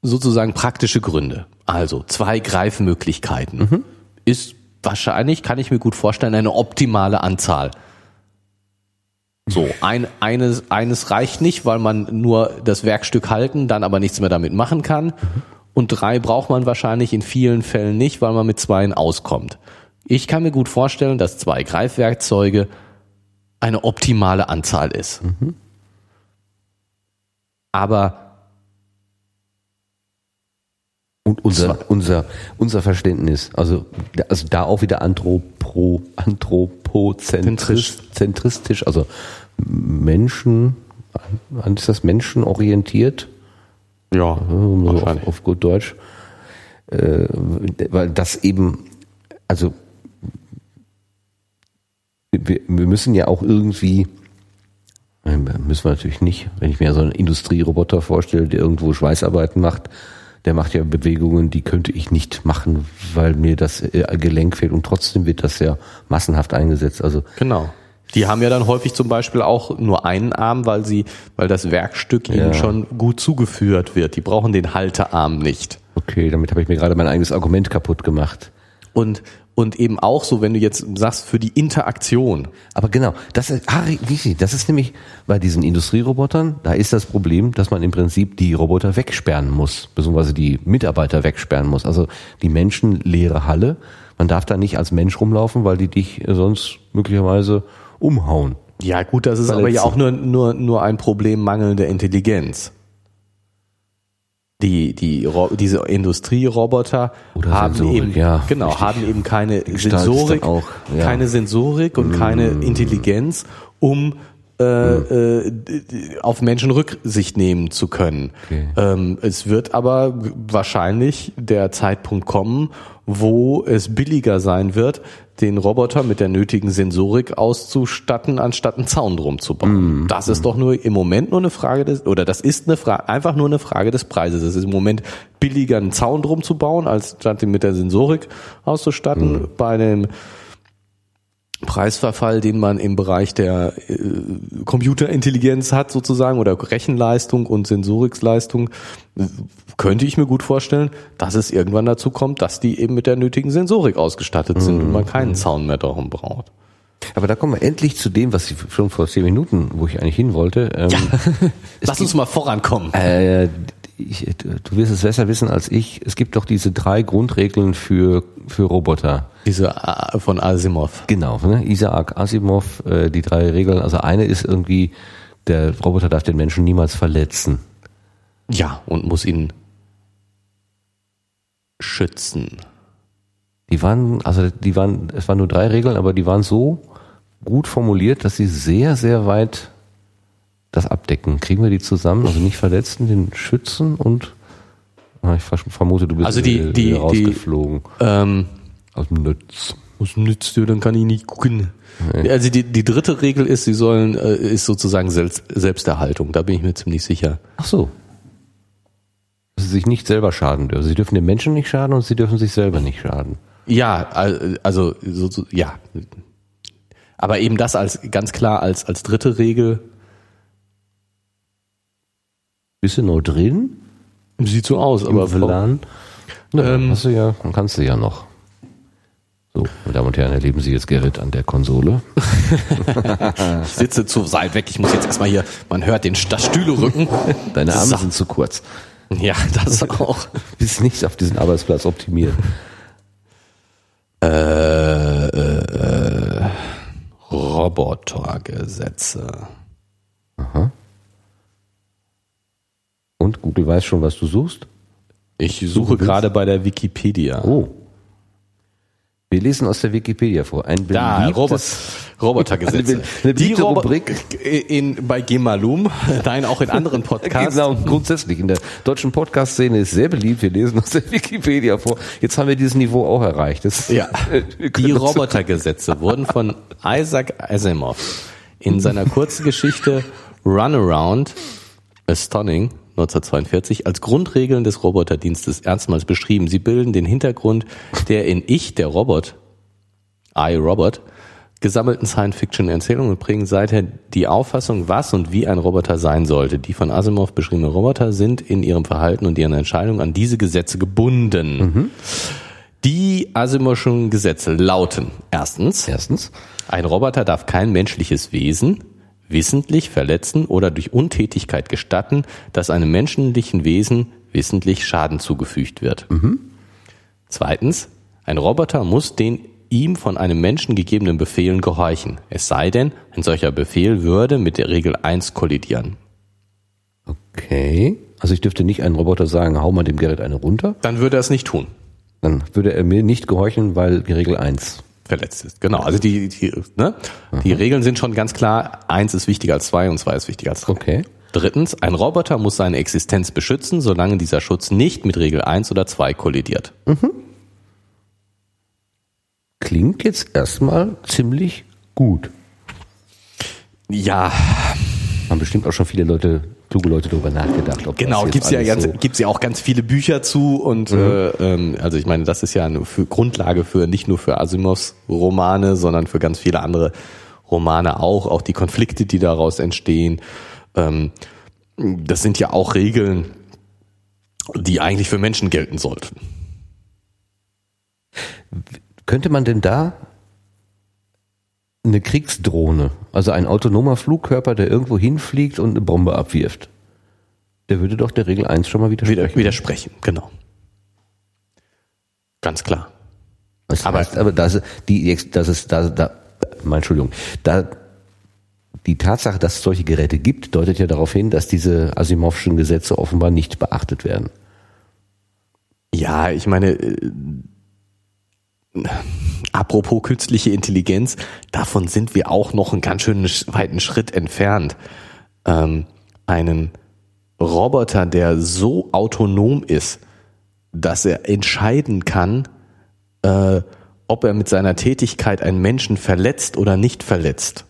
sozusagen praktische Gründe. Also zwei Greifmöglichkeiten mhm. ist wahrscheinlich, kann ich mir gut vorstellen, eine optimale Anzahl so, ein, eines, eines reicht nicht, weil man nur das Werkstück halten, dann aber nichts mehr damit machen kann. Und drei braucht man wahrscheinlich in vielen Fällen nicht, weil man mit zweien auskommt. Ich kann mir gut vorstellen, dass zwei Greifwerkzeuge eine optimale Anzahl ist. Mhm. Aber Und unser, unser, unser Verständnis, also, also da auch wieder anthropo, anthropozentrisch, zentristisch, also Menschen, ist das menschenorientiert? Ja, so auf, auf gut Deutsch. Äh, weil das eben, also wir, wir müssen ja auch irgendwie, müssen wir natürlich nicht, wenn ich mir so einen Industrieroboter vorstelle, der irgendwo Schweißarbeiten macht, der macht ja Bewegungen, die könnte ich nicht machen, weil mir das äh, Gelenk fehlt und trotzdem wird das ja massenhaft eingesetzt. Also genau. Die haben ja dann häufig zum Beispiel auch nur einen Arm, weil sie, weil das Werkstück ihnen Ja. schon gut zugeführt wird. Die brauchen den Haltearm nicht. okay, damit habe ich mir gerade mein eigenes Argument kaputt gemacht. Und, und eben auch so, wenn du jetzt sagst, für die Interaktion. Aber genau, das ist, ah, Rishi, das ist nämlich bei diesen Industrierobotern, da ist das Problem, dass man im Prinzip die Roboter wegsperren muss, beziehungsweise die Mitarbeiter wegsperren muss. Also die Menschen leere Halle. Man darf da nicht als Mensch rumlaufen, weil die dich sonst möglicherweise umhauen. Ja, gut, das ist Verletzen. aber ja auch nur, nur, nur ein Problem mangelnder Intelligenz. Die, die, diese Industrieroboter Oder haben Sensorik, eben, ja, genau, richtig. haben eben keine Sensorik, auch, ja. Mm. keine Sensorik und keine Intelligenz, um äh, äh, auf Menschen Rücksicht nehmen zu können. Okay. Ähm, es wird aber wahrscheinlich der Zeitpunkt kommen, wo es billiger sein wird, den Roboter mit der nötigen Sensorik auszustatten, anstatt einen Zaun drum zu bauen. Das ist doch nur im Moment nur eine Frage des, oder das ist eine Frage, einfach nur eine Frage des Preises. Es ist im Moment billiger, einen Zaun drum zu bauen, als statt ihn mit der Sensorik auszustatten. Bei einem Preisverfall, den man im Bereich der äh, Computerintelligenz hat sozusagen oder Rechenleistung und Sensoriksleistung, äh, könnte ich mir gut vorstellen, dass es irgendwann dazu kommt, dass die eben mit der nötigen Sensorik ausgestattet sind und man keinen Zaun mehr darum braucht. Aber da kommen wir endlich zu dem, was ich schon vor zehn Minuten, wo ich eigentlich hin wollte. Ähm, Lass uns mal vorankommen. Äh, ich, du wirst es besser wissen als ich. Es gibt doch diese drei Grundregeln für, für Roboter. Diese äh, von Asimov. Genau, ne? Isaac Asimov, äh, die drei Regeln. Also eine ist irgendwie, der Roboter darf den Menschen niemals verletzen. Ja, und muss ihn schützen. Die waren, also die waren, es waren nur drei Regeln, aber die waren so gut formuliert, dass sie sehr, sehr weit das abdecken. Kriegen wir die zusammen? Also nicht verletzen, den schützen und ah, ich vermute, du bist Also die- wieder- die- wieder die- rausgeflogen Ähm, aus dem Netz. Was nützt dir, dann kann ich nicht gucken. Also die, die dritte Regel ist, sie sollen, äh, ist sozusagen Selbst, Selbsterhaltung. Da bin ich mir ziemlich sicher. Ach so. Dass sie sich nicht selber schaden dürfen. Sie dürfen den Menschen nicht schaden und sie dürfen sich selber nicht schaden. Ja, al- also so, so, ja. Aber eben das als ganz klar als als dritte Regel Bist du noch drin? sieht so aus, aber Im WLAN? Na, Ähm. hast du ja, dann kannst du ja noch. So, meine Damen und Herren, erleben Sie jetzt Gerrit an der Konsole. ich sitze zu weit weg. Ich muss jetzt erstmal hier, man hört den das Stühle rücken. Deine Arme So. sind zu kurz. Ja, das auch. Bist nicht auf diesen Arbeitsplatz optimiert. Äh, äh, äh, Robotergesetze. Und Google weiß schon, was du suchst? Ich suche gerade bei der Wikipedia. Oh. Wir lesen aus der Wikipedia vor. Ein Da, beliebtes, Robotergesetze. Eine beliebte Robo- Rubrik. in, bei Gemalum, nein, auch in anderen Podcasts. Genau, grundsätzlich. In der deutschen Podcast-Szene ist sehr beliebt. Wir lesen aus der Wikipedia vor. Jetzt haben wir dieses Niveau auch erreicht. Das, Ja. Die Robotergesetze wurden von Isaac Asimov in seiner Kurzgeschichte Runaround Astonning 1942 als Grundregeln des Roboterdienstes erstmals beschrieben. Sie bilden den Hintergrund der in Ich, der Robot, I, Robot, gesammelten Science-Fiction-Erzählungen und prägen seither die Auffassung, was und wie ein Roboter sein sollte. Die von Asimov beschriebenen Roboter sind in ihrem Verhalten und ihren Entscheidungen an diese Gesetze gebunden. Die Asimovschen Gesetze lauten erstens, Erstens. ein Roboter darf kein menschliches Wesen wissentlich verletzen oder durch Untätigkeit gestatten, dass einem menschlichen Wesen wissentlich Schaden zugefügt wird. Zweitens, ein Roboter muss den ihm von einem Menschen gegebenen Befehlen gehorchen. Es sei denn, ein solcher Befehl würde mit der Regel 1 kollidieren. Okay. Also ich dürfte nicht einen Roboter sagen, hau mal dem Gerrit eine runter. Dann würde er es nicht tun. Dann würde er mir nicht gehorchen, weil die Regel 1 verletzt ist. Genau. Also die, die, ne? die Regeln sind schon ganz klar. Eins ist wichtiger als zwei und zwei ist wichtiger als drei. Okay. Drittens, ein Roboter muss seine Existenz beschützen, solange dieser Schutz nicht mit Regel 1 oder 2 kollidiert. Mhm. Klingt jetzt erstmal ziemlich gut. Ja. Haben bestimmt auch schon viele Leute, kluge Leute darüber nachgedacht. Ob genau, gibt's ja ganz, so gibt's ja auch ganz viele Bücher zu und mhm. äh, ähm, also ich meine, das ist ja eine für Grundlage für nicht nur für Asimovs Romane, sondern für ganz viele andere Romane auch, auch die Konflikte, die daraus entstehen. Ähm, das sind ja auch Regeln, die eigentlich für Menschen gelten sollten. Könnte man denn da eine Kriegsdrohne, also ein autonomer Flugkörper, der irgendwo hinfliegt und eine Bombe abwirft, der würde doch der Regel 1 schon mal widersprechen. Widersprechen, genau. Ganz klar. Das aber, heißt, aber das, die, das ist, da, da, meine Entschuldigung, da, die Tatsache, dass es solche Geräte gibt, deutet ja darauf hin, dass diese Asimovschen Gesetze offenbar nicht beachtet werden. Ja, ich meine, äh, apropos künstliche Intelligenz, davon sind wir auch noch einen ganz schönen weiten Schritt entfernt. Ähm, einen Roboter, der so autonom ist, dass er entscheiden kann, äh, ob er mit seiner Tätigkeit einen Menschen verletzt oder nicht verletzt.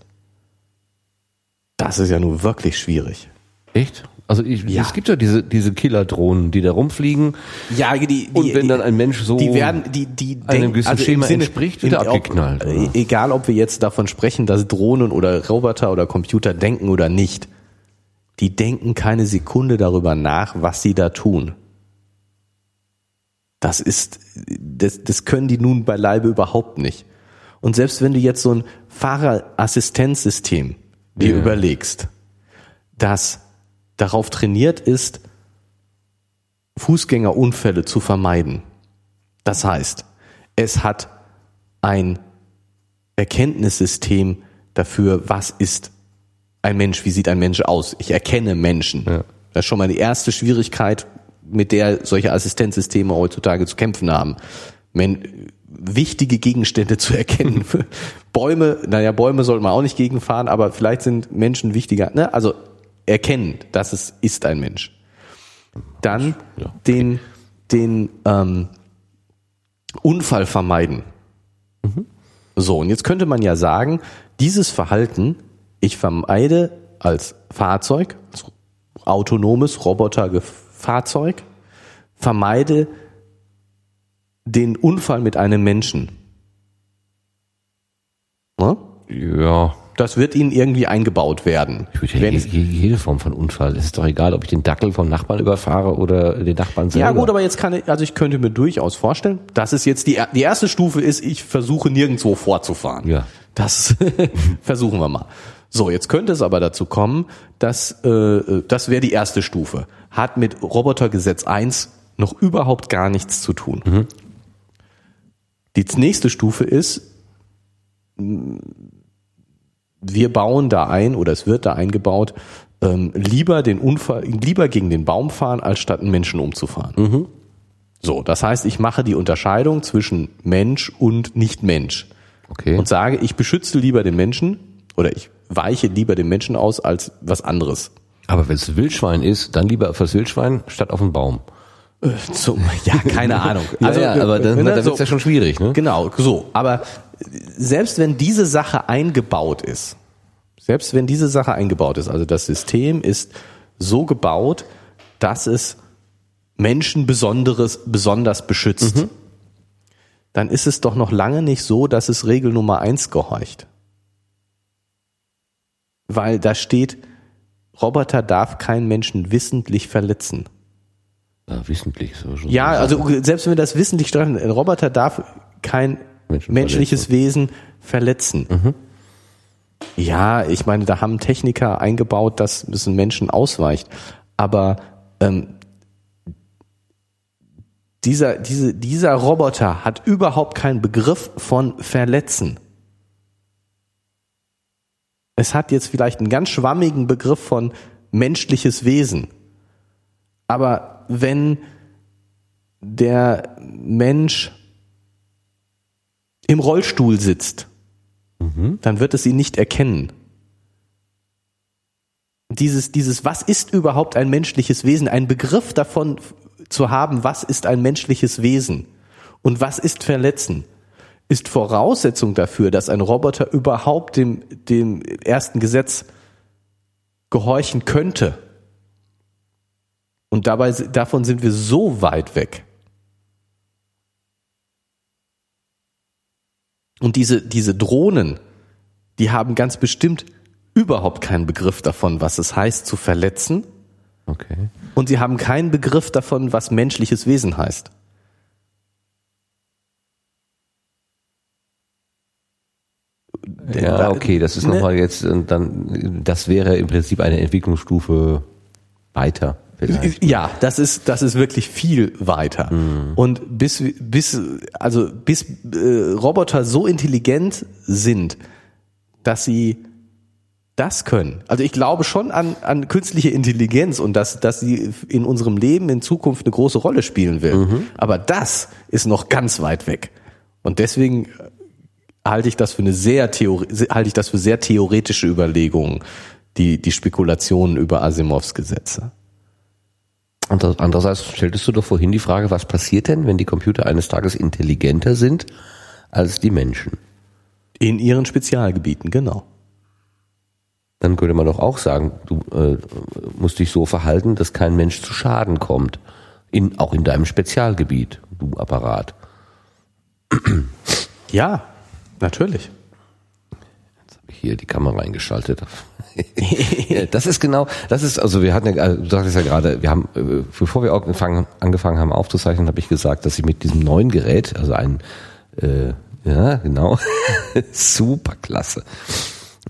Das ist ja nun wirklich schwierig. Echt? Also ich, ja. es gibt ja diese diese Killerdrohnen, die da rumfliegen. Ja, die, die und wenn dann ein Mensch so die werden die die einem gewissen also Schema Sinne, entspricht, wird er abgeknallt. Ob, oder? egal, ob wir jetzt davon sprechen, dass Drohnen oder Roboter oder Computer denken oder nicht, die denken keine Sekunde darüber nach, was sie da tun. Das ist das das können die nun beileibe überhaupt nicht. Und selbst wenn du jetzt so ein Fahrerassistenzsystem dir ja. überlegst, das darauf trainiert ist, Fußgängerunfälle zu vermeiden. Das heißt, es hat ein Erkenntnissystem dafür, was ist ein Mensch, wie sieht ein Mensch aus. Ich erkenne Menschen. Ja. Das ist schon mal die erste Schwierigkeit, mit der solche Assistenzsysteme heutzutage zu kämpfen haben. Men wichtige Gegenstände zu erkennen. Bäume, naja, Bäume sollte man auch nicht gegenfahren, aber vielleicht sind Menschen wichtiger. Ne? Also erkennen, dass es ist ein Mensch. Dann ja, okay. den, den ähm, Unfall vermeiden. Mhm. So, und jetzt könnte man ja sagen, dieses Verhalten, ich vermeide als Fahrzeug, als autonomes Roboterfahrzeug, vermeide den Unfall mit einem Menschen. Ne? Ja. Das wird ihnen irgendwie eingebaut werden. Ja jede, jede Form von Unfall. Es ist doch egal, ob ich den Dackel vom Nachbarn überfahre oder den Nachbarn selber. Ja gut, aber jetzt kann ich, also ich könnte mir durchaus vorstellen, dass es jetzt die, die erste Stufe ist, ich versuche nirgendwo vorzufahren. Ja. Das versuchen wir mal. So, jetzt könnte es aber dazu kommen, dass äh, das wäre die erste Stufe. Hat mit Robotergesetz 1 noch überhaupt gar nichts zu tun. Mhm. Die nächste Stufe ist, wir bauen da ein oder es wird da eingebaut, ähm, lieber den Unfall, lieber gegen den Baum fahren, als statt einen Menschen umzufahren. Mhm. So, das heißt, ich mache die Unterscheidung zwischen Mensch und Nicht-Mensch. Okay. Und sage, ich beschütze lieber den Menschen oder ich weiche lieber den Menschen aus als was anderes. Aber wenn es Wildschwein ist, dann lieber auf das Wildschwein statt auf den Baum. Äh, zum, ja, keine Ahnung. Also, ja, ja, aber dann, ne, dann wird es ja schon schwierig, ne? Genau, so. Aber selbst wenn diese Sache eingebaut ist, selbst wenn diese Sache eingebaut ist, also das System ist so gebaut, dass es Menschen besonderes, besonders beschützt, mhm. dann ist es doch noch lange nicht so, dass es Regel Nummer eins gehorcht. Weil da steht, Roboter darf keinen Menschen wissentlich verletzen. Ja, wissentlich. So ja, also selbst wenn wir das wissentlich steuern, ein Roboter darf kein Menschen menschliches verletzen. Wesen verletzen. Mhm. Ja, ich meine, da haben Techniker eingebaut, dass es einen Menschen ausweicht. Aber ähm, dieser, diese, dieser Roboter hat überhaupt keinen Begriff von verletzen. Es hat jetzt vielleicht einen ganz schwammigen Begriff von menschliches Wesen. Aber wenn der Mensch im Rollstuhl sitzt, dann wird es ihn nicht erkennen. Dieses, dieses, was ist überhaupt ein menschliches Wesen? Ein Begriff davon zu haben, was ist ein menschliches Wesen und was ist Verletzen, ist Voraussetzung dafür, dass ein Roboter überhaupt dem, dem ersten Gesetz gehorchen könnte. Und dabei, davon sind wir so weit weg. Und diese, diese Drohnen, die haben ganz bestimmt überhaupt keinen Begriff davon, was es heißt zu verletzen. Okay. Und sie haben keinen Begriff davon, was menschliches Wesen heißt. Ja, okay, das ist Ne? nochmal jetzt, und dann, das wäre im Prinzip eine Entwicklungsstufe weiter. Vielleicht. Ja, das ist das ist wirklich viel weiter. Und bis bis also bis äh, Roboter so intelligent sind, dass sie das können. Also ich glaube schon an an künstliche Intelligenz und dass dass sie in unserem Leben in Zukunft eine große Rolle spielen wird. Aber das ist noch ganz weit weg. Und deswegen halte ich das für eine sehr Theori halte ich das für sehr theoretische Überlegungen, die die Spekulationen über Asimovs Gesetze. Ander- Andererseits stelltest du doch vorhin die Frage, was passiert denn, wenn die Computer eines Tages intelligenter sind als die Menschen? In ihren Spezialgebieten, genau. Dann könnte man doch auch sagen, du äh, musst dich so verhalten, dass kein Mensch zu Schaden kommt. In, auch in deinem Spezialgebiet, du Apparat. Ja, natürlich. Hier die Kamera eingeschaltet. Das ist genau, das ist, also wir hatten ja, also du sagtest ja gerade, wir haben, äh, bevor wir angefangen, angefangen haben aufzuzeichnen, habe ich gesagt, dass ich mit diesem neuen Gerät, also ein, äh, ja, genau, super klasse.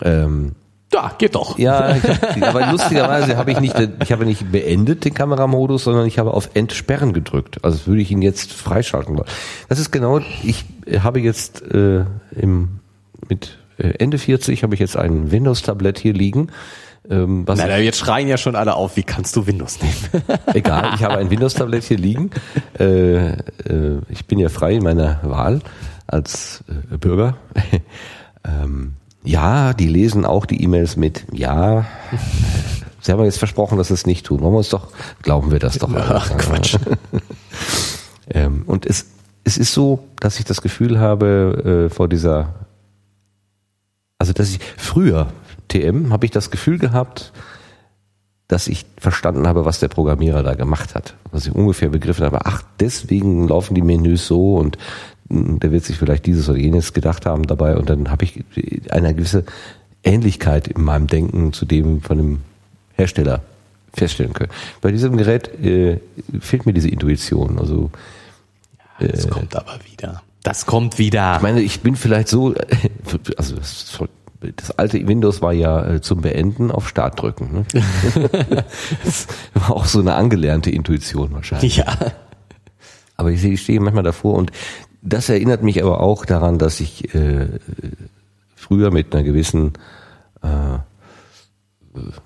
Ähm, Ja, geht doch. ja, hab, aber lustigerweise habe ich nicht, ich habe nicht beendet den Kameramodus, sondern ich habe auf Entsperren gedrückt. Also würde ich ihn jetzt freischalten wollen. Das ist genau, ich habe jetzt äh, im, mit Ende 40 habe ich jetzt ein Windows-Tablett hier liegen. Ähm, was Na, na, jetzt schreien ja schon alle auf, wie kannst du Windows nehmen? Egal, ich habe ein Windows-Tablett hier liegen. Äh, äh, ich bin ja frei in meiner Wahl als äh, Bürger. ähm, ja, die lesen auch die E-Mails mit. Ja, Sie haben jetzt versprochen, dass Sie es nicht tun. Wollen wir uns doch, glauben wir das doch. Ach, Quatsch. ähm, und es, es ist so, dass ich das Gefühl habe, äh, vor dieser, also dass ich früher, TM, habe ich das Gefühl gehabt, dass ich verstanden habe, was der Programmierer da gemacht hat. Was ich ungefähr begriffen habe, ach, deswegen laufen die Menüs so und mh, der wird sich vielleicht dieses oder jenes gedacht haben dabei und dann habe ich eine gewisse Ähnlichkeit in meinem Denken zu dem von dem Hersteller feststellen können. Bei diesem Gerät äh, fehlt mir diese Intuition. Also Das kommt aber wieder. Das kommt wieder. ich meine, ich bin vielleicht so, also das, das alte Windows war ja äh, zum Beenden auf Start drücken. Ne? das war auch so eine angelernte Intuition wahrscheinlich. ja. Aber ich stehe manchmal davor und das erinnert mich aber auch daran, dass ich äh, früher mit einer gewissen äh,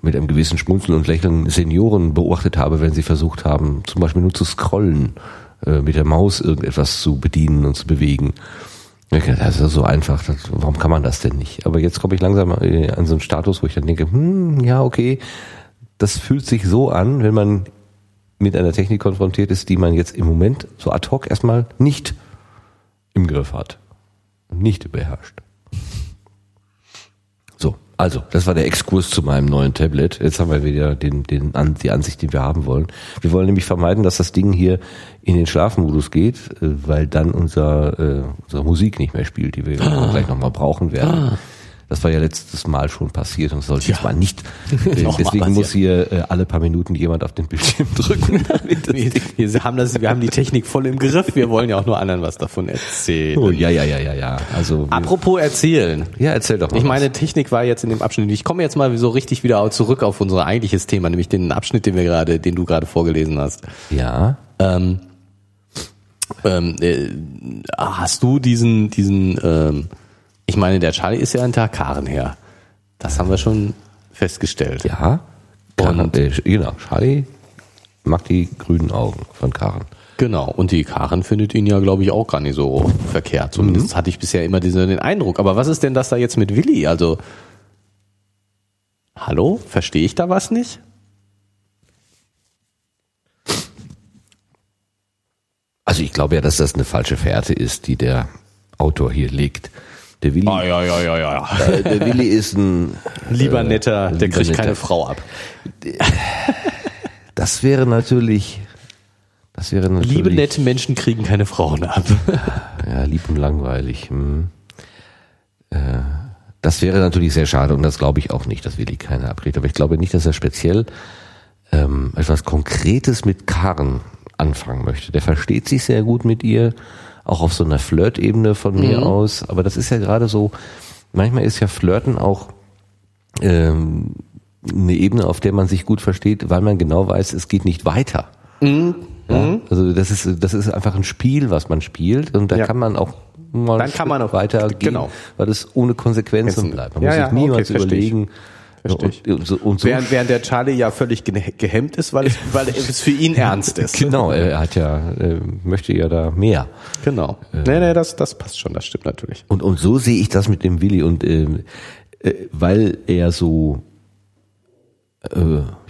mit einem gewissen Schmunzeln und Lächeln Senioren beobachtet habe, wenn sie versucht haben, zum Beispiel nur zu scrollen, äh, mit der Maus irgendetwas zu bedienen und zu bewegen. Dachte, Das ist so einfach, das, warum kann man das denn nicht? Aber jetzt komme ich langsam an so einen Status, wo ich dann denke, hm, ja, okay, das fühlt sich so an, wenn man mit einer Technik konfrontiert ist, die man jetzt im Moment so ad hoc erstmal nicht im Griff hat und nicht beherrscht. So, also, das war der Exkurs zu meinem neuen Tablet. Jetzt haben wir wieder den, den, an, die Ansicht, die wir haben wollen. Wir wollen nämlich vermeiden, dass das Ding hier in den Schlafmodus geht, äh, weil dann unser, äh, unsere Musik nicht mehr spielt, die wir gleich nochmal brauchen werden. Das war ja letztes Mal schon passiert und sollte jetzt mal nicht. Äh, deswegen muss hier äh, alle paar Minuten jemand auf den Bildschirm drücken. Wir, wir haben das, wir haben die Technik voll im Griff. Wir wollen ja auch nur anderen was davon erzählen. oh, ja, ja, ja, ja, ja. Also, Apropos erzählen. ja, erzähl doch mal. Ich was. meine, Technik war jetzt in dem Abschnitt. Ich komme jetzt mal so richtig wieder zurück auf unser eigentliches Thema, nämlich den Abschnitt, den wir gerade, den du gerade vorgelesen hast. ja. Ähm, ähm, äh, hast du diesen, diesen, ähm, ich meine, der Charlie ist ja ein Takaren-Herr. Das haben wir schon festgestellt. Ja. Und- äh, genau, Charlie mag die grünen Augen von Karen. Genau. Und die Karen findet ihn ja, glaube ich, auch gar nicht so verkehrt. Zumindest hatte ich bisher immer diesen, den Eindruck. Aber was ist denn das da jetzt mit Willi? Also, hallo? Verstehe ich da was nicht? Also ich glaube ja, dass das eine falsche Fährte ist, die der Autor hier legt. Der Willi, Ah, ja, ja, ja, ja. äh, der Willi ist ein, Lieber netter, der lieber kriegt netter. keine Frau ab. das wäre natürlich, das wäre natürlich, Liebe nette Menschen kriegen keine Frauen ab. ja, lieb und langweilig. Hm. Äh, das wäre natürlich sehr schade und das glaube ich auch nicht, dass Willi keine abkriegt. Aber ich glaube nicht, dass er speziell ähm, etwas Konkretes mit Karen anfangen möchte. Der versteht sich sehr gut mit ihr, auch auf so einer Flirt-Ebene von mir Mhm. aus. Aber das ist ja gerade so, manchmal ist ja Flirten auch ähm, eine Ebene, auf der man sich gut versteht, weil man genau weiß, es geht nicht weiter. Mhm. Ja, also das ist das ist einfach ein Spiel, was man spielt und da Ja. kann man auch mal Dann kann man auch- weitergehen, genau. weil das ohne Konsequenzen bleibt. Man Ja, muss sich niemals okay, verstehe ich. Verstehe ich. Und, und, so- und so Während, während der Charlie ja völlig ge- gehemmt ist, weil es, weil es für ihn ernst ist. genau, er hat ja äh, möchte ja da mehr. Genau. Nee, nee, das, das passt schon, das stimmt natürlich. Und und so sehe ich das mit dem Willi und ähm, äh, weil er so äh,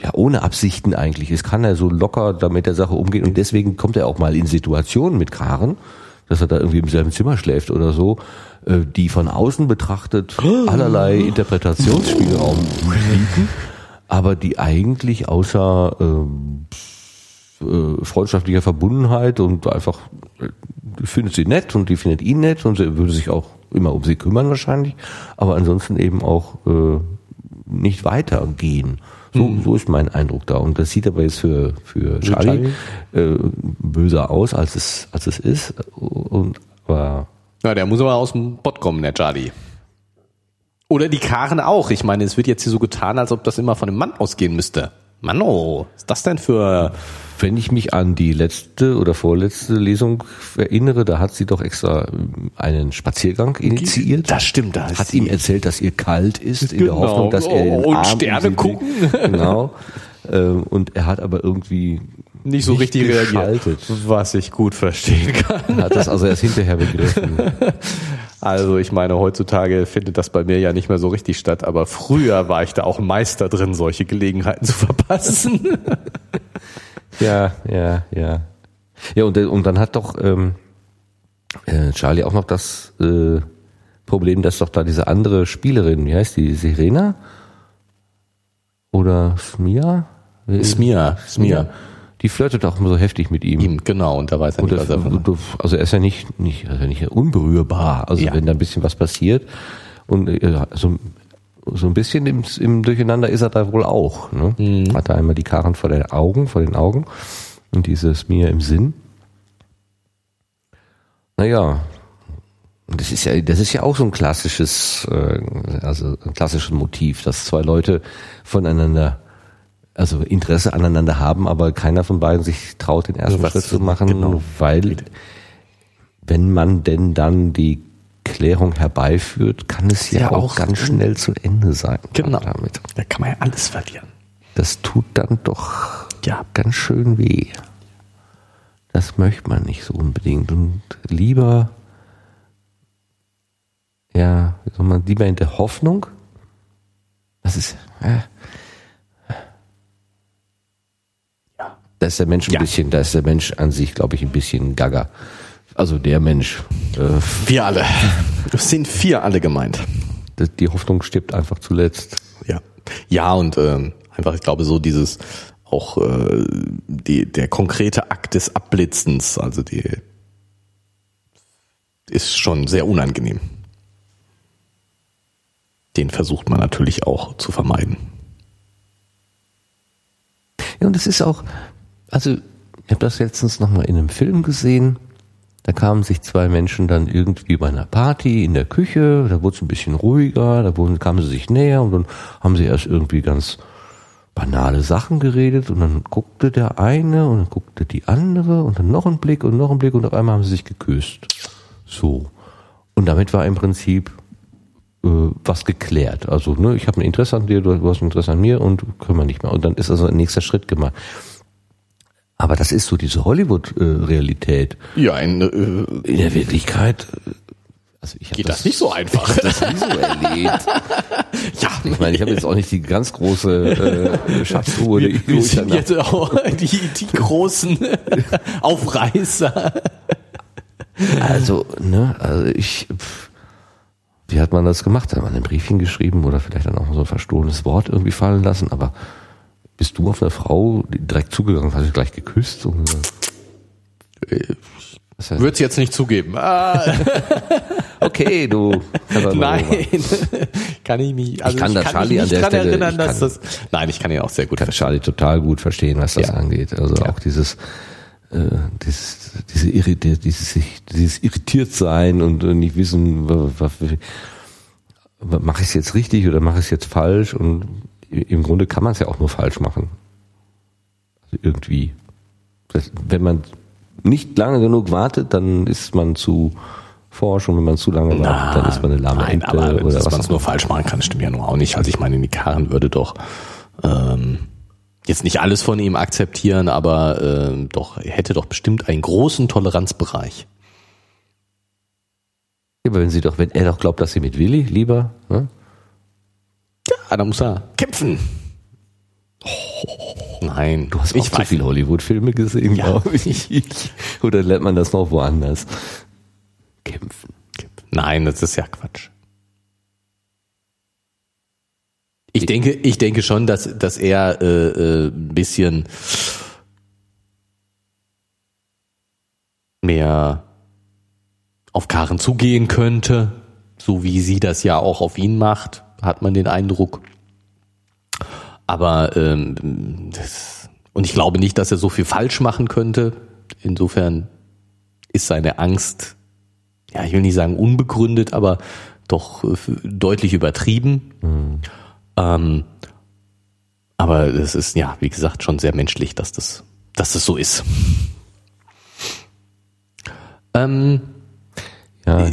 ja ohne Absichten eigentlich ist, kann er so locker da mit der Sache umgehen und deswegen kommt er auch mal in Situationen mit Karen, dass er da irgendwie im selben Zimmer schläft oder so, äh, die von außen betrachtet allerlei Interpretationsspielraum bieten, aber die eigentlich außer ähm, äh, freundschaftlicher Verbundenheit und einfach äh, findet sie nett und die findet ihn nett und sie würde sich auch immer um sie kümmern wahrscheinlich, aber ansonsten eben auch äh, nicht weitergehen. So, so ist mein Eindruck da. Und das sieht aber jetzt für, für Charlie, Äh, böser aus, als es, als es ist. Und, aber Ja, der muss aber aus dem Pott kommen, der Charlie. Oder die Karen auch. Ich meine, es wird jetzt hier so getan, als ob das immer von dem Mann ausgehen müsste. Mann, oh, was ist das denn für... wenn ich mich an die letzte oder vorletzte Lesung erinnere, da hat sie doch extra ähm, einen Spaziergang initiiert. Das stimmt, da ist hat ihm erzählt, dass ihr kalt ist, in der Genau. Hoffnung, dass er den Oh, und Arm Sterne gucken. Genau. Ähm, Und er hat aber irgendwie nicht so richtig reagiert. geschaltet. Was ich gut verstehen kann. Hat das also erst hinterher begriffen. Also ich meine, heutzutage findet das bei mir ja nicht mehr so richtig statt, aber früher war ich da auch Meister drin, solche Gelegenheiten zu verpassen. Ja, ja, ja. Ja, und, und dann hat doch ähm, äh, Charlie auch noch das äh, Problem, dass doch da diese andere Spielerin, wie heißt die, Serena? Oder Smia? Smia, Smia. Die flirtet auch immer so heftig mit ihm. Ihm, genau, und da weiß er nicht, was er von. also er ist ja nicht, nicht, also nicht unberührbar. Also Ja. wenn da ein bisschen was passiert und äh, so, so ein bisschen im, im Durcheinander ist er da wohl auch. Ne? Mhm. Hat er einmal die Karren vor den Augen, vor den Augen und dieses mir im Sinn. Naja, das ist ja, das ist ja auch so ein klassisches, äh, also ein klassisches Motiv, dass zwei Leute voneinander also Interesse aneinander haben, aber keiner von beiden sich traut, den ersten Was- Schritt zu machen, genau. weil wenn man denn dann die Klärung herbeiführt, kann es ja, Ja, auch, auch- ganz schnell zu Ende sein. Genau. Damit. Da kann man ja alles verlieren. Das tut dann doch Ja. ganz schön weh. Das möchte man nicht so unbedingt. Und lieber, ja, wie soll man, lieber in der Hoffnung, das ist, äh, da ist der Mensch ein Ja. bisschen, da ist der Mensch an sich, glaube ich, ein bisschen gaga. Also der Mensch. Äh, Wir alle. Es sind vier alle gemeint. das- die Hoffnung stirbt einfach zuletzt. Ja. Ja, und ähm, einfach, ich glaube, so dieses auch äh, die, der konkrete Akt des Abblitzens, also die ist schon sehr unangenehm. Den versucht man natürlich auch zu vermeiden. Ja, und es ist auch, also ich habe das letztens nochmal in einem Film gesehen. Da kamen sich zwei Menschen dann irgendwie bei einer Party in der Küche, da wurde es ein bisschen ruhiger, da wurden, kamen sie sich näher und dann haben sie erst irgendwie ganz banale Sachen geredet und dann guckte der eine und dann guckte die andere und dann noch ein Blick und noch ein Blick und auf einmal haben sie sich geküsst. So. Und damit war im Prinzip äh, was geklärt. Also, ne, ich habe ein Interesse an dir, du, hast ein Interesse an mir und können wir nicht mehr. Und dann ist also ein nächster Schritt gemacht. Aber das ist so diese Hollywood-Realität. Ja, in, äh, In der Wirklichkeit, äh, also ich geht das nicht so einfach. Ich das nie so erlebt. ja, Ich meine, ich habe jetzt auch nicht die ganz große äh, Schatztruhe, die wir, wir ich sind jetzt auch die, die großen Aufreißer. Also, ne, also ich, pff, wie hat man das gemacht? Hat man ein Briefchen geschrieben oder vielleicht dann auch so ein verstohlenes Wort irgendwie fallen lassen? Aber bist du auf eine Frau direkt zugegangen, hast du gleich geküsst? Und, was heißt- Würde es jetzt nicht zugeben. Ah, okay, du. nein, kann ich mich. Also kann das mich Charlie an nicht der dran Stelle- erinnern, ich dass kann- das. Nein, ich kann ihn auch sehr gut kann Charlie total gut verstehen, was das Ja. angeht. Also auch dieses, äh, dieses, diese irritiert, dieses, dieses irritiert sein und äh, nicht wissen, was, mache ich es jetzt richtig oder mache ich es jetzt falsch? Und im Grunde kann man es ja auch nur falsch machen. Also irgendwie. Das, wenn man nicht lange genug wartet, dann ist man zu forsch und wenn man zu lange wartet, dann ist man eine lahme Nein, Ente aber oder dass was man es nur falsch machen kann, stimmt ja nur auch nicht. Also ich meine, die Karen würde doch ähm, jetzt nicht alles von ihm akzeptieren, aber ähm, doch hätte doch bestimmt einen großen Toleranzbereich. Ja, aber wenn sie doch, wenn er doch glaubt, dass sie mit Willi lieber, ne? Ja, da muss er kämpfen. Nein, Du hast ich auch zu weiß viele Hollywood-Filme gesehen, Ja. glaube ich. Oder lernt man das noch woanders? Kämpfen. Nein, das ist ja Quatsch. Ich denke, ich denke schon, dass, dass er äh, äh, ein bisschen mehr auf Karen zugehen könnte, so wie sie das ja auch auf ihn macht, hat man den Eindruck. Aber ähm, das, und ich glaube nicht, dass er so viel falsch machen könnte. Insofern ist seine Angst ja, ich will nicht sagen unbegründet, aber doch äh, deutlich übertrieben. Ähm, aber es ist, ja, wie gesagt, schon sehr menschlich, dass das, dass das so ist. Ähm, Ja,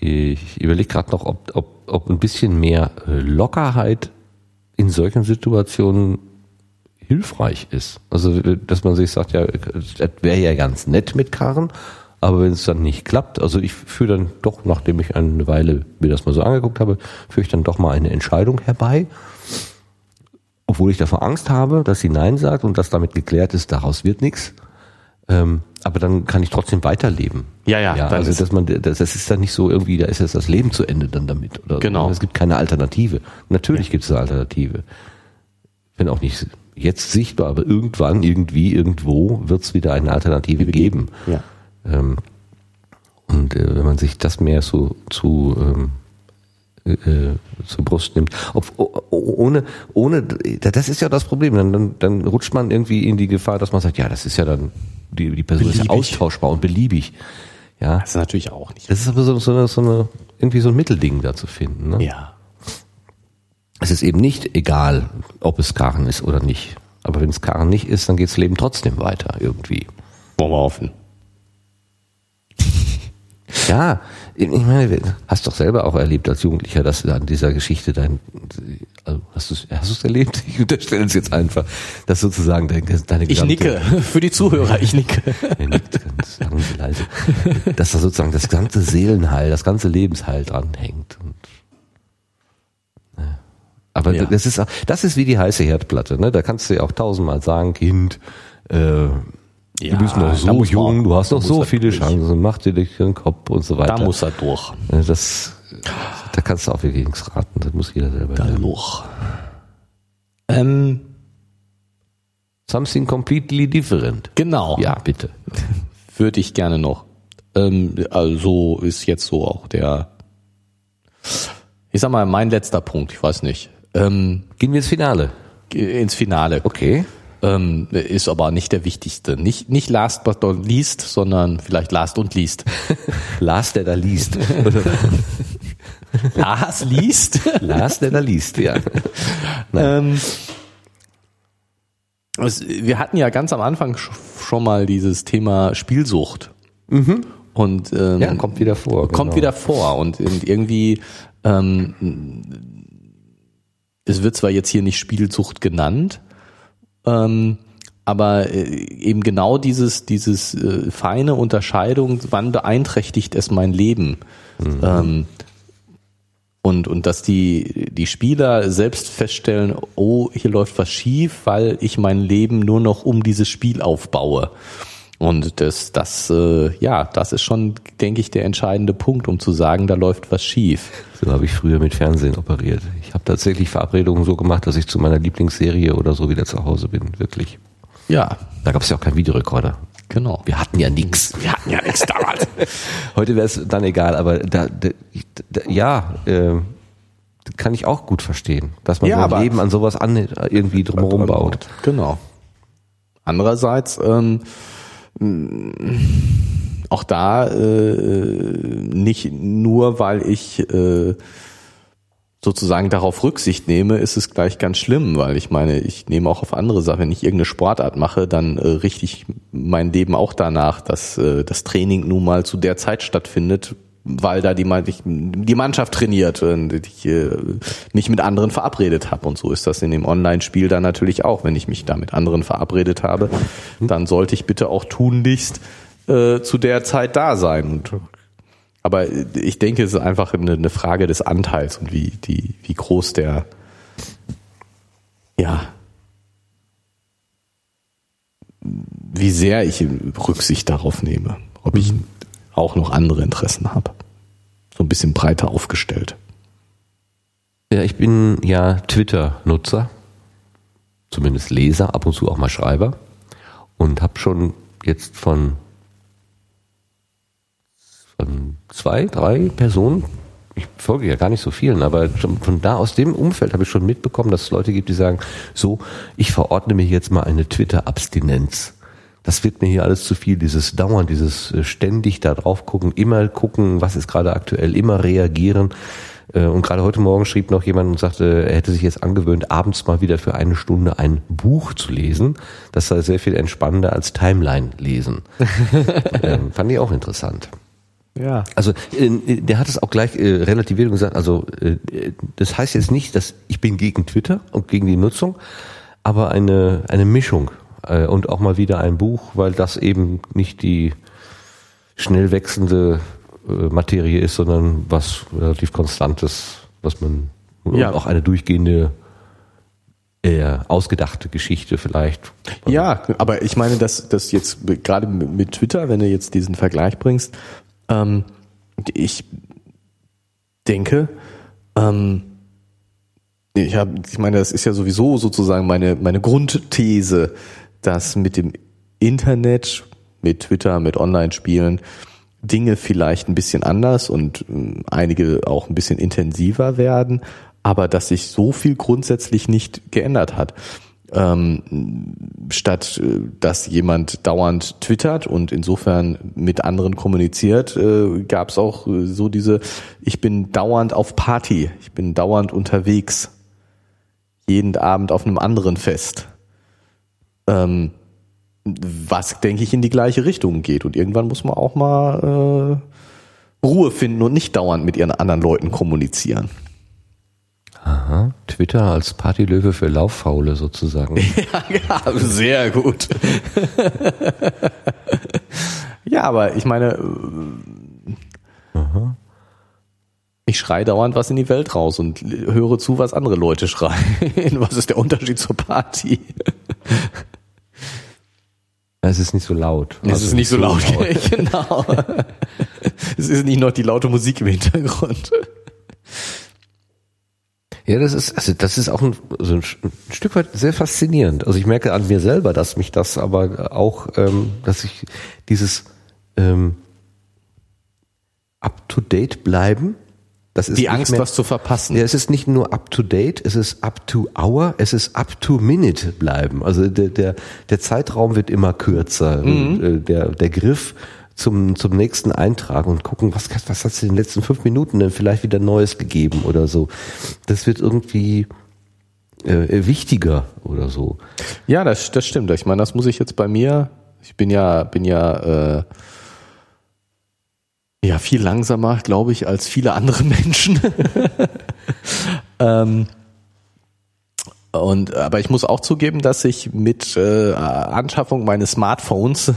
ich überlege gerade noch, ob, ob, ob ein bisschen mehr äh, Lockerheit in solchen Situationen hilfreich ist. Also, dass man sich sagt, ja, das wäre ja ganz nett mit Karren, aber wenn es dann nicht klappt, also ich führe dann doch, nachdem ich eine Weile mir das mal so angeguckt habe, führe ich dann doch mal eine Entscheidung herbei, obwohl ich davor Angst habe, dass sie Nein sagt und dass damit geklärt ist, daraus wird nichts. Ähm, aber dann kann ich trotzdem weiterleben. Ja, ja, ja also dass man, das, das ist dann nicht so irgendwie, da ist jetzt das Leben zu Ende dann damit. Oder Genau. So. Es gibt keine Alternative. Natürlich gibt es eine Alternative. Wenn auch nicht jetzt sichtbar, aber irgendwann, irgendwie, irgendwo wird es wieder eine Alternative geben. ja. Ähm, und äh, wenn man sich das mehr so zu ähm, äh, zur Brust nimmt, ob, ohne ohne das ist ja das Problem, dann, dann dann rutscht man irgendwie in die Gefahr, dass man sagt, ja, das ist ja dann die die Person ist ja Beliebig. austauschbar und beliebig. Ja, Das ist natürlich auch nicht. das ist aber so, so, eine, so eine irgendwie so ein Mittelding da zu finden. Ne? Ja. Es ist eben nicht egal, ob es Karren ist oder nicht. Aber wenn es Karren nicht ist, dann geht das Leben trotzdem weiter irgendwie. Wollen wir hoffen. Ja, ich meine, hast doch selber auch erlebt als Jugendlicher, dass du an dieser Geschichte dein, also hast du es hast du's erlebt? Ich unterstelle es jetzt einfach, dass sozusagen dein, deine Ich gesamte- nicke. Für die Zuhörer, ich nicke. Er nickt ganz sagen Sie leise, dass da sozusagen das ganze Seelenheil, das ganze Lebensheil dranhängt. Und, ja. Aber Ja. das ist auch, das ist wie die heiße Herdplatte, ne? Da kannst du ja auch tausendmal sagen, Kind, äh, Ja, du bist noch so man- jung, du hast noch so viele durch. Chancen, mach dir den Kopf und so weiter. Da muss er durch. Das, da kannst du auch wirklich nichts raten. Das muss jeder selber Da lernen. durch. Ähm, Something completely different. genau. Ja, bitte. Würde ich gerne noch. Ähm, also ist jetzt so auch der, ich sag mal, mein letzter Punkt, ich weiß nicht. Ähm, Gehen wir ins Finale. ins Finale. Okay. Ähm, ist aber nicht der wichtigste. Nicht, nicht last but not least, sondern vielleicht last und least. Lars, der da liest. Lars liest? Lars, der da liest, ja. ähm, es, wir hatten ja ganz am Anfang sch- schon mal dieses Thema Spielsucht. Und ähm, Ja, kommt wieder vor. kommt genau. wieder vor und in- irgendwie ähm, es wird zwar jetzt hier nicht Spielsucht genannt, ähm, aber äh, eben genau dieses, dieses äh, feine Unterscheidung, wann beeinträchtigt es mein Leben? Mhm. Ähm, und, und dass die, die Spieler selbst feststellen, oh, hier läuft was schief, weil ich mein Leben nur noch um dieses Spiel aufbaue. Und das, das, äh, ja, das ist schon, denke ich, der entscheidende Punkt, um zu sagen, da läuft was schief. So habe ich früher mit Fernsehen operiert. Ich habe tatsächlich Verabredungen so gemacht, dass ich zu meiner Lieblingsserie oder so wieder zu Hause bin, wirklich. Ja. Da gab es ja auch keinen Videorekorder. Genau. Wir hatten ja nichts. Wir hatten ja nichts damals. Heute wäre es dann egal, aber da, da, da ja, äh, kann ich auch gut verstehen, dass man ja, sein Leben an sowas an, irgendwie drumherum baut. Genau. Andererseits ähm, auch da äh, nicht nur, weil ich äh, sozusagen darauf Rücksicht nehme, ist es gleich ganz schlimm, weil ich meine, ich nehme auch auf andere Sachen. Wenn ich irgendeine Sportart mache, dann äh, richte ich mein Leben auch danach, dass äh, das Training nun mal zu der Zeit stattfindet, weil da die, die Mannschaft trainiert und ich äh, mich mit anderen verabredet habe. Und so ist das in dem Online-Spiel dann natürlich auch. Wenn ich mich da mit anderen verabredet habe, dann sollte ich bitte auch tunlichst äh, zu der Zeit da sein. Und, aber ich denke, es ist einfach eine, eine Frage des Anteils und wie, die, wie groß der, ja, wie sehr ich Rücksicht darauf nehme. Ob ich auch noch andere Interessen habe. So ein bisschen breiter aufgestellt. Ja, ich bin ja Twitter-Nutzer, zumindest Leser, ab und zu auch mal Schreiber und habe schon jetzt von, von zwei, drei Personen, ich folge ja gar nicht so vielen, aber von da aus dem Umfeld habe ich schon mitbekommen, dass es Leute gibt, die sagen, so, ich verordne mir jetzt mal eine Twitter-Abstinenz das wird mir hier alles zu viel, dieses Dauern, dieses äh, ständig da drauf gucken, immer gucken, was ist gerade aktuell, immer reagieren. Äh, und gerade heute Morgen schrieb noch jemand und sagte, er hätte sich jetzt angewöhnt, abends mal wieder für eine Stunde ein Buch zu lesen. Das sei sehr viel entspannender als Timeline lesen. ähm, fand ich auch interessant. Ja. Also äh, der hat es auch gleich äh, relativiert und gesagt, also äh, das heißt jetzt nicht, dass ich bin gegen Twitter und gegen die Nutzung, aber eine, eine Mischung äh, und auch mal wieder ein Buch, weil das eben nicht die schnell wechselnde äh, Materie ist, sondern was relativ konstantes, was man ja. auch eine durchgehende eher ausgedachte Geschichte vielleicht. Ja, aber ich meine, dass das jetzt gerade mit Twitter, wenn du jetzt diesen Vergleich bringst, ähm, ich denke, ähm, ich habe, ich meine, das ist ja sowieso sozusagen meine meine Grundthese, dass mit dem Internet, mit Twitter, mit Online-Spielen Dinge vielleicht ein bisschen anders und ähm, einige auch ein bisschen intensiver werden, aber dass sich so viel grundsätzlich nicht geändert hat. Ähm, statt äh, dass jemand dauernd twittert und insofern mit anderen kommuniziert, äh, gab es auch äh, so diese, ich bin dauernd auf Party, ich bin dauernd unterwegs, jeden Abend auf einem anderen Fest. Ähm, was, denke ich, in die gleiche Richtung geht. Und irgendwann muss man auch mal äh, Ruhe finden und nicht dauernd mit ihren anderen Leuten kommunizieren. Aha, Twitter als Partylöwe für Lauffaule sozusagen. ja, ja, sehr gut. ja, aber ich meine, Aha. ich schreie dauernd was in die Welt raus und höre zu, was andere Leute schreien. Was ist der Unterschied zur Party? Es ist nicht so laut. Es also ist nicht so laut, laut. genau. es ist nicht noch die laute Musik im Hintergrund. Ja, das ist, also das ist auch ein, so ein, Stück weit sehr faszinierend. Also ich merke an mir selber, dass mich das aber auch, ähm, dass ich dieses ähm, up to date bleiben das ist die Angst, mehr, was zu verpassen. Ja, es ist nicht nur up to date, es ist up to hour, es ist up to minute bleiben. Also der, der, der Zeitraum wird immer kürzer. Mhm. Äh, der, der Griff zum, zum nächsten Eintrag und gucken, was, was hat es in den letzten fünf Minuten denn vielleicht wieder Neues gegeben oder so. Das wird irgendwie äh, wichtiger oder so. Ja, das, das stimmt. Ich meine, das muss ich jetzt bei mir, ich bin ja, bin ja äh, ja, viel langsamer, glaube ich, als viele andere Menschen. ähm, Und aber ich muss auch zugeben, dass sich mit äh, Anschaffung meines Smartphones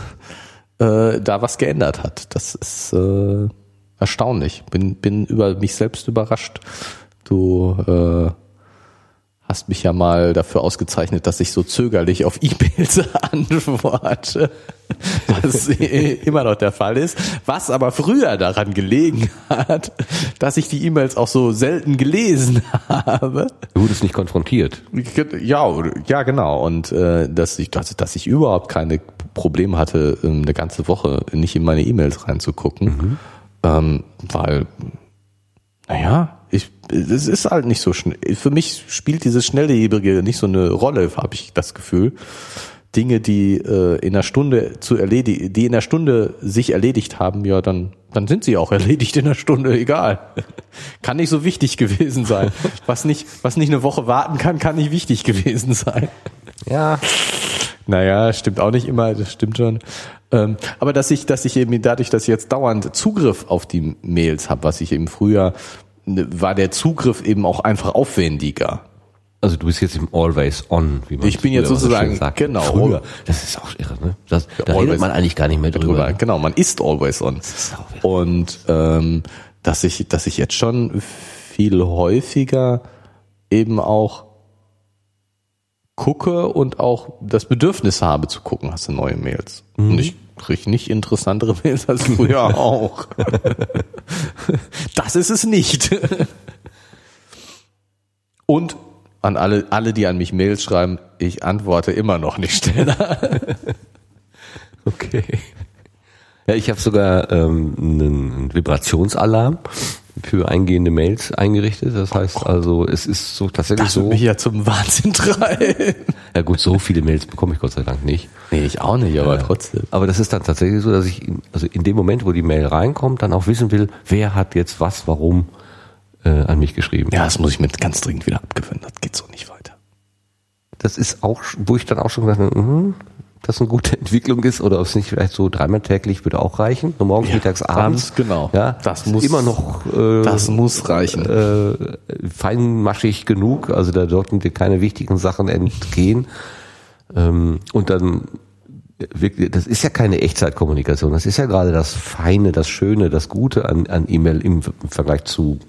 äh, da was geändert hat. Das ist äh, erstaunlich. Bin bin über mich selbst überrascht. Du äh, hast mich ja mal dafür ausgezeichnet, dass ich so zögerlich auf E-Mails antworte. Was immer noch der Fall ist. Was aber früher daran gelegen hat, dass ich die E-Mails auch so selten gelesen habe. Du wurdest nicht konfrontiert. Ja, ja genau. Und äh, dass ich, dass, dass ich überhaupt keine Probleme hatte, ähm, eine ganze Woche nicht in meine E-Mails reinzugucken. Mhm. Ähm, weil, naja, ich, es ist halt nicht so schnell. Für mich spielt dieses Schnelllebige nicht so eine Rolle, habe ich das Gefühl. Dinge, die äh, in einer Stunde zu erledigen, die in einer Stunde sich erledigt haben, ja, dann, dann sind sie auch erledigt in einer Stunde, egal. kann nicht so wichtig gewesen sein. Was nicht, was nicht eine Woche warten kann, kann nicht wichtig gewesen sein. Ja. Naja, stimmt auch nicht immer, das stimmt schon. Ähm, aber dass ich, dass ich eben dadurch, dass ich jetzt dauernd Zugriff auf die Mails habe, was ich eben früher war der Zugriff eben auch einfach aufwendiger. Also du bist jetzt im Always On, wie man Ich bin jetzt sozusagen, sagt. genau. Früher, das ist auch irre, ne? Das, da always, redet man eigentlich gar nicht mehr drüber. drüber. Genau, man ist Always On. Ist. Und ähm, dass ich, dass ich jetzt schon viel häufiger eben auch gucke und auch das Bedürfnis habe zu gucken, hast du neue Mails. Mhm. Und ich kriege nicht interessantere Mails als früher auch. das ist es nicht. Und an alle, alle, die an mich Mails schreiben, ich antworte immer noch nicht schneller. okay. Ja, ich habe sogar ähm, einen Vibrationsalarm für eingehende Mails eingerichtet. Das heißt also, es ist so tatsächlich das so. mich ja zum Wahnsinn treiben. Ja gut, so viele Mails bekomme ich Gott sei Dank nicht. Nee, ich auch nicht, aber ja. trotzdem. Aber das ist dann tatsächlich so, dass ich in, also in dem Moment, wo die Mail reinkommt, dann auch wissen will, wer hat jetzt was, warum äh, an mich geschrieben. Ja, das muss ich mir ganz dringend wieder abgewöhnen. Das geht so nicht weiter. Das ist auch, wo ich dann auch schon gesagt habe, mh, das eine gute Entwicklung ist oder ob es nicht vielleicht so dreimal täglich würde auch reichen, nur morgens, ja, mittags, abends. genau. Ja, das muss immer noch. Äh, das muss reichen. Äh, feinmaschig genug, also da sollten dir keine wichtigen Sachen entgehen. Ähm, und dann wirklich, das ist ja keine Echtzeitkommunikation. Das ist ja gerade das Feine, das Schöne, das Gute an, an E-Mail im, im Vergleich zu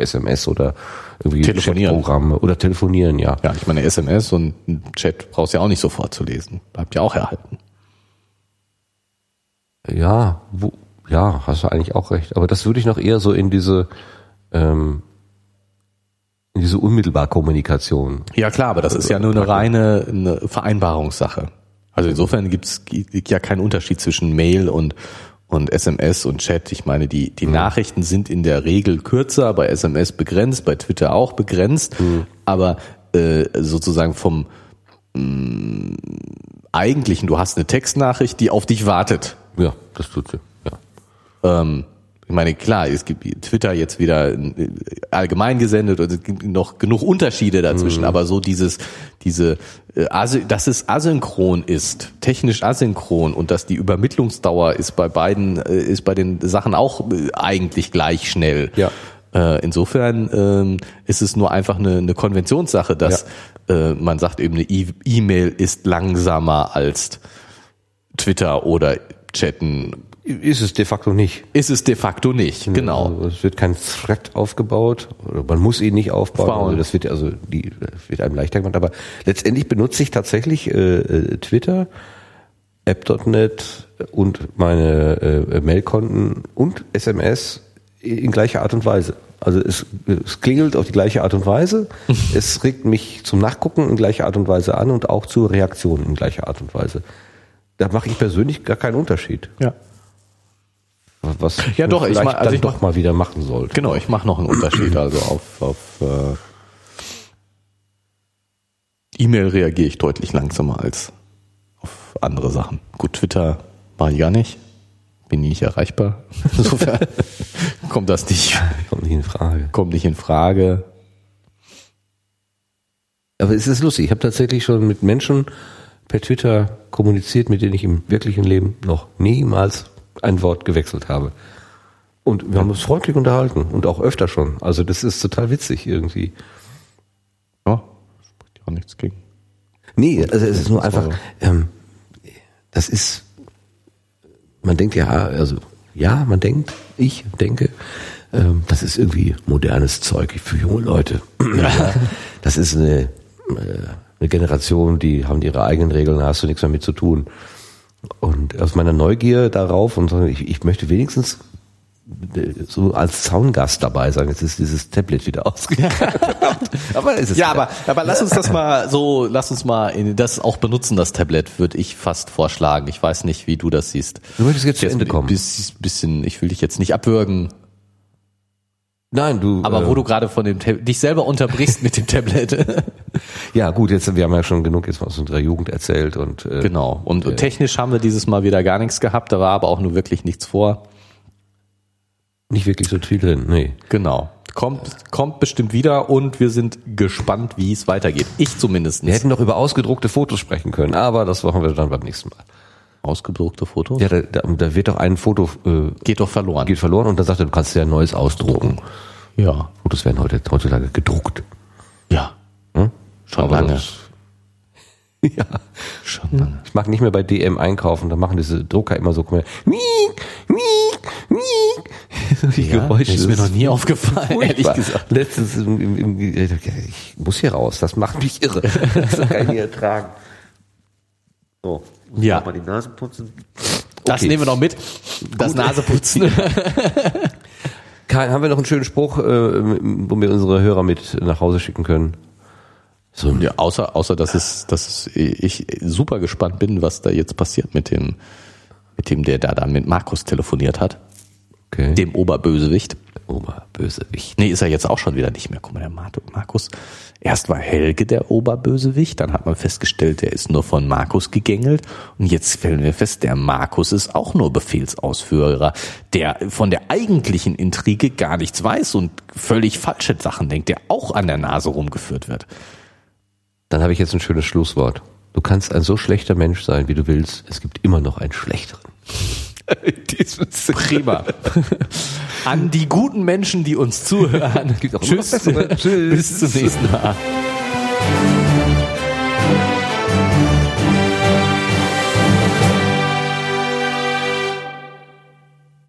SMS oder irgendwie telefonieren. Chatprogramme oder telefonieren, ja. Ja, ich meine, SMS und Chat brauchst du ja auch nicht sofort zu lesen. Bleibt ja auch erhalten. Ja, wo, ja, hast du eigentlich auch recht. Aber das würde ich noch eher so in diese, ähm, in diese unmittelbar Kommunikation. Ja klar, aber das ist ja nur eine reine eine Vereinbarungssache. Also insofern gibt es ja keinen Unterschied zwischen Mail und und SMS und Chat. Ich meine, die, die mhm. Nachrichten sind in der Regel kürzer, bei SMS begrenzt, bei Twitter auch begrenzt, mhm. aber äh, sozusagen vom mh, mm, eigentlichen, du hast eine Textnachricht, die auf dich wartet. Ja, das tut sie. Ja. Ähm, ich meine, klar, es gibt Twitter jetzt wieder äh, allgemein gesendet und es gibt noch genug Unterschiede dazwischen, mhm. aber so dieses, diese, äh, dass es asynchron ist, technisch asynchron und dass die Übermittlungsdauer ist bei beiden, äh, ist bei den Sachen auch eigentlich gleich schnell. Ja. Insofern ähm, ist es nur einfach eine, eine Konventionssache, dass ja. man sagt eben, eine E-Mail ist langsamer als Twitter oder Chatten ist es de facto nicht. Ist es de facto nicht, genau. Also es wird kein Thread aufgebaut, oder man muss ihn nicht aufbauen. aufbauen. Also das wird also die wird einem leichter gemacht. Aber letztendlich benutze ich tatsächlich äh, äh Twitter, App.net und meine äh, Mailkonten und SMS in gleicher Art und Weise. Also es, es klingelt auf die gleiche Art und Weise. es regt mich zum Nachgucken in gleicher Art und Weise an und auch zur Reaktion in gleicher Art und Weise. Da mache ich persönlich gar keinen Unterschied. Ja was ja doch, ich mach, also ich doch mal wieder machen sollte. Genau, ich mache noch einen Unterschied. Also auf, auf äh, E-Mail reagiere ich deutlich langsamer als auf andere Sachen. Gut, Twitter war ich gar nicht. Bin nicht erreichbar. Insofern kommt das nicht. Kommt nicht in Frage. Kommt nicht in Frage. Aber es ist lustig. Ich habe tatsächlich schon mit Menschen per Twitter kommuniziert, mit denen ich im wirklichen Leben noch niemals ein Wort gewechselt habe. Und wir haben uns freundlich unterhalten und auch öfter schon. Also das ist total witzig irgendwie. Ja, spricht ja auch nichts Ging. Nee, also es ist nur einfach, ähm, das ist, man denkt ja, also ja, man denkt, ich denke, ähm, das ist irgendwie modernes Zeug für junge Leute. ja, das ist eine, äh, eine Generation, die haben ihre eigenen Regeln, da hast du nichts mehr mit zu tun. Und aus meiner Neugier darauf und ich, ich möchte wenigstens so als Zaungast dabei sein. Jetzt ist dieses Tablet wieder ausgegangen. aber ist es ja, aber, aber lass uns das mal so, lass uns mal in das auch benutzen, das Tablet, würde ich fast vorschlagen. Ich weiß nicht, wie du das siehst. Du möchtest jetzt zu Ende kommen. Bisschen, ich will dich jetzt nicht abwürgen. Nein, du. Aber äh, wo du gerade von dem dich selber unterbrichst mit dem Tablet. ja, gut, jetzt wir haben ja schon genug jetzt aus unserer Jugend erzählt und äh, genau. Und äh, technisch haben wir dieses Mal wieder gar nichts gehabt. Da war aber auch nur wirklich nichts vor. Nicht wirklich so viel drin, nee. Genau. Kommt, kommt bestimmt wieder und wir sind gespannt, wie es weitergeht. Ich zumindest. Wir hätten noch über ausgedruckte Fotos sprechen können, aber das machen wir dann beim nächsten Mal. Ausgedruckte Fotos? Ja, da, da, da wird doch ein Foto äh, geht doch verloren. Geht verloren und dann sagt er, du kannst ja ein neues ausdrucken. Ja. Fotos werden heute heutzutage gedruckt. Ja. Hm? Schon aber lange. Das, ja. Schon lange. Ich mag nicht mehr bei DM einkaufen, da machen diese Drucker immer so, miek, miek, miek die ja, Geräusche. Ist mir noch nie aufgefallen, ehrlich gesagt. Letztens im, im, im, ich muss hier raus, das macht mich irre. Das kann ich nicht ertragen. So, ja. mal die Nase putzen. Das okay. nehmen wir noch mit. Das Gut. Naseputzen. haben wir noch einen schönen Spruch, äh, wo wir unsere Hörer mit nach Hause schicken können? So. Ja, außer, außer dass es, dass ich super gespannt bin, was da jetzt passiert mit dem, mit dem, der da, da mit Markus telefoniert hat. Okay. Dem Oberbösewicht. Oberbösewicht. Nee, ist er jetzt auch schon wieder nicht mehr. Guck mal, der Markus. Erst war Helge der Oberbösewicht, dann hat man festgestellt, der ist nur von Markus gegängelt. Und jetzt stellen wir fest, der Markus ist auch nur Befehlsausführer, der von der eigentlichen Intrige gar nichts weiß und völlig falsche Sachen denkt, der auch an der Nase rumgeführt wird. Dann habe ich jetzt ein schönes Schlusswort. Du kannst ein so schlechter Mensch sein, wie du willst. Es gibt immer noch einen schlechteren. Prima. An die guten Menschen, die uns zuhören. Tschüss. Bis zum nächsten Mal.